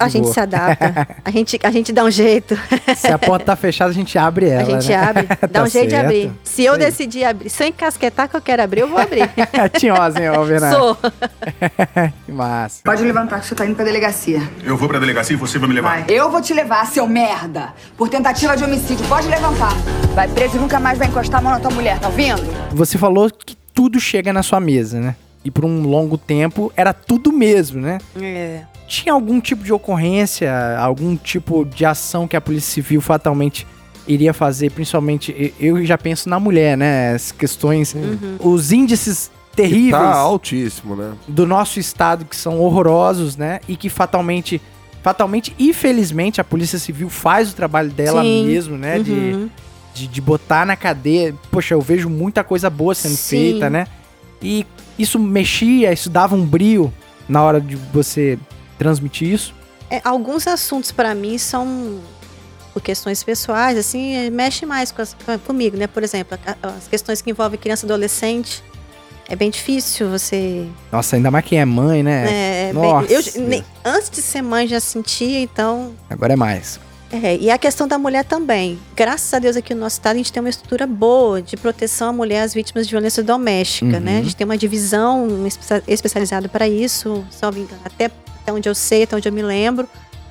A de gente boa. se adapta. A gente, a gente dá um jeito. Se a porta tá fechada, a gente abre ela. a gente né? abre, dá Tá um jeito de certo. abrir. Se eu aí. decidir abrir, se eu encasquetar que eu quero abrir, eu vou abrir. Tinhosa, hein, ô, Bernardo? Sou. Que massa. Pode levantar que você tá indo pra delegacia. Eu vou pra delegacia e você vai me levar. Vai. Eu vou te levar, seu merda. Por tentativa de homicídio. Pode levantar. Vai preso e nunca mais vai encostar a mão na tua mulher, tá ouvindo? Você falou que tudo chega na sua mesa, né? E por um longo tempo era tudo mesmo, né? É. Tinha algum tipo de ocorrência, algum tipo de ação que a Polícia Civil fatalmente iria fazer, principalmente eu já penso na mulher, né? As questões, os índices terríveis Tá altíssimo, né? do nosso estado que são horrorosos, né? E que fatalmente, fatalmente e felizmente a Polícia Civil faz o trabalho dela Sim. mesmo, né? De, Uhum. de, de botar na cadeia. Poxa, eu vejo muita coisa boa sendo Sim. feita, né? E isso mexia, isso dava um brio na hora de você transmitir isso. É, alguns assuntos pra mim são por questões pessoais, assim, eh, mexe mais com as- com- comigo, né? Por exemplo, as questões que envolvem criança e adolescente. É bem difícil você. Nossa, ainda mais quem é mãe, né? né, bem- Nossa. eu, nem- antes de ser mãe já sentia, então Agora é mais. É, e a questão da mulher também. Graças a Deus aqui no nosso estado a gente tem uma estrutura boa de proteção à mulher às vítimas de violência doméstica, Uhum. né? A gente tem uma divisão espe- especializada para isso, salvo engano, até, até onde eu sei, até onde eu me lembro.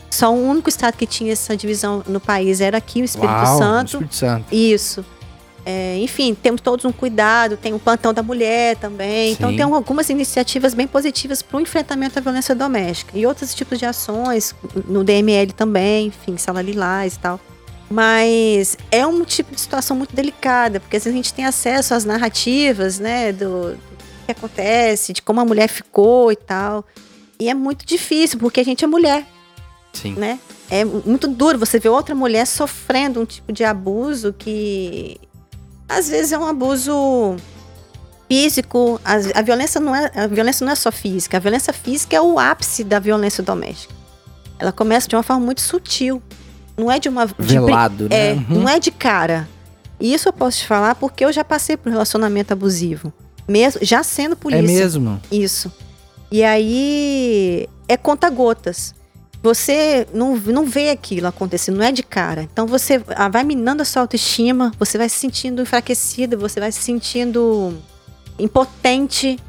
Só o único estado que tinha essa divisão no país era aqui, o Espírito Uau, Santo. Espírito Santo. Isso. É, enfim, temos todos um cuidado, tem o plantão da mulher também. Então, Sim. tem algumas iniciativas bem positivas para o enfrentamento da violência doméstica. E outros tipos de ações, no DML também, enfim, sala lilás e tal. Mas é um tipo de situação muito delicada, porque às vezes a gente tem acesso às narrativas, né, do, do que acontece, de como a mulher ficou e tal. E é muito difícil, porque a gente é mulher Sim. né? É muito duro você ver outra mulher sofrendo um tipo de abuso que às vezes é um abuso físico. As- A, violência não é a violência não é só física. A violência física é o ápice da violência doméstica. Ela começa de uma forma muito sutil. Não é de uma de Velado, né? é, Uhum. não é de cara. E isso eu posso te falar porque eu já passei por um relacionamento abusivo, mesmo já sendo polícia. É mesmo. Isso. E aí é conta-gotas. Você não, não vê aquilo acontecendo, não é de cara. Então você ah, vai minando a sua autoestima, você vai se sentindo enfraquecido, você vai se sentindo impotente,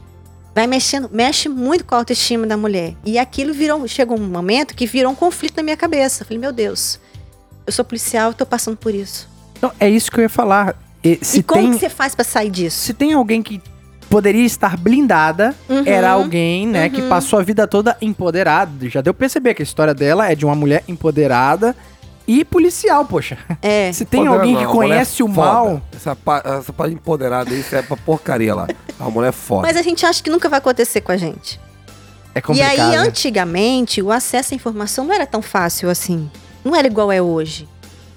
vai mexendo, mexe muito com a autoestima da mulher. E aquilo virou, chegou um momento que virou um conflito na minha cabeça. Eu falei, meu Deus, eu sou policial, eu tô passando por isso. Então, é isso que eu ia falar. E, se e como tem, que você faz pra sair disso? se tem alguém que poderia estar blindada, Uhum. era alguém, né, que passou a vida toda empoderada. Já deu pra perceber que a história dela é de uma mulher empoderada e policial, poxa. É. Se tem Empoderada alguém não, que mulher conhece o mal, Essa, pa- essa parte empoderada aí, isso é pra porcaria lá. A mulher é foda. Mas a gente acha que nunca vai acontecer com a gente. É E complicado. aí, né? antigamente, o acesso à informação não era tão fácil assim. Não era igual é hoje.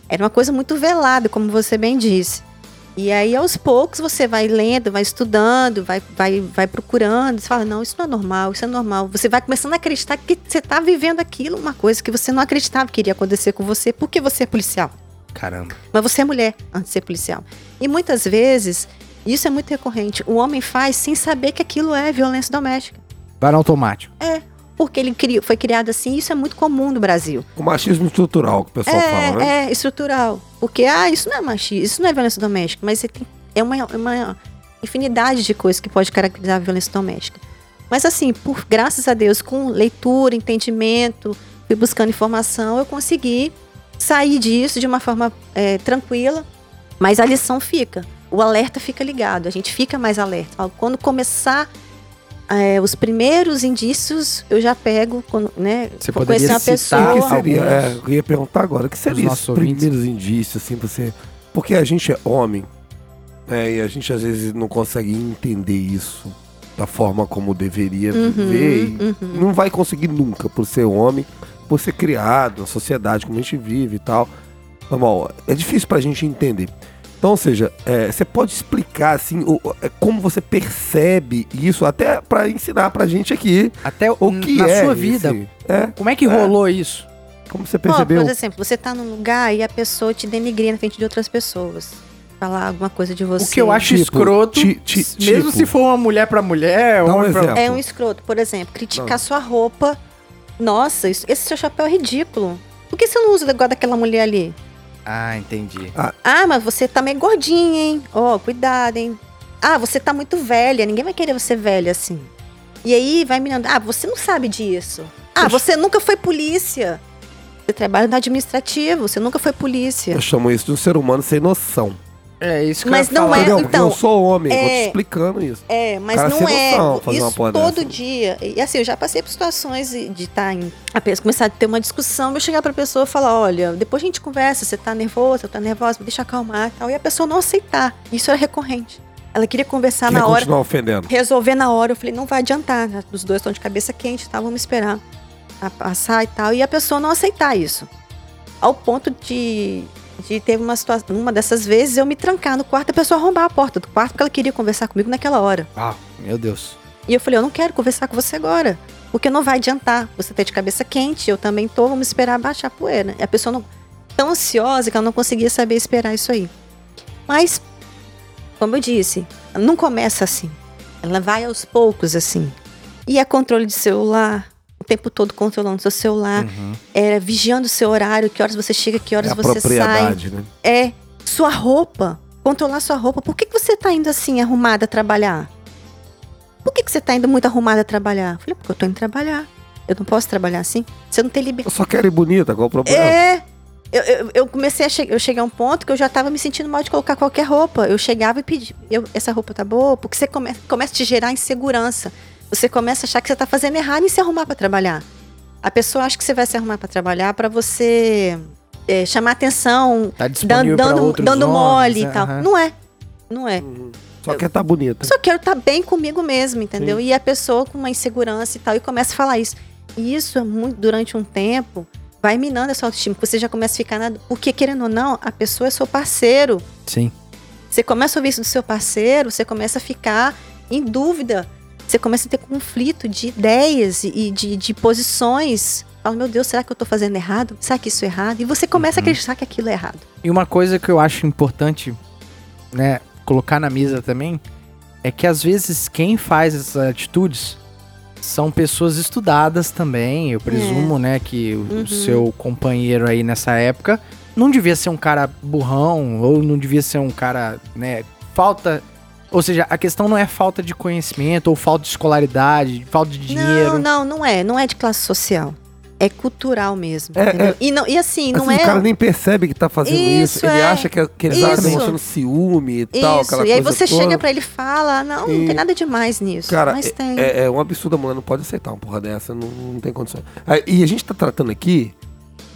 Era uma coisa muito velada, como você bem disse. E aí, aos poucos, você vai lendo, vai estudando, vai, vai, vai procurando. Você fala, não, isso não é normal, isso é normal. Você vai começando a acreditar que você está vivendo aquilo, uma coisa que você não acreditava que iria acontecer com você, porque você é policial. Caramba. Mas você é mulher antes de ser policial. E muitas vezes, isso é muito recorrente. O homem faz sem saber que aquilo é violência doméstica. Vai no automático. Porque ele cri- foi criado assim, isso é muito comum no Brasil. O machismo estrutural que o pessoal é, fala, né? é, estrutural. Porque, ah, isso não é machismo, isso não é violência doméstica, mas tem- é uma, uma infinidade de coisas que pode caracterizar a violência doméstica. Mas assim, por graças a Deus, com leitura, entendimento, fui buscando informação, eu consegui sair disso de uma forma é, tranquila, mas a lição fica. O alerta fica ligado, a gente fica mais alerta. Quando começar é, os primeiros indícios, eu já pego, quando, né? Você poderia uma citar pessoa. que seria? É, eu ia perguntar agora. O que seria ouvintes. primeiros indícios, assim, você. Porque a gente é homem, né? E a gente às vezes não consegue entender isso da forma como deveria Uhum, viver. E uhum. não vai conseguir nunca, por ser homem, por ser criado na sociedade como a gente vive e tal. Normal, é difícil pra gente entender. Então, ou seja, é, você pode explicar assim o, é, como você percebe isso, até pra ensinar pra gente aqui Até o que na é sua esse- vida. É, Como é que rolou isso? como você percebeu? por exemplo, você tá num lugar e a pessoa te denigria na frente de outras pessoas. Falar alguma coisa de você. O que eu acho Tipo, escroto, ti- ti- mesmo tipo. se for uma mulher pra mulher, Dá um homem pra- exemplo. É um escroto, por exemplo, criticar sua roupa. Nossa, isso- esse seu chapéu é ridículo. Por que você não usa igual daquela mulher ali? Ah, entendi. Ah, mas você tá meio gordinha, hein? Ó, cuidado, hein? Ah, você tá muito velha. Ninguém vai querer você velha assim. E aí vai mirando. Ah, você não sabe disso. Ah, você nunca foi polícia. Você trabalha no administrativo, você nunca foi polícia. Eu chamo isso de um ser humano sem noção. É isso que Mas eu não falar. é- Entendeu? Porque então, eu sou homem, eu tô te é- explicando isso. É, mas Cara, não é noção isso todo dessa. dia. E assim, eu já passei por situações de estar em. A pessoa começar a ter uma discussão, eu chegar pra pessoa e falar: olha, depois a gente conversa, você tá nervosa, tá nervosa, me deixa acalmar e tal. E a pessoa não aceitar. Isso era recorrente. Ela queria conversar Quer na hora, continuar ofendendo. resolver na hora. Eu falei: não vai adiantar, né? os dois estão de cabeça quente, tá? Vamos esperar a passar e tal. E a pessoa não aceitar isso. Ao ponto de. De ter uma situação, uma dessas vezes, eu me trancar no quarto e a pessoa arrombar a porta do quarto porque ela queria conversar comigo naquela hora. Ah, meu Deus. E eu falei, eu não quero conversar com você agora. Porque não vai adiantar. Você tá de cabeça quente, eu também tô, vamos esperar baixar a poeira. E a pessoa não. Tão ansiosa que ela não conseguia saber esperar isso aí. Mas, como eu disse, não começa assim. Ela vai aos poucos assim. E é controle de celular, o tempo todo controlando seu celular, Uhum. é vigiando o seu horário, que horas você chega, que É horas a você sai. né? É sua roupa. Controlar sua roupa. Por que, que você tá indo assim, arrumada a trabalhar? Por que, que você tá indo muito arrumada a trabalhar? Eu falei, porque eu tô indo trabalhar. Eu não posso trabalhar assim. Você não tem Eu liberdade. só quero ir bonita, qual o problema? É. Eu, eu, eu comecei a chegar, eu cheguei a um ponto que eu já tava me sentindo mal de colocar qualquer roupa. Eu chegava e pedia, eu, essa roupa tá boa? Porque você come, começa a te gerar insegurança. Você começa a achar que você tá fazendo errado em se arrumar para trabalhar. A pessoa acha que você vai se arrumar para trabalhar para você é, chamar atenção, Tá dando, dando, dando homens, mole e aham. tal. Não é. Não é. Só quer estar bonita. Eu só quero estar bem comigo mesmo, entendeu? E a pessoa com uma insegurança e tal, e começa a falar isso. E isso é muito, durante um tempo, vai minando a sua autoestima, você já começa a ficar na. Porque, querendo ou não, a pessoa é seu parceiro. Sim. Você começa a ouvir isso do seu parceiro, você começa a ficar em dúvida. Você começa a ter conflito de ideias e de, de posições. Fala, meu Deus, será que eu tô fazendo errado? Será que isso é errado? E você começa a acreditar que aquilo é errado. E uma coisa que eu acho importante, né, colocar na mesa também, é que às vezes quem faz essas atitudes são pessoas estudadas também. Eu presumo, né, que o, o Uhum. seu companheiro aí nessa época não devia ser um cara burrão ou não devia ser um cara, né, falta, ou seja, a questão não é falta de conhecimento ou falta de escolaridade, falta de dinheiro. Não, não, não é. Não é de classe social. É cultural mesmo. É, entendeu? é. E, não, e assim, não vezes é. O cara nem percebe que tá fazendo isso. Isso, Ele é. acha que, que ele tá Isso. demonstrando ciúme e tal, Isso, aquela e aí coisa você toda. chega pra ele e fala, "Ah, não, não E- tem nada demais nisso. Cara, mas tem. É, é um absurdo, a mulher não pode aceitar uma porra dessa, não, não tem condições. Ah, E a gente tá tratando aqui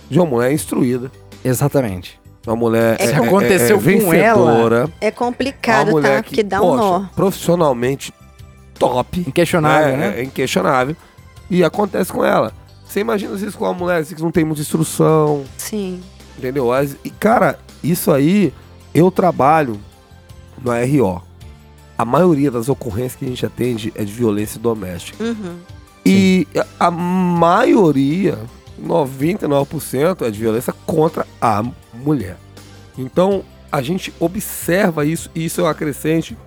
de uma mulher instruída, Exatamente. Uma mulher É é, que é- aconteceu é com ela, vencedora, É uma complicado, mulher tá? que, Porque dá um poxa, nó. profissionalmente top. Inquestionável, é, né? é inquestionável. E acontece com ela. Você imagina às vezes com uma mulher assim, que não tem muita instrução, Sim. entendeu? E, cara, isso aí, eu trabalho no RO. A maioria das ocorrências que a gente atende é de violência doméstica. Uhum. E a maioria, 99%, é de violência contra a mulher. Então, a gente observa isso, e isso é um acrescente.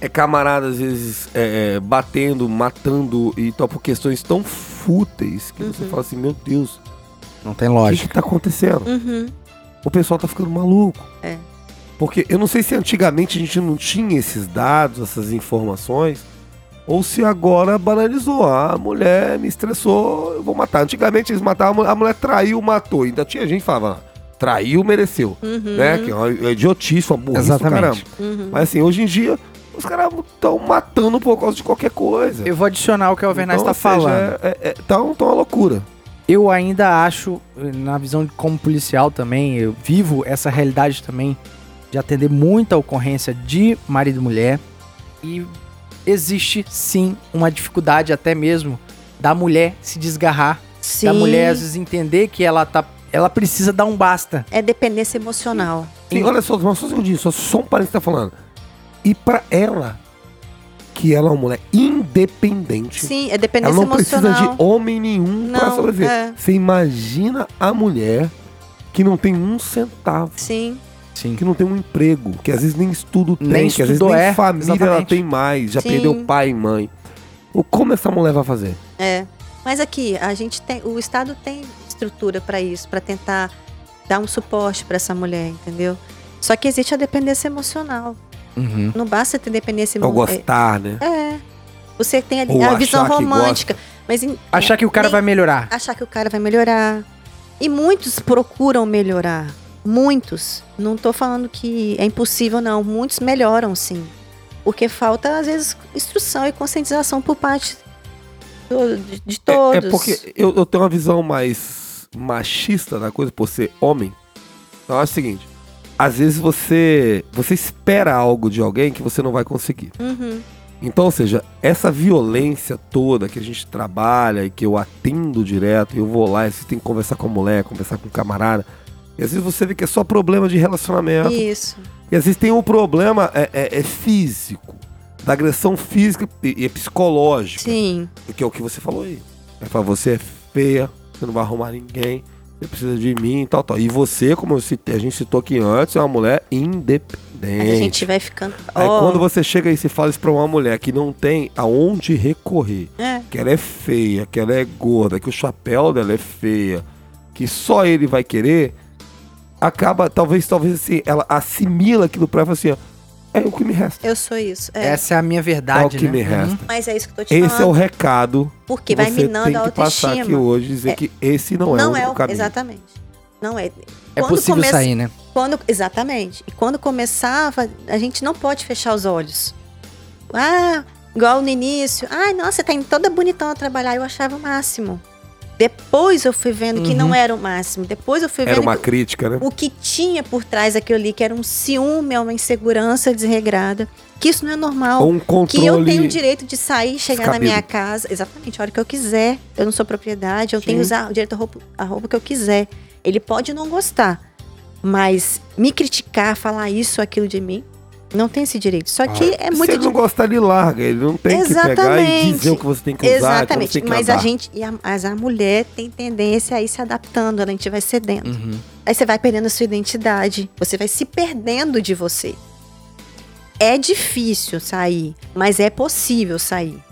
É camarada, às vezes, é, é, batendo, matando e tal, por questões tão fúteis que você fala assim: meu Deus, Não tem o que, lógica. que tá acontecendo? Uhum. O pessoal tá ficando maluco. É. Porque eu não sei se antigamente a gente não tinha esses dados, essas informações, ou se agora banalizou. Ah, a mulher me estressou, eu vou matar. Antigamente eles matavam, a mulher- traiu, matou. Ainda tinha gente que falava, traiu, mereceu. Uhum. Né? Que é uma idiotice, uma burrice do Exatamente. caramba. Uhum. Mas assim, hoje em dia, os caras estão matando por causa de qualquer coisa. Eu vou adicionar o que o Alvernaz Então, está seja, falando. É, é, tá, um- tá uma loucura. Eu ainda acho, na visão de como policial também, eu vivo essa realidade também de atender muita ocorrência de marido e mulher. E existe sim uma dificuldade até mesmo da mulher se desgarrar, Sim. da mulher às vezes entender que ela tá ela precisa dar um basta. É dependência emocional. Sim, olha só, mas só um segundinho, só, só um parênteses que tá falando. E pra ela, que ela é uma mulher independente. Sim, é Ela dependência não precisa emocional. de homem nenhum pra Não, sobreviver. é. Você imagina a mulher que não tem um centavo, Sim. Sim. que não tem um emprego, que às vezes nem estudo tem, Nem que às vezes nem é, família ela tem mais, já Sim. perdeu pai e mãe. O como essa mulher vai fazer? É. Mas aqui, a gente tem. O Estado tem estrutura para isso, para tentar dar um suporte para essa mulher, entendeu? Só que existe a dependência emocional. Uhum. Não basta ter dependência Ou emocional. gostar, né? É. Você tem ali Ou a visão romântica. Mas em- Achar que o cara nem- vai melhorar. achar que o cara vai melhorar. E muitos procuram melhorar. Muitos. Não tô falando que é impossível, não. Muitos melhoram, sim. Porque falta, às vezes, instrução e conscientização por parte do- de, de É- todos. É, porque eu, eu tenho uma visão mais machista da coisa por ser homem. Então é o seguinte: às vezes você você espera algo de alguém que você não vai conseguir. Uhum. Então, ou seja, essa violência toda que a gente trabalha e que eu atendo direto, eu vou lá e você tem que conversar com a mulher, conversar com o camarada. E às vezes você vê que é só problema de relacionamento. Isso. E às vezes tem um problema é, é- é físico, da agressão física e, e psicológica. Sim. Que é o que você falou aí. É pra você é feia, você não vai arrumar ninguém, você precisa de mim e tal, tal. E você, como citei- a gente citou aqui antes, é uma mulher independente. A gente vai ficando. Aí Ó, quando você chega e se fala isso pra uma mulher que não tem aonde recorrer, É. que ela é feia, que ela é gorda, que o chapéu dela é feia, que só ele vai querer, acaba, talvez, talvez assim, ela assimila aquilo pra ela e fala assim, ó, é o que me resta. Eu sou isso. É. Essa é a minha É o verdade, que né? me Uhum. resta. Mas é isso que eu tô te Esse é o falando. recado Porque que vai minando tem a que passar aqui autoestima. hoje, dizer É. que esse não, Não é é o o. caminho. Exatamente. Não é. É Quando possível come- sair, né? Quando, exatamente. E quando começava, a gente não pode fechar os olhos. Ah, igual no início. Ai, nossa, você tá indo toda bonitona trabalhar. Eu achava o máximo. Depois eu fui vendo que Uhum. não era o máximo. Depois eu fui Era vendo uma que- crítica, né? o que tinha por trás daquilo ali, que era um ciúme, uma insegurança desregrada. Que isso não é normal. Um controle... Que eu tenho o direito de sair, chegar na minha casa, exatamente a hora que eu quiser. Eu não sou propriedade, eu Sim. tenho que usar o direito à roupa, a roupa que eu quiser. Ele pode não gostar, mas me criticar, falar isso ou aquilo de mim, não tem esse direito. Só que é Se muito ele não gostar, ele larga. Ele não tem que pegar e Exatamente. dizer o que você tem que usar, Exatamente, que mas andar. a gente, a, mas a mulher tem tendência a ir se adaptando, a gente vai cedendo. Uhum. Aí você vai perdendo a sua identidade, você vai se perdendo de você. É difícil sair, mas é possível sair.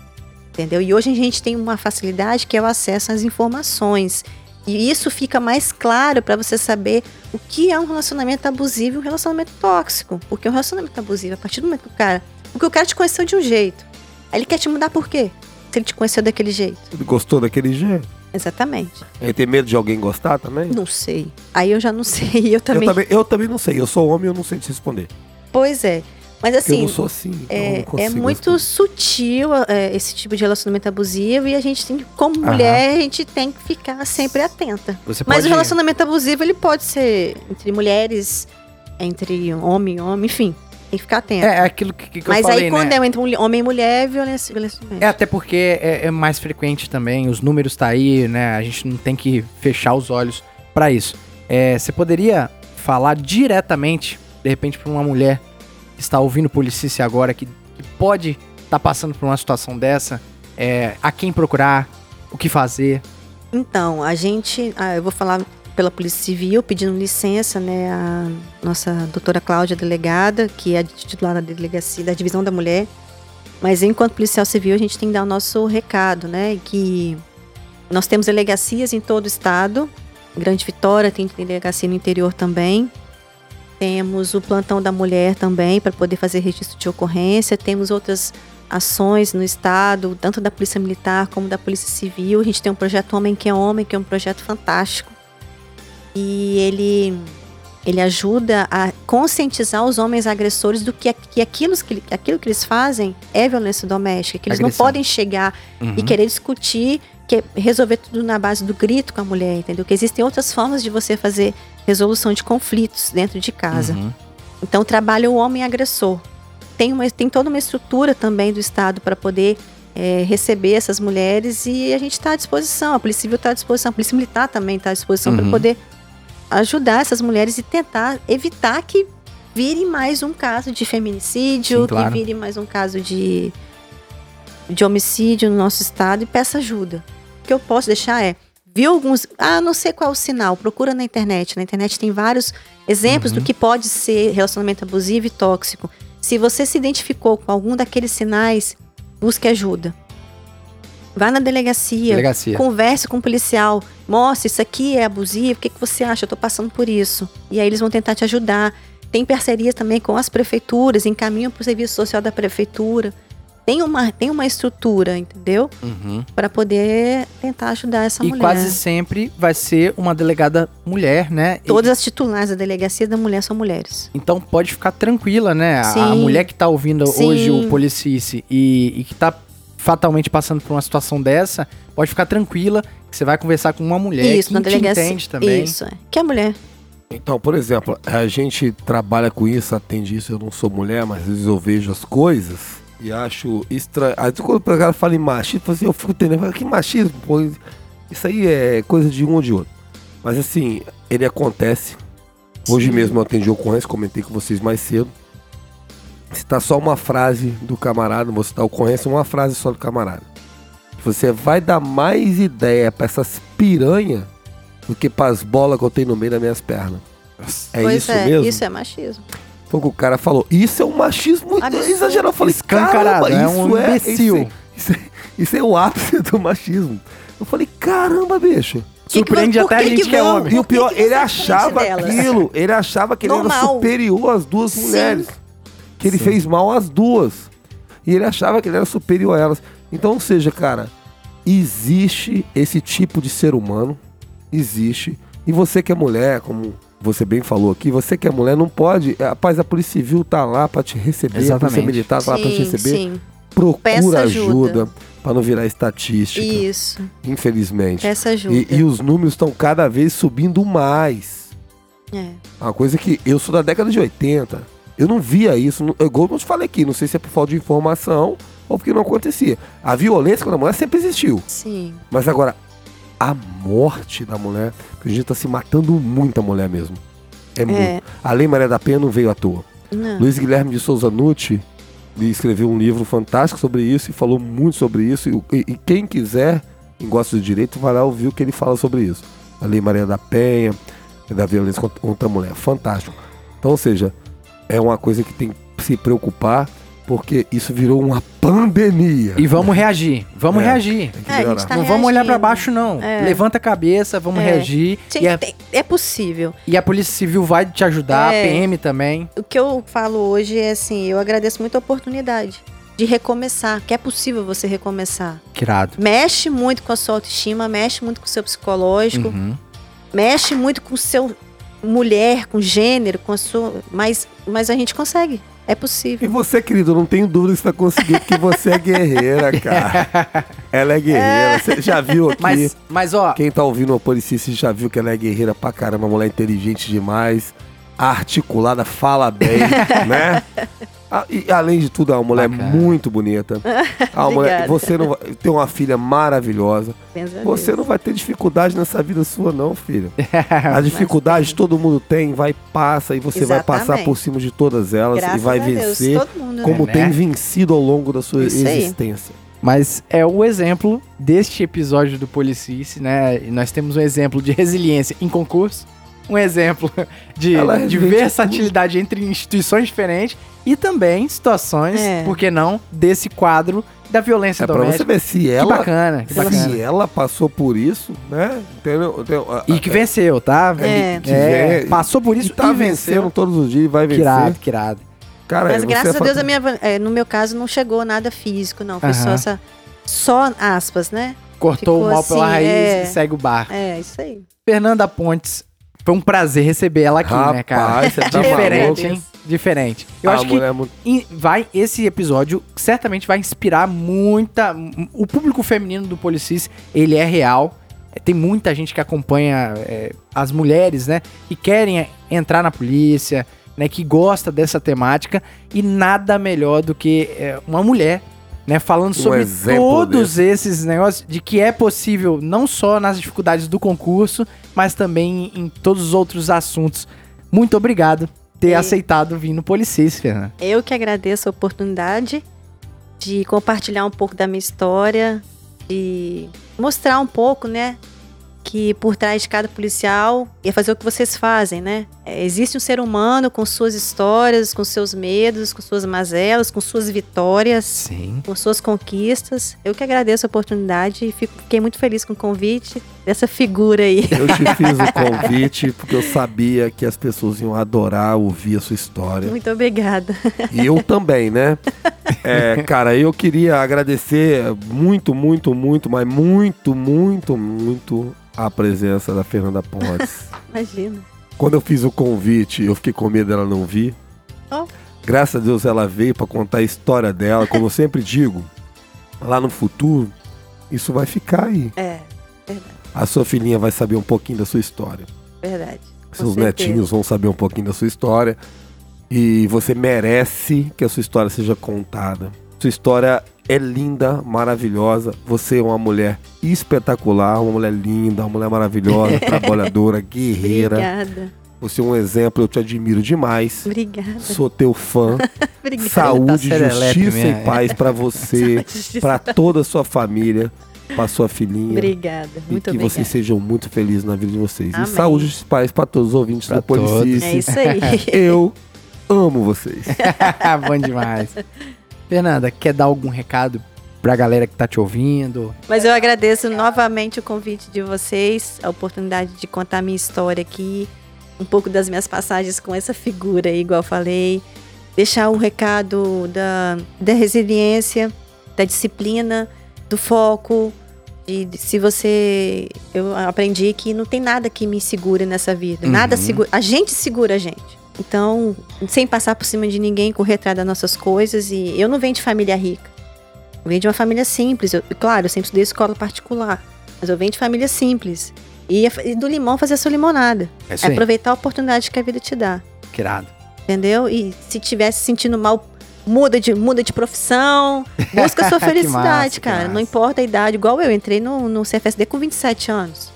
Entendeu? E hoje a gente tem uma facilidade que é o acesso às informações. E isso fica mais claro para você saber o que é um relacionamento abusivo e um relacionamento tóxico. Porque um relacionamento abusivo, a partir do momento que o cara. Porque o cara te conheceu de um jeito. Aí ele quer te mudar por quê? Se ele te conheceu daquele jeito. Ele gostou daquele jeito. Exatamente. Ele tem medo de alguém gostar também? Não sei. Aí eu já não sei. Eu Eu também. também, eu também não sei. Eu sou homem e eu não sei te responder. Pois é. Mas Porque eu assim. não sou assim. então É, é muito sutil é, esse tipo de relacionamento abusivo e a gente tem, que, como Aham. mulher, a gente tem que ficar sempre atenta. Você Mas pode... o relacionamento abusivo, ele pode ser entre mulheres, entre homem e homem, enfim. Tem que ficar atento. É, é aquilo que, que Mas eu falei, aí quando né? é entre homem e mulher, é violência, violência É até porque é, é mais frequente também, os números tá aí, né? A gente não tem que fechar os olhos pra isso. É, você poderia falar diretamente, de repente, pra uma mulher está ouvindo Policice agora, que, que pode estar passando por uma situação dessa, é, a quem procurar, o que fazer. Então, a gente, ah, eu vou falar pela Polícia Civil, pedindo licença, né, a nossa doutora Cláudia, delegada, que é titular da delegacia, da Divisão da Mulher. Mas enquanto policial civil, a gente tem que dar o nosso recado, né, que nós temos delegacias em todo o estado, Grande Vitória tem delegacia no interior também. Temos o plantão da mulher também para poder fazer registro de ocorrência. Temos outras ações no estado, tanto da Polícia Militar como da Polícia Civil. A gente tem um projeto Homem que é Homem, que é um projeto fantástico. E ele ele ajuda a conscientizar os homens agressores do que, que, aquilo, que aquilo que eles fazem é violência doméstica, que eles não Agressão. podem chegar Uhum. e querer discutir, que resolver tudo na base do grito com a mulher, entendeu? Que existem outras formas de você fazer resolução de conflitos dentro de casa. Uhum. Então trabalha o homem agressor. Tem, uma, tem toda uma estrutura também do Estado para poder é, receber essas mulheres e a gente está à disposição, a Polícia Civil está à disposição, a Polícia Militar também está à disposição para Uhum. poder ajudar essas mulheres e tentar evitar que vire mais um caso de feminicídio, Sim, claro. que vire mais um caso de, de homicídio no nosso estado e peça ajuda. O que eu posso deixar é, viu alguns, ah, não sei qual é o sinal, procura na internet. Na internet tem vários exemplos Uhum. do que pode ser relacionamento abusivo e tóxico. Se você se identificou com algum daqueles sinais, busque ajuda. Vá na delegacia, Delegacia. converse com o policial, mostre isso aqui é abusivo, o que, que você acha? Eu tô passando por isso. E aí eles vão tentar te ajudar. Tem parceria também com as prefeituras, encaminham para o serviço social da prefeitura. Tem uma, tem uma estrutura, entendeu? Uhum. Para poder tentar ajudar essa E mulher. quase sempre vai ser uma delegada mulher, né? E- Todas as titulares da delegacia da mulher são mulheres. Então pode ficar tranquila, né? A- A, Sim. mulher que tá ouvindo Sim. hoje o Policice e, e que tá fatalmente passando por uma situação dessa, pode ficar tranquila que você vai conversar com uma mulher isso, que na delegacia. entende também. Isso, é. Que é mulher. Então, por exemplo, a gente trabalha com isso, atende isso, eu não sou mulher, mas às vezes eu vejo as coisas e acho estranho. Vezes quando o cara fala em machismo, assim, eu fico entendendo, que machismo? Pô, isso aí é coisa de um ou de outro. Mas assim, ele acontece. Hoje Sim. mesmo eu atendi ocorrência, comentei com vocês mais cedo. Citar só uma frase do camarada, vou citar ocorrência, uma frase só do camarada. Você vai dar mais ideia pra essas piranha do que pras bolas que eu tenho no meio das minhas pernas. É pois isso é, mesmo? isso é machismo. Foi o que o cara falou. Isso é um machismo Absurdo. exagerado. Eu falei, Escancarado, caramba, é isso um é, imbecil. Isso é, isso, é, isso é o ápice do machismo. Eu falei, caramba, bicho. Que que Surpreende por até a que gente que que é homem. E o que pior, que ele achava aquilo. Ele achava que ele era Normal. superior às duas Sim. mulheres. Que ele Sim. fez mal às duas. E ele achava que ele era superior a elas. Então, ou seja, cara, existe esse tipo de ser humano. Existe. E você que é mulher, como você bem falou aqui, você que é mulher não pode. Rapaz, a Polícia Civil tá lá pra te receber, a Polícia Exatamente. Militar tá lá pra te Sim, receber. sim. Procura Peça ajuda, ajuda. pra não virar estatística. Isso. Infelizmente. Peça ajuda. E, e os números estão cada vez subindo mais. É. Uma coisa que eu sou da década de 80. Eu não via isso. Igual eu te falei aqui, não sei se é por falta de informação ou porque não acontecia. A violência com a mulher sempre existiu. Sim. Mas agora, a morte da mulher, porque a gente tá se matando muita mulher mesmo. É, muito. É. A Lei Maria da Penha não veio à toa. Não. Luiz Guilherme de Souza Nucci escreveu um livro fantástico sobre isso e falou muito sobre isso. E, e- e quem quiser, quem gosta do direito, vai lá ouvir o que ele fala sobre isso. A Lei Maria da Penha, da violência contra, contra a mulher. Fantástico. Então, ou seja, é uma coisa que tem que se preocupar, porque isso virou uma pandemia. E vamos reagir, vamos É. reagir. Tem que É, a gente melhorar. tá não vamos olhar pra reagindo. baixo, não. É. Levanta a cabeça, vamos É. reagir. E a, é possível. e a Polícia Civil vai te ajudar, É. a PM também. O que eu falo hoje é assim, eu agradeço muito a oportunidade de recomeçar, que é possível você recomeçar. Irado. Mexe muito com a sua autoestima, mexe muito com o seu psicológico, Uhum. mexe muito com o seu mulher, com gênero, com a sua, mas mas a gente consegue. É E possível. você, querido, não tenho dúvida que você vai conseguir, porque você é guerreira, cara. Ela é guerreira. Você já viu aqui. Mas, mas ó, Quem tá ouvindo o Policista já viu que ela é guerreira pra caramba, mulher inteligente demais. articulada, fala bem, né? Ah, e além de tudo, é uma mulher Bacana. muito bonita. Uma mulher, você não vai, tem uma filha maravilhosa. Pensa Você Deus. não vai ter dificuldade nessa vida sua, não, filha. A dificuldade todo mundo tem, vai passa e você vai passar Exatamente. por cima de todas elas Graças e vai Deus, vencer todo mundo, como né? tem vencido ao longo da sua Isso aí. existência. Mas é o exemplo deste episódio do Policice, né? Nós temos um exemplo de resiliência em concurso, um exemplo de, é de versatilidade entre instituições diferentes e também situações, É. por que não, desse quadro da violência É pra você doméstica. ver se Que ela, bacana, que bacana. se ela passou por isso, né? Entendeu? Entendeu? E que venceu, tá? É. que É, vem- passou por e isso tá e vencendo venceu. todos os dias e vai Que vencer. irado, que irado. Cara, Mas graças a fa- Deus, a minha, é, no meu caso, não chegou nada físico, não. Foi só Aham. essa. Só aspas, né? Cortou Ficou o mal pela assim, raiz é. e segue o bar. É, isso aí. Fernanda Pontes, foi um prazer receber ela aqui, né, cara? Rapaz, você tá Diferente, hein? Diferente. Eu A acho que é muito- vai esse episódio certamente vai inspirar muita o público feminino do Policis ele é real tem muita gente que acompanha é, as mulheres né que querem entrar na polícia né que gosta dessa temática e nada melhor do que é, uma mulher né falando sobre Um exemplo todos esses negócios de que é possível não só nas dificuldades do concurso mas também em todos os outros assuntos muito obrigado ter E- aceitado vir no Policis, Fernanda. Eu que agradeço a oportunidade de compartilhar um pouco da minha história, de mostrar um pouco, né? Que por trás de cada policial é fazer o que vocês fazem, né? É, existe um ser humano com suas histórias, com seus medos, com suas mazelas, com suas vitórias, Sim. com suas conquistas. Eu que agradeço a oportunidade e fico- fiquei muito feliz com o convite dessa figura aí. Eu te fiz o convite porque eu sabia que as pessoas iam adorar ouvir a sua história. Muito obrigada. E eu também, né? É, cara, eu queria agradecer muito, muito, muito, mas muito, muito, muito a presença da Fernanda Pontes. Imagina. Quando eu fiz o convite, eu fiquei com medo dela não vir. Oh. Graças a Deus ela veio pra contar a história dela. Como eu sempre digo, lá no futuro, isso vai ficar aí. É, A sua filhinha vai saber um pouquinho da sua história. verdade. Com Seus certeza. netinhos vão saber um pouquinho da sua história. E você merece que a sua história seja contada. Sua história é linda, maravilhosa. Você é uma mulher espetacular, uma mulher linda, uma mulher maravilhosa, trabalhadora, guerreira. Obrigada. Você é um exemplo, eu te admiro demais. Obrigada. Sou teu fã. Obrigada. Saúde, Tá justiça e paz pra você, pra toda a sua família, pra sua filhinha. Obrigada. E Muito que obrigada. vocês sejam muito felizes na vida de vocês. Amém. E saúde e paz pra todos os ouvintes Pra do Policice. É isso aí. Eu amo vocês. Bom demais. Fernanda, quer dar algum recado pra galera que tá te ouvindo? Mas eu agradeço novamente o convite de vocês, a oportunidade de contar a minha história aqui, um pouco das minhas passagens com essa figura aí, igual eu falei. Deixar um recado da, da resiliência, da disciplina, do foco. De- se você. Eu aprendi que não tem nada que me segure nessa vida. Nada Uhum. segura. A gente segura a gente. Então, sem passar por cima de ninguém, correr atrás das nossas coisas. E eu não venho de família rica. Eu venho de uma família simples. Eu, claro, eu sempre estudei escola particular. Mas eu venho de família simples. E, e do limão fazer a sua limonada. É É aproveitar a oportunidade que a vida te dá. Que irado. Entendeu? E se estiver se sentindo mal, muda de, muda de profissão. Busca a sua felicidade, massa, cara. Não importa a idade. Igual eu, entrei no, no CFSD com 27 anos.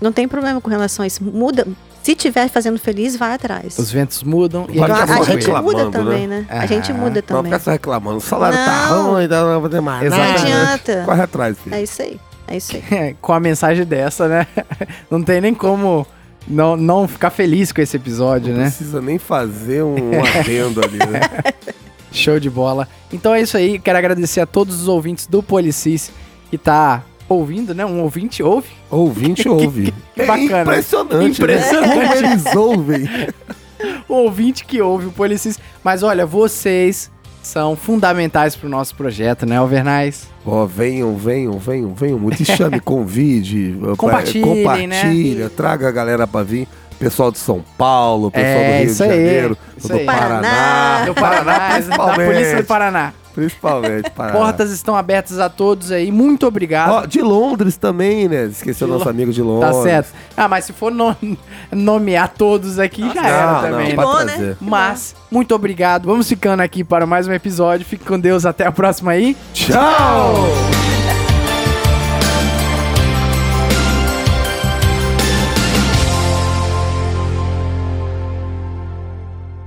Não tem problema com relação a isso. Muda. Se estiver fazendo feliz, vai atrás. Os ventos mudam e a ficar gente a gente muda também, né? A gente muda Não também. ficar só reclamando. O salário tá Não. ruim, não vai fazer mais. Não adianta. Corre atrás, filho. É isso aí. É isso aí. Com a mensagem dessa, né? Não tem nem como não, não ficar feliz com esse episódio, Não né? precisa nem fazer um adendo ali, né? Show de bola. Então é isso aí. Quero agradecer a todos os ouvintes do Policis que tá ouvindo, né? Um ouvinte ouve. Ouvinte ouve. que bacana. É impressionante, Impressionante. Né? Como eles ouvem. O ouvinte que ouve o Policis. Mas olha, vocês são fundamentais pro nosso projeto, né, Alvernais? Ó, venham, venham, venham, venham muito. Chame, convide. eh, Compartilhem, compartilha, traga a galera pra vir. Pessoal de São Paulo, pessoal É, do Rio de Janeiro, isso do. Paraná. Paraná. Do Paraná, da principalmente. Polícia do Paraná. Principalmente. Paraná. Portas estão abertas a todos aí. Muito obrigado. Ó, de Londres também, né? Esqueceu De nosso Lo- amigo de Tá Londres. certo. Ah, mas se for no- nomear todos aqui, já Não, era não, também. pode Bom, né? trazer. Mas, muito obrigado. Vamos ficando aqui para mais um episódio. Fique com Deus. Até a próxima aí. Tchau!